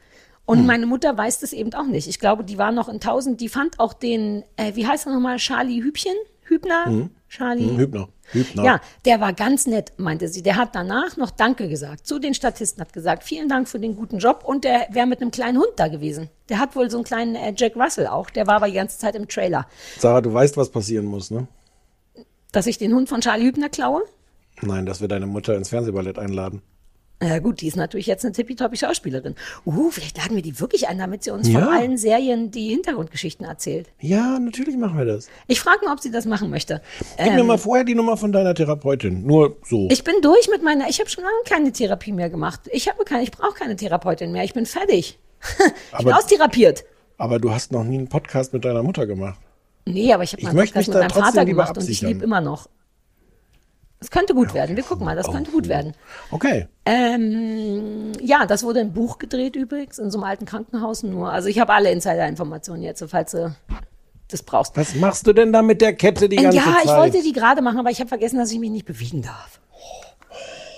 Und Hm. meine Mutter weiß das eben auch nicht. Ich glaube, die war noch in tausend, die fand auch den, äh, wie heißt er nochmal, Charlie Hübchen? Hübner? Hm. Charlie? Hm, Hübner. Hübner. Ja, der war ganz nett, meinte sie. Der hat danach noch Danke gesagt zu den Statisten, hat gesagt, vielen Dank für den guten Job und der wäre mit einem kleinen Hund da gewesen. Der hat wohl so einen kleinen äh, Jack Russell auch, der war aber die ganze Zeit im Trailer. Sarah, du weißt, was passieren muss, ne? Dass ich den Hund von Charlie Hübner klaue? Nein, dass wir deine Mutter ins Fernsehballett einladen. Na gut, die ist natürlich jetzt eine tippitoppi Schauspielerin. Uh, vielleicht laden wir die wirklich ein, damit sie uns Ja. von allen Serien die Hintergrundgeschichten erzählt. Ja, natürlich machen wir das. Ich frage mal, ob sie das machen möchte. Gib mir Ähm, mal vorher die Nummer von deiner Therapeutin. Nur so. Ich bin durch mit meiner, ich habe schon lange keine Therapie mehr gemacht. Ich habe keine, ich brauche keine Therapeutin mehr. Ich bin fertig. ich bin Aber- austherapiert. Aber du hast noch nie einen Podcast mit deiner Mutter gemacht. Nee, aber ich habe mal einen Podcast mit meinem Vater gemacht und ich liebe immer noch. Es könnte gut werden. Wir gucken mal, das könnte gut werden. Okay. Ähm, ja, das wurde im Buch gedreht übrigens, in so einem alten Krankenhaus nur. Also ich habe alle Insider-Informationen jetzt, falls du das brauchst. Was machst du denn da mit der Kette die Ähm, ganze ja, Zeit? ich wollte die gerade machen, aber ich habe vergessen, dass ich mich nicht bewegen darf.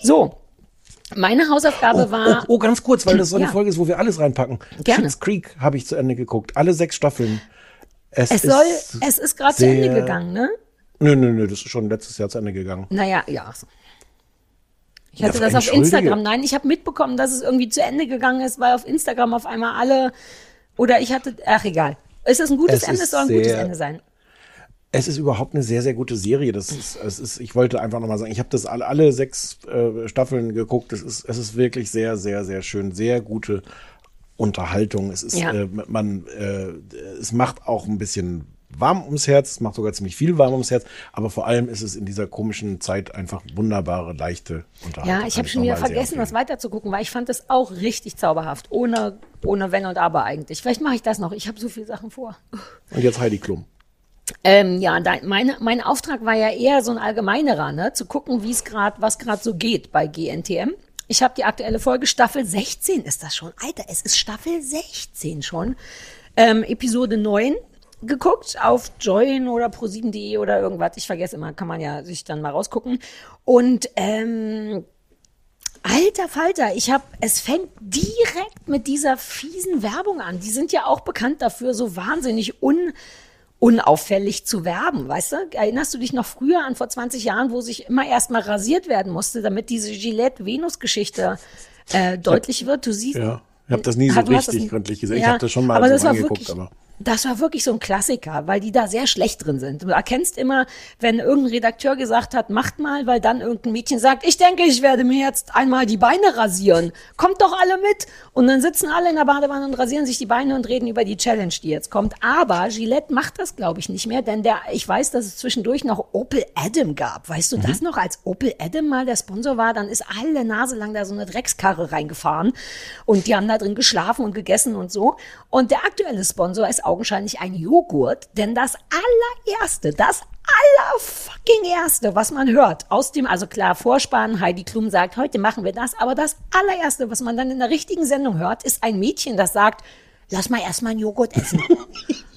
So, meine Hausaufgabe war. Oh, oh, ganz kurz, weil das so eine Ja. Folge ist, wo wir alles reinpacken. Gerne. Creek habe ich zu Ende geguckt. Alle sechs Staffeln. Es ist soll, es ist gerade zu Ende gegangen, ne? Nö, nö, nö, das ist schon letztes Jahr zu Ende gegangen. Naja, ja. Ich Ja, hatte das auf. Instagram. Nein, ich habe mitbekommen, dass es irgendwie zu Ende gegangen ist, weil auf Instagram auf einmal alle. Oder ich hatte. Ach, egal. Ist es ein gutes Es Ende? Es soll ein gutes Ende sein. Es ist überhaupt eine sehr, sehr gute Serie. Das ist, es ist, ich wollte einfach nochmal sagen, ich habe das alle, alle sechs äh, Staffeln geguckt. Es ist, es ist wirklich sehr, sehr, sehr schön. Sehr gute Unterhaltung. Es ist, Ja. äh, man, äh, es macht auch ein bisschen warm ums Herz. Es macht sogar ziemlich viel warm ums Herz. Aber vor allem ist es in dieser komischen Zeit einfach wunderbare, leichte Unterhaltung. Ja, ich habe schon wieder vergessen, das empfehlen. weiter zu gucken, weil ich fand das auch richtig zauberhaft. Ohne, ohne Wenn und Aber eigentlich. Vielleicht mache ich das noch. Ich habe so viele Sachen vor. Und jetzt Heidi Klum. Ähm, ja, da, meine, mein Auftrag war ja eher so ein allgemeinerer, ne? zu gucken, wie es gerade, was gerade so geht bei GNTM. Ich habe die aktuelle Folge, Staffel 16 ist das schon. Alter, es ist Staffel 16 schon. Ähm, Episode 9 geguckt auf Join oder pro7.de oder irgendwas. Ich vergesse immer, kann man ja sich dann mal rausgucken. Und ähm, Alter Falter, ich habe, es fängt direkt mit dieser fiesen Werbung an. Die sind ja auch bekannt dafür, so wahnsinnig un, unauffällig zu werben, weißt du? Erinnerst du dich noch früher an vor 20 Jahren, wo sich immer erstmal rasiert werden musste, damit diese Gillette-Venus-Geschichte äh, deutlich wird? Du siehst. Ja, ich habe das nie so richtig gründlich gesehen. ich Ja, habe das schon mal aber so das angeguckt, wirklich, aber das war wirklich so ein Klassiker, weil die da sehr schlecht drin sind. Du erkennst immer, wenn irgendein Redakteur gesagt hat, macht mal, weil dann irgendein Mädchen sagt, ich denke, ich werde mir jetzt einmal die Beine rasieren. Kommt doch alle mit. Und dann sitzen alle in der Badewanne und rasieren sich die Beine und reden über die Challenge, die jetzt kommt. Aber Gillette macht das, glaube ich, nicht mehr, denn der, ich weiß, dass es zwischendurch noch Opel Adam gab. Weißt du Mhm. das noch? Als Opel Adam mal der Sponsor war, dann ist alle Nase lang da so eine Dreckskarre reingefahren und die haben da drin geschlafen und gegessen und so. Und der aktuelle Sponsor ist augenscheinlich ein Joghurt, denn das allererste, das allerfucking erste, was man hört aus dem, also klar, Vorspann, Heidi Klum sagt, heute machen wir das, aber das allererste, was man dann in der richtigen Sendung hört, ist ein Mädchen, das sagt, lass mal erstmal einen Joghurt essen.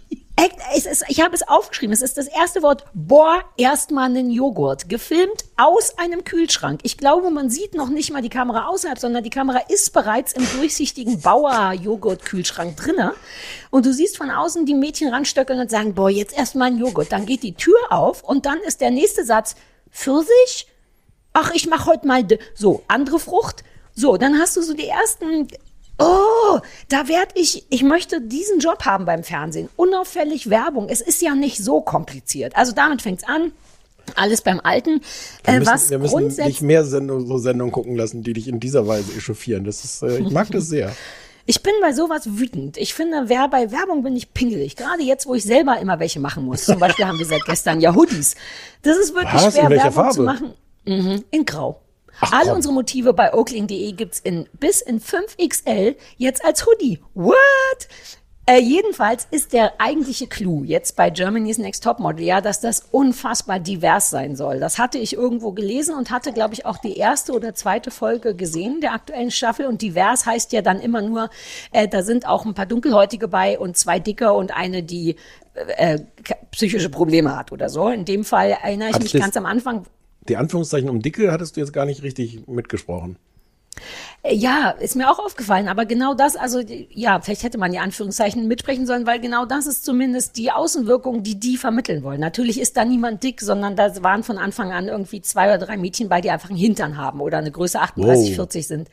Ist, ich habe es aufgeschrieben. Es ist das erste Wort. Boah, erstmal einen Joghurt. Gefilmt aus einem Kühlschrank. Ich glaube, man sieht noch nicht mal die Kamera außerhalb, sondern die Kamera ist bereits im durchsichtigen Bauer-Joghurt-Kühlschrank drinne. Und du siehst von außen die Mädchen ranstöckeln und sagen, boah, jetzt erstmal einen Joghurt. Dann geht die Tür auf und dann ist der nächste Satz, Pfirsich? Ach, ich mach heute mal, de- so, andere Frucht. So, dann hast du so die ersten Oh, da werd ich, ich möchte diesen Job haben beim Fernsehen. Unauffällig Werbung. Es ist ja nicht so kompliziert. Also damit fängt's an. Alles beim Alten. wir Äh, müssen, was wir müssen nicht mehr Sendung, so Sendungen gucken lassen, die dich in dieser Weise echauffieren. Das ist, äh, ich mag das sehr. Ich bin bei sowas wütend. Ich finde, wer bei Werbung bin ich pingelig. Gerade jetzt, wo ich selber immer welche machen muss. Zum Beispiel haben wir seit gestern ja Hoodies. Das ist wirklich Was? schwer, Werbung zu Farbe? machen. Mhm, in Grau. Alle unsere Motive bei oakling.de gibt's in bis in 5XL jetzt als Hoodie. What? Äh, jedenfalls ist der eigentliche Clou jetzt bei Germany's Next Topmodel ja, dass das unfassbar divers sein soll. Das hatte ich irgendwo gelesen und hatte, glaube ich, auch die erste oder zweite Folge gesehen der aktuellen Staffel. Und divers heißt ja dann immer nur, äh, da sind auch ein paar Dunkelhäutige bei und zwei Dicke und eine, die äh, psychische Probleme hat oder so. In dem Fall erinnere ich Hat mich ganz am Anfang, Die Anführungszeichen um Dicke hattest du jetzt gar nicht richtig mitgesprochen. Ja, ist mir auch aufgefallen, aber genau das, also ja, vielleicht hätte man die Anführungszeichen mitsprechen sollen, weil genau das ist zumindest die Außenwirkung, die die vermitteln wollen. Natürlich ist da niemand dick, sondern da waren von Anfang an irgendwie zwei oder drei Mädchen bei, die einfach einen Hintern haben oder eine Größe 38, Wow. 40 sind.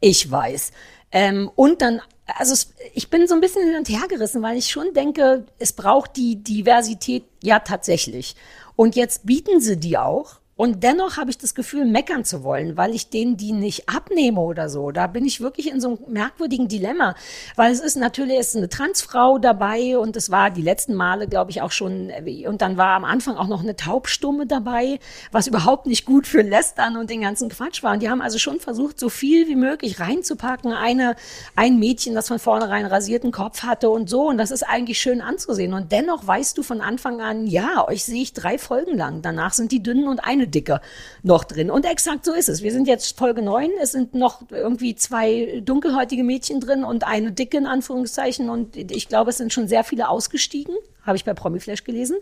Ich weiß. Ähm, und dann, also ich bin so ein bisschen hin und her gerissen, weil ich schon denke, es braucht die Diversität ja tatsächlich. Und jetzt bieten sie die auch. Und dennoch habe ich das Gefühl, meckern zu wollen, weil ich denen die nicht abnehme oder so. Da bin ich wirklich in so einem merkwürdigen Dilemma. Weil es ist natürlich es ist eine Transfrau dabei und es war die letzten Male, glaube ich, auch schon, äh, und dann war am Anfang auch noch eine Taubstumme dabei, was überhaupt nicht gut für Lästern und den ganzen Quatsch war. Und die haben also schon versucht, so viel wie möglich reinzupacken. Eine, ein Mädchen, das von vornherein rasierten Kopf hatte und so. Und das ist eigentlich schön anzusehen. Und dennoch weißt du von Anfang an, ja, euch sehe ich drei Folgen lang. Danach sind die dünnen und eine dicke noch drin. Und exakt so ist es. Wir sind jetzt Folge neun. Es sind noch irgendwie zwei dunkelhäutige Mädchen drin und eine dicke in Anführungszeichen. Und ich glaube, es sind schon sehr viele ausgestiegen. Habe ich bei Promiflash gelesen.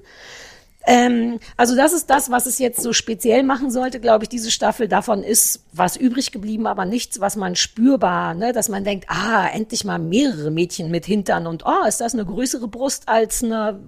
Ähm, also das ist das, was es jetzt so speziell machen sollte, glaube ich, diese Staffel. Davon ist was übrig geblieben, aber nichts, was man spürbar, ne, dass man denkt, ah, endlich mal mehrere Mädchen mit Hintern und oh, ist das eine größere Brust als eine,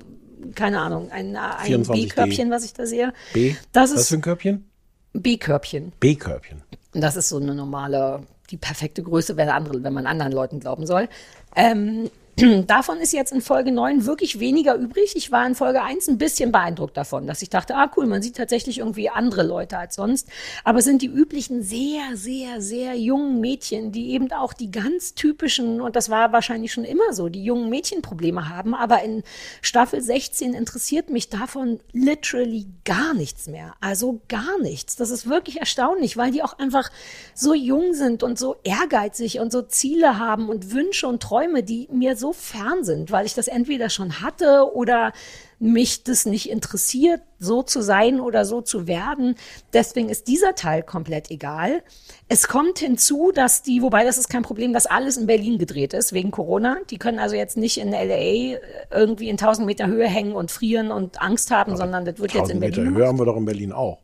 keine Ahnung, ein, ein 24D. B-Körbchen, was ich da sehe. B? Das Was ist für ein Körbchen? B-Körbchen. B-Körbchen. Das ist so eine normale, die perfekte Größe, wenn, andere, wenn man anderen Leuten glauben soll. Ähm, davon ist jetzt in Folge 9 wirklich weniger übrig. Ich war in Folge 1 ein bisschen beeindruckt davon, dass ich dachte, ah cool, man sieht tatsächlich irgendwie andere Leute als sonst. Aber es sind die üblichen sehr, sehr, sehr jungen Mädchen, die eben auch die ganz typischen, und das war wahrscheinlich schon immer so, die jungen Mädchenprobleme haben. Aber in Staffel 16 interessiert mich davon literally gar nichts mehr. Also gar nichts. Das ist wirklich erstaunlich, weil die auch einfach so jung sind und so ehrgeizig und so Ziele haben und Wünsche und Träume, die mir so so fern sind, weil ich das entweder schon hatte oder mich das nicht interessiert, so zu sein oder so zu werden. Deswegen ist dieser Teil komplett egal. Es kommt hinzu, dass die, wobei das ist kein Problem, dass alles in Berlin gedreht ist, wegen Corona. Die können also jetzt nicht in LA irgendwie in 1000 Meter Höhe hängen und frieren und Angst haben, sondern das wird jetzt in 1000 Berlin Meter gemacht. Höhe haben wir doch in Berlin auch.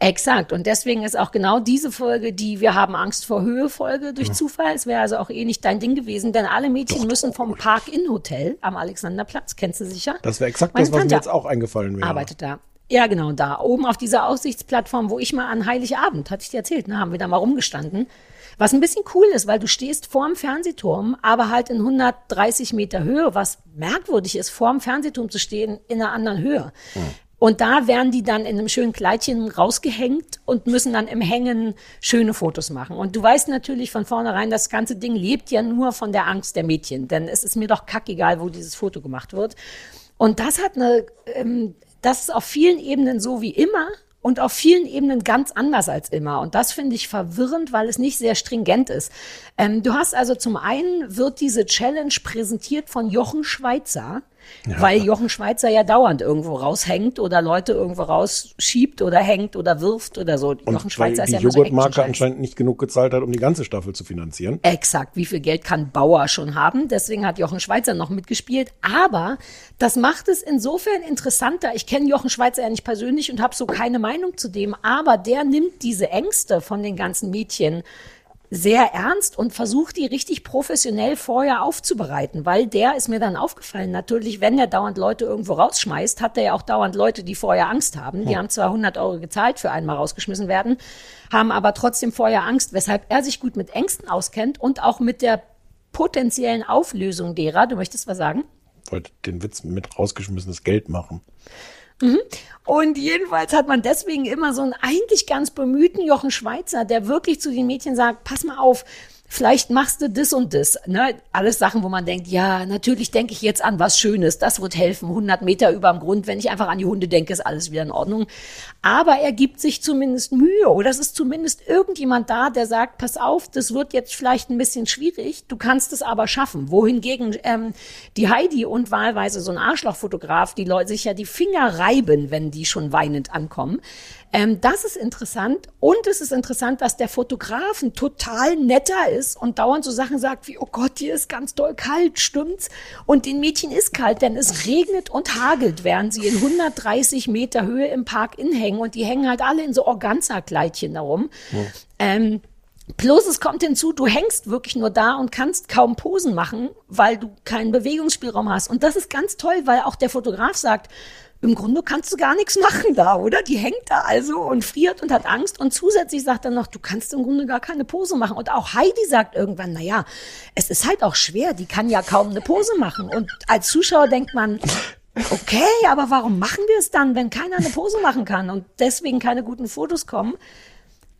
Exakt. Und deswegen ist auch genau diese Folge, die Wir haben Angst vor Höhe Folge durch Zufall. Es wäre also auch eh nicht dein Ding gewesen, denn alle Mädchen müssen vom Park-In-Hotel am Alexanderplatz, kennst du sicher? Das wäre exakt Meine das, was mir Tante jetzt auch eingefallen wäre. arbeitet da. Ja, genau, da. Oben auf dieser Aussichtsplattform, wo ich mal an Heiligabend, hatte ich dir erzählt, ne, haben wir da mal rumgestanden. Was ein bisschen cool ist, weil du stehst vorm Fernsehturm, aber halt in 130 Meter Höhe, was merkwürdig ist, vorm Fernsehturm zu stehen in einer anderen Höhe. Und da werden die dann in einem schönen Kleidchen rausgehängt und müssen dann im Hängen schöne Fotos machen. Und du weißt natürlich von vornherein, das ganze Ding lebt ja nur von der Angst der Mädchen, denn es ist mir doch kackegal, wo dieses Foto gemacht wird. Und das hat eine, ähm, das ist auf vielen Ebenen so wie immer und auf vielen Ebenen ganz anders als immer. Und das finde ich verwirrend, weil es nicht sehr stringent ist. Ähm, du hast also zum einen wird diese Challenge präsentiert von Jochen Schweizer. Weil Jochen Schweizer ja dauernd irgendwo raushängt oder Leute irgendwo rausschiebt oder hängt oder wirft oder so. Jochen Und weil Schweizer ist die ja so Joghurtmarke Action-Scheiß. anscheinend nicht genug gezahlt hat, um die ganze Staffel zu finanzieren. Exakt, wie viel Geld kann Bauer schon haben? Deswegen hat Jochen Schweizer noch mitgespielt. Aber das macht es insofern interessanter. Ich kenne Jochen Schweizer ja nicht persönlich und habe so keine Meinung zu dem. Aber der nimmt diese Ängste von den ganzen Mädchen sehr ernst und versucht die richtig professionell vorher aufzubereiten, weil der ist mir dann aufgefallen. Natürlich, wenn er dauernd Leute irgendwo rausschmeißt, hat er ja auch dauernd Leute, die vorher Angst haben. Die Hm. haben zwar 100 Euro gezahlt für einmal rausgeschmissen werden, haben aber trotzdem vorher Angst, weshalb er sich gut mit Ängsten auskennt und auch mit der potenziellen Auflösung derer. Du möchtest was sagen? Wollte den Witz mit rausgeschmissenes Geld machen. Mhm. Und jedenfalls hat man deswegen immer so einen eigentlich ganz bemühten Jochen Schweizer, der wirklich zu den Mädchen sagt, pass mal auf, vielleicht machst du das und das. Ne? Alles Sachen, wo man denkt, ja, natürlich denke ich jetzt an was Schönes, das wird helfen, 100 Meter über dem Grund, wenn ich einfach an die Hunde denke, ist alles wieder in Ordnung. Aber er gibt sich zumindest Mühe oder es ist zumindest irgendjemand da, der sagt, pass auf, das wird jetzt vielleicht ein bisschen schwierig, du kannst es aber schaffen. Wohingegen ähm, die Heidi und wahlweise so ein Arschlochfotograf, die Leute sich ja die Finger reiben, wenn die schon weinend ankommen. Ähm, das ist interessant. Und es ist interessant, dass der Fotograf ein total netter ist und dauernd so Sachen sagt wie, oh Gott, hier ist ganz doll kalt, stimmt's? Und den Mädchen ist kalt, denn es regnet und hagelt, während sie in 130 Meter Höhe im Park inhängen und die hängen halt alle in so Organza-Kleidchen darum. Ähm, Plus es kommt hinzu, du hängst wirklich nur da und kannst kaum Posen machen, weil du keinen Bewegungsspielraum hast. Und das ist ganz toll, weil auch der Fotograf sagt, im Grunde kannst du gar nichts machen da, oder? Die hängt da also und friert und hat Angst. Und zusätzlich sagt er noch, du kannst im Grunde gar keine Pose machen. Und auch Heidi sagt irgendwann, na ja, es ist halt auch schwer, die kann ja kaum eine Pose machen. Und als Zuschauer denkt man, okay, aber warum machen wir es dann, wenn keiner eine Pose machen kann und deswegen keine guten Fotos kommen?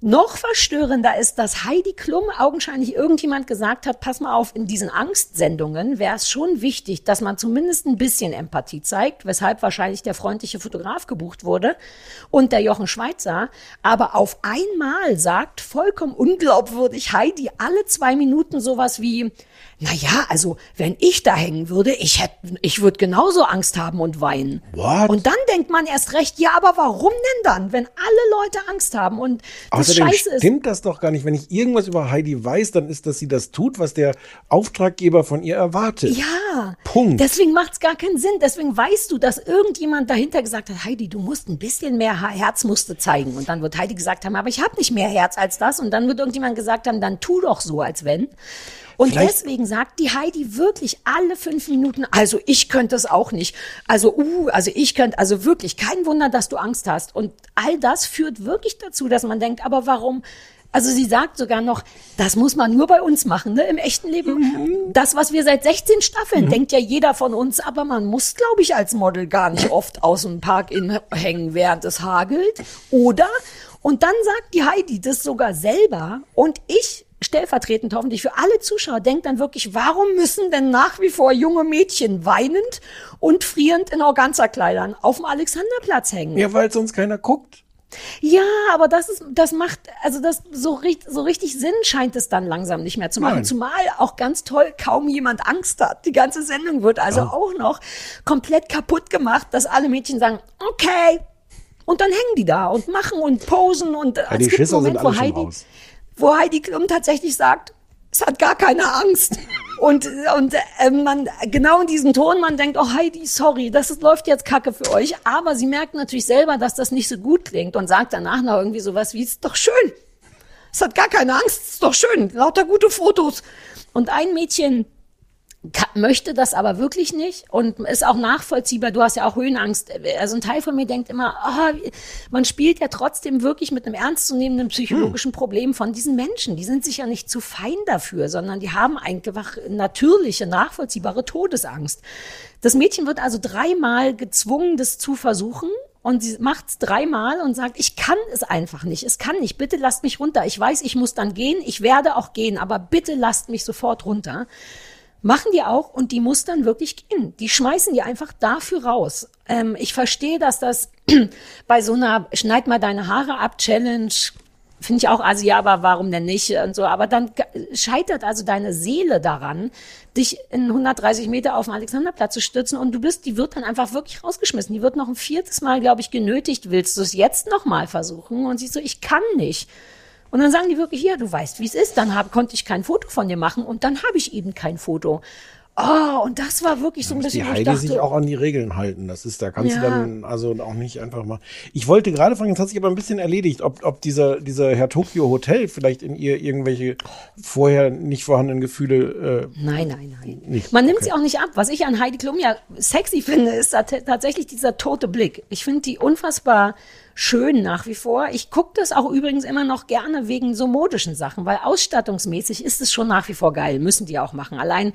Noch verstörender ist, dass Heidi Klum augenscheinlich irgendjemand gesagt hat, pass mal auf, in diesen Angstsendungen wäre es schon wichtig, dass man zumindest ein bisschen Empathie zeigt, weshalb wahrscheinlich der freundliche Fotograf gebucht wurde und der Jochen Schweizer. Aber auf einmal sagt vollkommen unglaubwürdig Heidi alle zwei Minuten sowas wie, na ja, also wenn ich da hängen würde, ich hätte, ich würde genauso Angst haben und weinen. What? Und dann denkt man erst recht, ja, aber warum denn dann, wenn alle Leute Angst haben und das Außerdem Scheiße ist. stimmt das doch gar nicht. Wenn ich irgendwas über Heidi weiß, dann ist, dass sie das tut, was der Auftraggeber von ihr erwartet. Ja, Punkt. deswegen macht's gar keinen Sinn. Deswegen weißt du, dass irgendjemand dahinter gesagt hat, Heidi, du musst ein bisschen mehr Herz musst du zeigen. Und dann wird Heidi gesagt haben, aber ich habe nicht mehr Herz als das. Und dann wird irgendjemand gesagt haben, dann tu doch so, als wenn. Und Vielleicht- deswegen sagt die Heidi wirklich alle fünf Minuten, also ich könnte es auch nicht. Also, uh, also ich könnte, also wirklich, kein Wunder, dass du Angst hast. Und all das führt wirklich dazu, dass man denkt, aber warum? Also sie sagt sogar noch, das muss man nur bei uns machen, ne, im echten Leben. Das, was wir seit 16 Staffeln, denkt ja jeder von uns, aber man muss, glaube ich, als Model gar nicht oft aus dem Park in hängen, während es hagelt. Oder? Und dann sagt die Heidi das sogar selber und ich stellvertretend hoffentlich für alle Zuschauer denkt dann wirklich, warum müssen denn nach wie vor junge Mädchen weinend und frierend in Organza-Kleidern auf dem Alexanderplatz hängen? Ja, weil sonst keiner guckt. Ja, aber das ist, das macht, also das so, richtig, so richtig Sinn scheint es dann langsam nicht mehr zu machen. Nein. Zumal auch ganz toll kaum jemand Angst hat. Die ganze Sendung wird also Ja. auch noch komplett kaputt gemacht, dass alle Mädchen sagen, okay. Und dann hängen die da und machen und posen und Ja, es die Schisser sind Moment, alle wo Heidi, raus. Wo Heidi Klum tatsächlich sagt, es hat gar keine Angst. Und, und äh, man genau in diesem Ton, man denkt, oh Heidi, sorry, das ist, läuft jetzt Kacke für euch. Aber sie merkt natürlich selber, dass das nicht so gut klingt und sagt danach noch irgendwie sowas wie, ist doch schön. Es hat gar keine Angst, ist doch schön, lauter gute Fotos. Und ein Mädchen möchte das aber wirklich nicht und ist auch nachvollziehbar. Du hast ja auch Höhenangst. Also ein Teil von mir denkt immer, ah, man spielt ja trotzdem wirklich mit einem ernstzunehmenden psychologischen Problem von diesen Menschen. Die sind sich ja nicht zu fein dafür, sondern die haben einfach natürliche, nachvollziehbare Todesangst. Das Mädchen wird also dreimal gezwungen, das zu versuchen. Und sie macht es dreimal und sagt, ich kann es einfach nicht. Es kann nicht. Bitte lasst mich runter. Ich weiß, ich muss dann gehen. Ich werde auch gehen, aber bitte lasst mich sofort runter. Machen die auch und die muss dann wirklich gehen. Die schmeißen die einfach dafür raus. Ähm, ich verstehe, dass das bei so einer Schneid mal deine Haare ab Challenge finde ich auch, also ja, aber warum denn nicht und so. Aber dann scheitert also deine Seele daran, dich in 130 Meter auf den Alexanderplatz zu stürzen und du bist, die wird dann einfach wirklich rausgeschmissen. Die wird noch ein viertes Mal, glaube ich, genötigt. Willst du es jetzt noch mal versuchen? Und sie so, ich kann nicht. Und dann sagen die wirklich, ja, du weißt, wie es ist. Dann hab, konnte ich kein Foto von dir machen und dann habe ich eben kein Foto. Oh, und das war wirklich so ein Die bisschen, ich Heidi dachte, sich auch an die Regeln halten. Das ist, da kannst Ja. du dann also auch nicht einfach mal. Ich wollte gerade fragen, jetzt hat sich aber ein bisschen erledigt, ob, ob dieser, dieser Herr Tokyo Hotel vielleicht in ihr irgendwelche vorher nicht vorhandenen Gefühle äh, Nein, nein, nein. nicht. Man nimmt Okay. sie auch nicht ab. Was ich an Heidi Klum ja sexy finde, ist tat- tatsächlich dieser tote Blick. Ich finde die unfassbar schön nach wie vor. Ich gucke das auch übrigens immer noch gerne wegen so modischen Sachen, weil ausstattungsmäßig ist es schon nach wie vor geil. Müssen die auch machen. Allein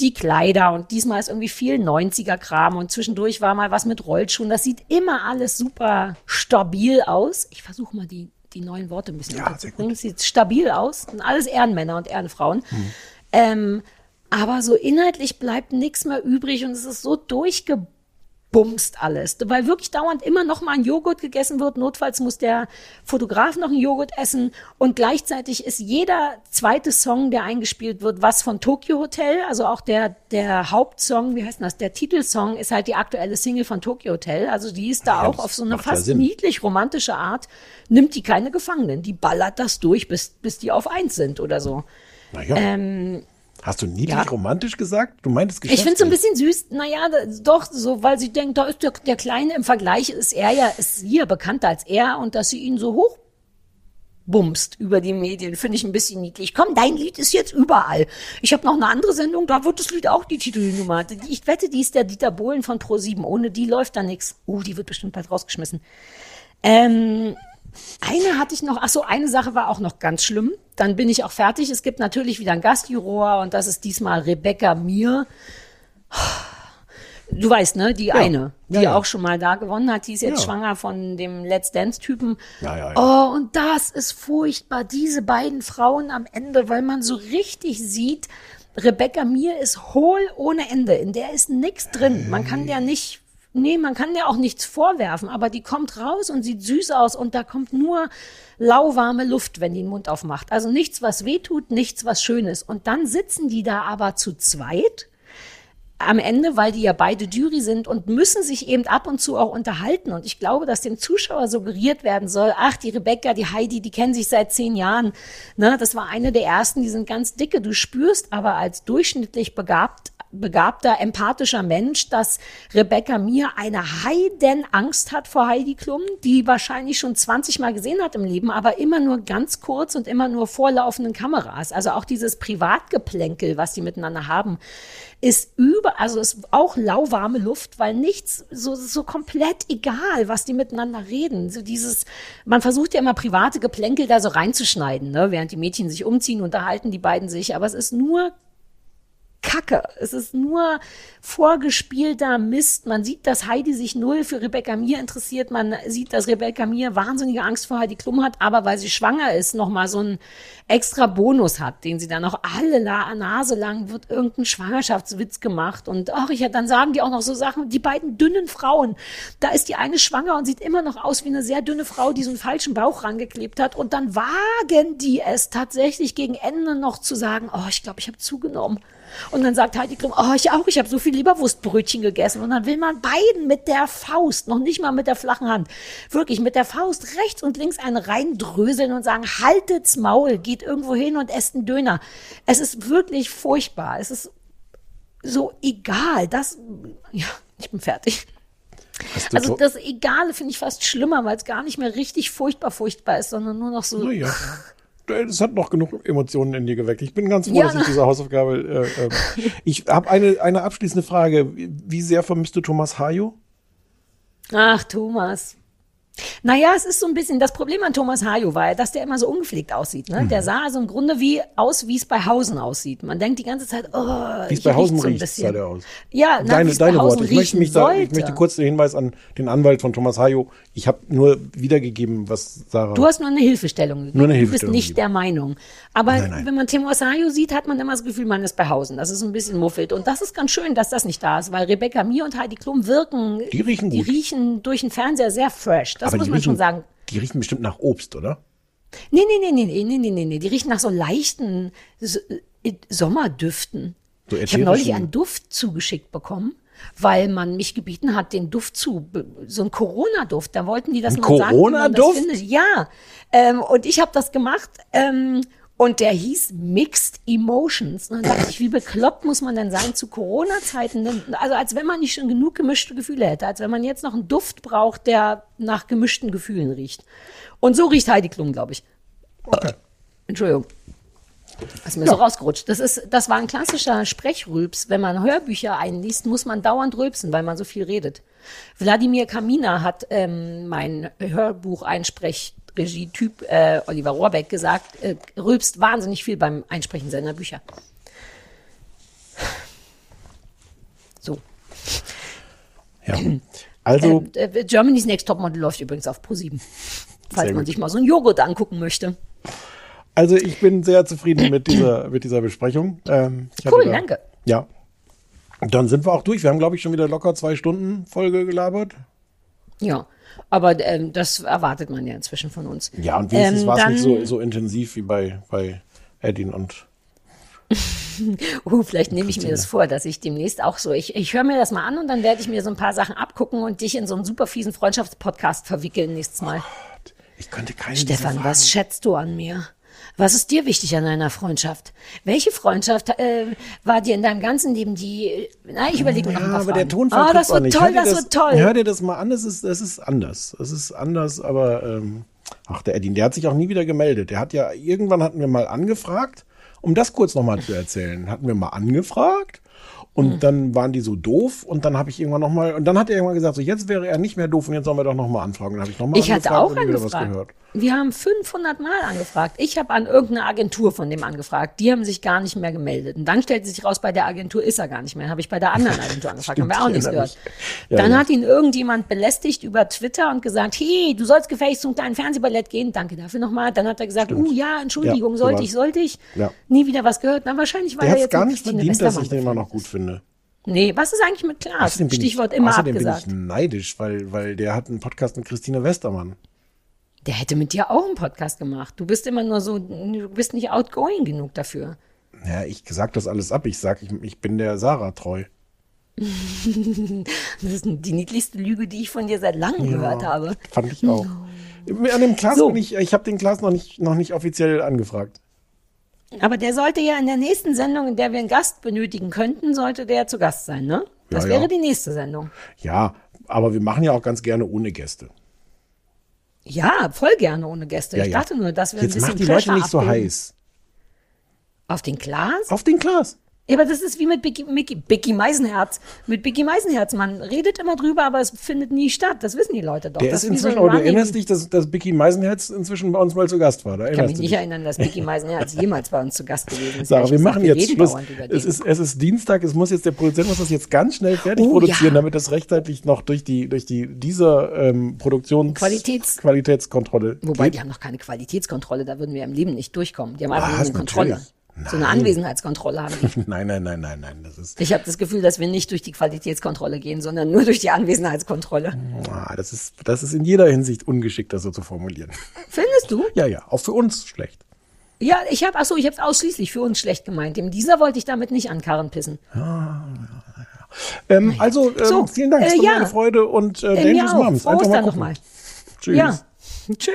die Kleider und diesmal ist irgendwie viel 90er-Kram und zwischendurch war mal was mit Rollschuhen. Das sieht immer alles super stabil aus. Ich versuche mal die, die neuen Worte ein bisschen unterzubringen. Es sieht stabil aus. Sind alles Ehrenmänner und Ehrenfrauen. Ähm, aber so inhaltlich bleibt nichts mehr übrig und es ist so durchgebumst alles, weil wirklich dauernd immer noch mal ein Joghurt gegessen wird. Notfalls muss der Fotograf noch einen Joghurt essen und gleichzeitig ist jeder zweite Song, der eingespielt wird, was von Tokyo Hotel, also auch der der Hauptsong, wie heißt denn das? Der Titelsong ist halt die aktuelle Single von Tokyo Hotel. Also die ist da Ja, auch auf so eine ja fast niedlich romantische Art. Nimmt die keine Gefangenen, die ballert das durch, bis bis die auf eins sind oder so. Naja. Ähm, Hast du niedlich ja. romantisch gesagt? Du meintest ich finde es so ein bisschen süß. Naja, doch, so, weil sie denkt, da ist der, der Kleine im Vergleich, ist er ja, ist sie ja bekannter als er und dass sie ihn so hoch bumst über die Medien, finde ich ein bisschen niedlich. Komm, dein Lied ist jetzt überall. Ich habe noch eine andere Sendung, da wird das Lied auch die Titelnummer. Ich wette, die ist der Dieter Bohlen von Pro7. Ohne die läuft da nix. Uh, die wird bestimmt bald rausgeschmissen. Ähm, eine hatte ich noch, ach so, eine Sache war auch noch ganz schlimm. Dann bin ich auch fertig. Es gibt natürlich wieder ein Gastjuror und das ist diesmal Rebecca Mir. Du weißt, ne, die eine, die Ja, ja. auch schon mal da gewonnen hat, die ist jetzt Ja. schwanger von dem Let's Dance-Typen. Ja, ja, ja. Oh, und das ist furchtbar, diese beiden Frauen am Ende, weil man so richtig sieht, Rebecca Mir ist hohl ohne Ende. In der ist nichts drin. Man kann der nicht, nee, man kann der auch nichts vorwerfen, aber die kommt raus und sieht süß aus und da kommt nur lauwarme Luft, wenn die den Mund aufmacht. Also nichts, was weh tut, nichts, was schön ist. Und dann sitzen die da aber zu zweit am Ende, weil die ja beide Jury sind und müssen sich eben ab und zu auch unterhalten. Und ich glaube, dass dem Zuschauer suggeriert werden soll, ach, die Rebecca, die Heidi, die kennen sich seit zehn Jahren. Ne, das war eine der ersten, die sind ganz dicke. Du spürst aber als durchschnittlich begabt, begabter, empathischer Mensch, dass Rebecca mir eine Heidenangst hat vor Heidi Klum, die wahrscheinlich schon 20 Mal gesehen hat im Leben, aber immer nur ganz kurz und immer nur vor laufenden Kameras. Also auch dieses Privatgeplänkel, was die miteinander haben, ist über, also ist auch lauwarme Luft, weil nichts so, so komplett egal, was die miteinander reden. So dieses, man versucht ja immer private Geplänkel da so reinzuschneiden, ne? während die Mädchen sich umziehen, unterhalten die beiden sich, aber es ist nur Kacke. Es ist nur vorgespielter Mist. Man sieht, dass Heidi sich null für Rebecca Mir interessiert. Man sieht, dass Rebecca Mir wahnsinnige Angst vor Heidi Klum hat, aber weil sie schwanger ist, nochmal so einen extra Bonus hat, den sie dann auch alle La Nase lang wird irgendein Schwangerschaftswitz gemacht. Und ach, ich, dann sagen die auch noch so Sachen, die beiden dünnen Frauen. Da ist die eine schwanger und sieht immer noch aus wie eine sehr dünne Frau, die so einen falschen Bauch rangeklebt hat. Und dann wagen die es tatsächlich gegen Ende noch zu sagen, oh, ich glaube, ich habe zugenommen. Und dann sagt Heidi Klum, oh, ich auch, ich habe so viel Leberwurstbrötchen gegessen. Und dann will man beiden mit der Faust, noch nicht mal mit der flachen Hand, wirklich mit der Faust rechts und links einen reindröseln und sagen, haltet's Maul, geht irgendwo hin und esst einen Döner. Es ist wirklich furchtbar. Es ist so egal. Das, ja, ich bin fertig. Also das Egale finde ich fast schlimmer, weil es gar nicht mehr richtig furchtbar furchtbar ist, sondern nur noch so. Naja. Es hat noch genug Emotionen in dir geweckt. Ich bin ganz froh, Ja, dass ich diese Hausaufgabe. Äh, äh, ich habe eine, eine abschließende Frage. Wie sehr vermisst du Thomas Hayo? Ach, Thomas. Naja, es ist so ein bisschen, das Problem an Thomas Hajo war ja, dass der immer so ungepflegt aussieht. Ne? Mhm. Der sah also im Grunde wie aus, wie es bei Hausen aussieht. Man denkt die ganze Zeit, oh, Wie es bei Hausen riecht's so ein riecht, bisschen. sah der aus. Ja, na, deine deine Worte. Ich möchte, mich da, ich möchte kurz den Hinweis an den Anwalt von Thomas Hayo. Ich habe nur wiedergegeben, was Sarah. Du hast nur eine Hilfestellung gegeben. Nur eine Du Hilfestellung bist nicht der Meinung. Aber Nein, nein. wenn man Thomas Hajo sieht, hat man immer das Gefühl, man ist bei Hausen. Das ist ein bisschen muffelt. Und das ist ganz schön, dass das nicht da ist, weil Rebecca Mir und Heidi Klum wirken, Die riechen die gut. riechen durch den Fernseher sehr fresh. Das das muss man riechen, schon sagen. Die riechen bestimmt nach Obst, oder? Nee, nee, nee, nee, nee, nee, nee, nee. Die riechen nach so leichten so, äh, Sommerdüften. So ich habe neulich einen Duft zugeschickt bekommen, weil man mich gebeten hat, den Duft zu, so ein Corona-Duft. Da wollten die das ein mal Corona -Duft? sagen. Corona-Duft? Ja. Ähm, und ich habe das gemacht. Ähm, und der hieß Mixed Emotions. Und dann dachte ich, wie bekloppt muss man denn sein zu Corona-Zeiten? Also als wenn man nicht schon genug gemischte Gefühle hätte, als wenn man jetzt noch einen Duft braucht, der nach gemischten Gefühlen riecht. Und so riecht Heidi Klum, glaube ich. Entschuldigung. Das ist mir so rausgerutscht. Das, ist, das war ein klassischer Sprechrülps. Wenn man Hörbücher einliest, muss man dauernd rülpsen, weil man so viel redet. Wladimir Kamina hat ähm, mein Hörbuch-Einsprechregie-Typ äh, Oliver Rohrbeck gesagt, äh, rülpst wahnsinnig viel beim Einsprechen seiner Bücher. So. Ja. Also, Äh, äh, Germany's Next Topmodel läuft übrigens auf Pro7. Falls man gut. sich mal so einen Joghurt angucken möchte. also ich bin sehr zufrieden mit dieser, mit dieser Besprechung. Ähm, Cool, da- danke. Ja. Dann sind wir auch durch. Wir haben, glaube ich, schon wieder locker zwei Stunden Folge gelabert. Ja, aber ähm, das erwartet man ja inzwischen von uns. Ja, und wenigstens Ähm, war es nicht so, so intensiv wie bei, bei Edin und Uh, vielleicht nehme ich mir das vor, dass ich demnächst auch so, ich, ich höre mir das mal an und dann werde ich mir so ein paar Sachen abgucken und dich in so einen super fiesen Freundschaftspodcast verwickeln nächstes Mal. ich könnte keinen Stefan, was schätzt du an mir? Was ist dir wichtig an einer Freundschaft? Welche Freundschaft äh, war dir in deinem ganzen Leben die? Na, ich überlege mir noch ein Ja, paar aber der. Tonfall Ah, das wird nicht. toll, dir das, wird toll. Hör dir das mal an, es ist, es ist anders. Es ist anders, aber ähm, ach, der Edin, der hat sich auch nie wieder gemeldet. Der hat ja, irgendwann hatten wir mal angefragt, um das kurz nochmal zu erzählen, hatten wir mal angefragt und Hm. dann waren die so doof und dann habe ich irgendwann nochmal, und dann hat er irgendwann gesagt, so jetzt wäre er nicht mehr doof und jetzt sollen wir doch nochmal anfragen. Dann habe ich nochmal Ich hatte angefragt auch und wieder was angefragt. gehört. Wir haben 500 Mal angefragt. Ich habe an irgendeine Agentur von dem angefragt. Die haben sich gar nicht mehr gemeldet. Und dann stellte sich raus, bei der Agentur ist er gar nicht mehr. Dann habe ich bei der anderen Agentur angefragt. haben wir auch ich nichts gehört. Ja, dann ja. hat ihn irgendjemand belästigt über Twitter und gesagt, hey, du sollst gefälligst zum kleinen Fernsehballett gehen. Danke dafür nochmal. Dann hat er gesagt, uh ja, Entschuldigung, Ja, so sollte ich, sollte ich. Nie wieder was gehört. Na, wahrscheinlich, weil Der er jetzt gar nicht verdient, dass ich den immer noch gut finde. Nee, was ist eigentlich mit Klaas? Stichwort ich, immer außerdem abgesagt. bin ich neidisch, weil, weil der hat einen Podcast mit Christine Westermann. Der hätte mit dir auch einen Podcast gemacht. Du bist immer nur so, du bist nicht outgoing genug dafür. Ja, ich sag das alles ab. Ich sag, ich, ich bin der Sarah treu. Das ist die niedlichste Lüge, die ich von dir seit langem Ja. gehört habe. Fand ich auch. An dem Klaas So. bin ich, ich habe den Klaas noch nicht, noch nicht offiziell angefragt. Aber der sollte ja in der nächsten Sendung, in der wir einen Gast benötigen könnten, sollte der zu Gast sein, ne? Das Ja, wäre ja. die nächste Sendung. Ja, aber wir machen ja auch ganz gerne ohne Gäste. Ja, voll gerne ohne Gäste. Ja, ich dachte nur, dass wir Jetzt ein bisschen macht die Leute nicht so abbilden. heiß. Auf den Klaas? Auf den Klaas. Ja, aber das ist wie mit Mickey, Bicky Meisenherz. Mit Bicky Meisenherz. Man redet immer drüber, aber es findet nie statt. Das wissen die Leute doch. Der das ist so inzwischen, ein aber du erinnerst dich, dass, dass Bicky Meisenherz inzwischen bei uns mal zu Gast war. Da Ich kann mich nicht dich. erinnern, dass Bicky Meisenherz jemals bei uns zu Gast gewesen ist. Sarah, wir gesagt, machen jetzt Schluss. Es ist, es ist Dienstag, es muss jetzt der Produzent muss das jetzt ganz schnell fertig Oh, produzieren, ja. damit das rechtzeitig noch durch die durch die dieser ähm, Produktions Qualitäts- Qualitätskontrolle. Wobei, geht. die haben noch keine Qualitätskontrolle, da würden wir im Leben nicht durchkommen. Die haben Ah, einfach nur eine natürlich. Kontrolle. So eine Nein. Anwesenheitskontrolle haben die. Nein, nein, nein, nein, nein. Das ist, Ich habe das Gefühl, dass wir nicht durch die Qualitätskontrolle gehen, sondern nur durch die Anwesenheitskontrolle. ah, das ist, das ist in jeder Hinsicht ungeschickt, das so zu formulieren. Findest du? Ja, ja, auch für uns schlecht. Ja, ich habe, ach so, ich habe es ausschließlich für uns schlecht gemeint. Dem dieser wollte ich damit nicht an Karren pissen. Ähm, also, ähm, So, vielen Dank, es äh, war ja. eine Freude und äh, Äh, Dangerous. Moms. Frohe Einfach mal nochmal. Tschüss. Ja. Tschö.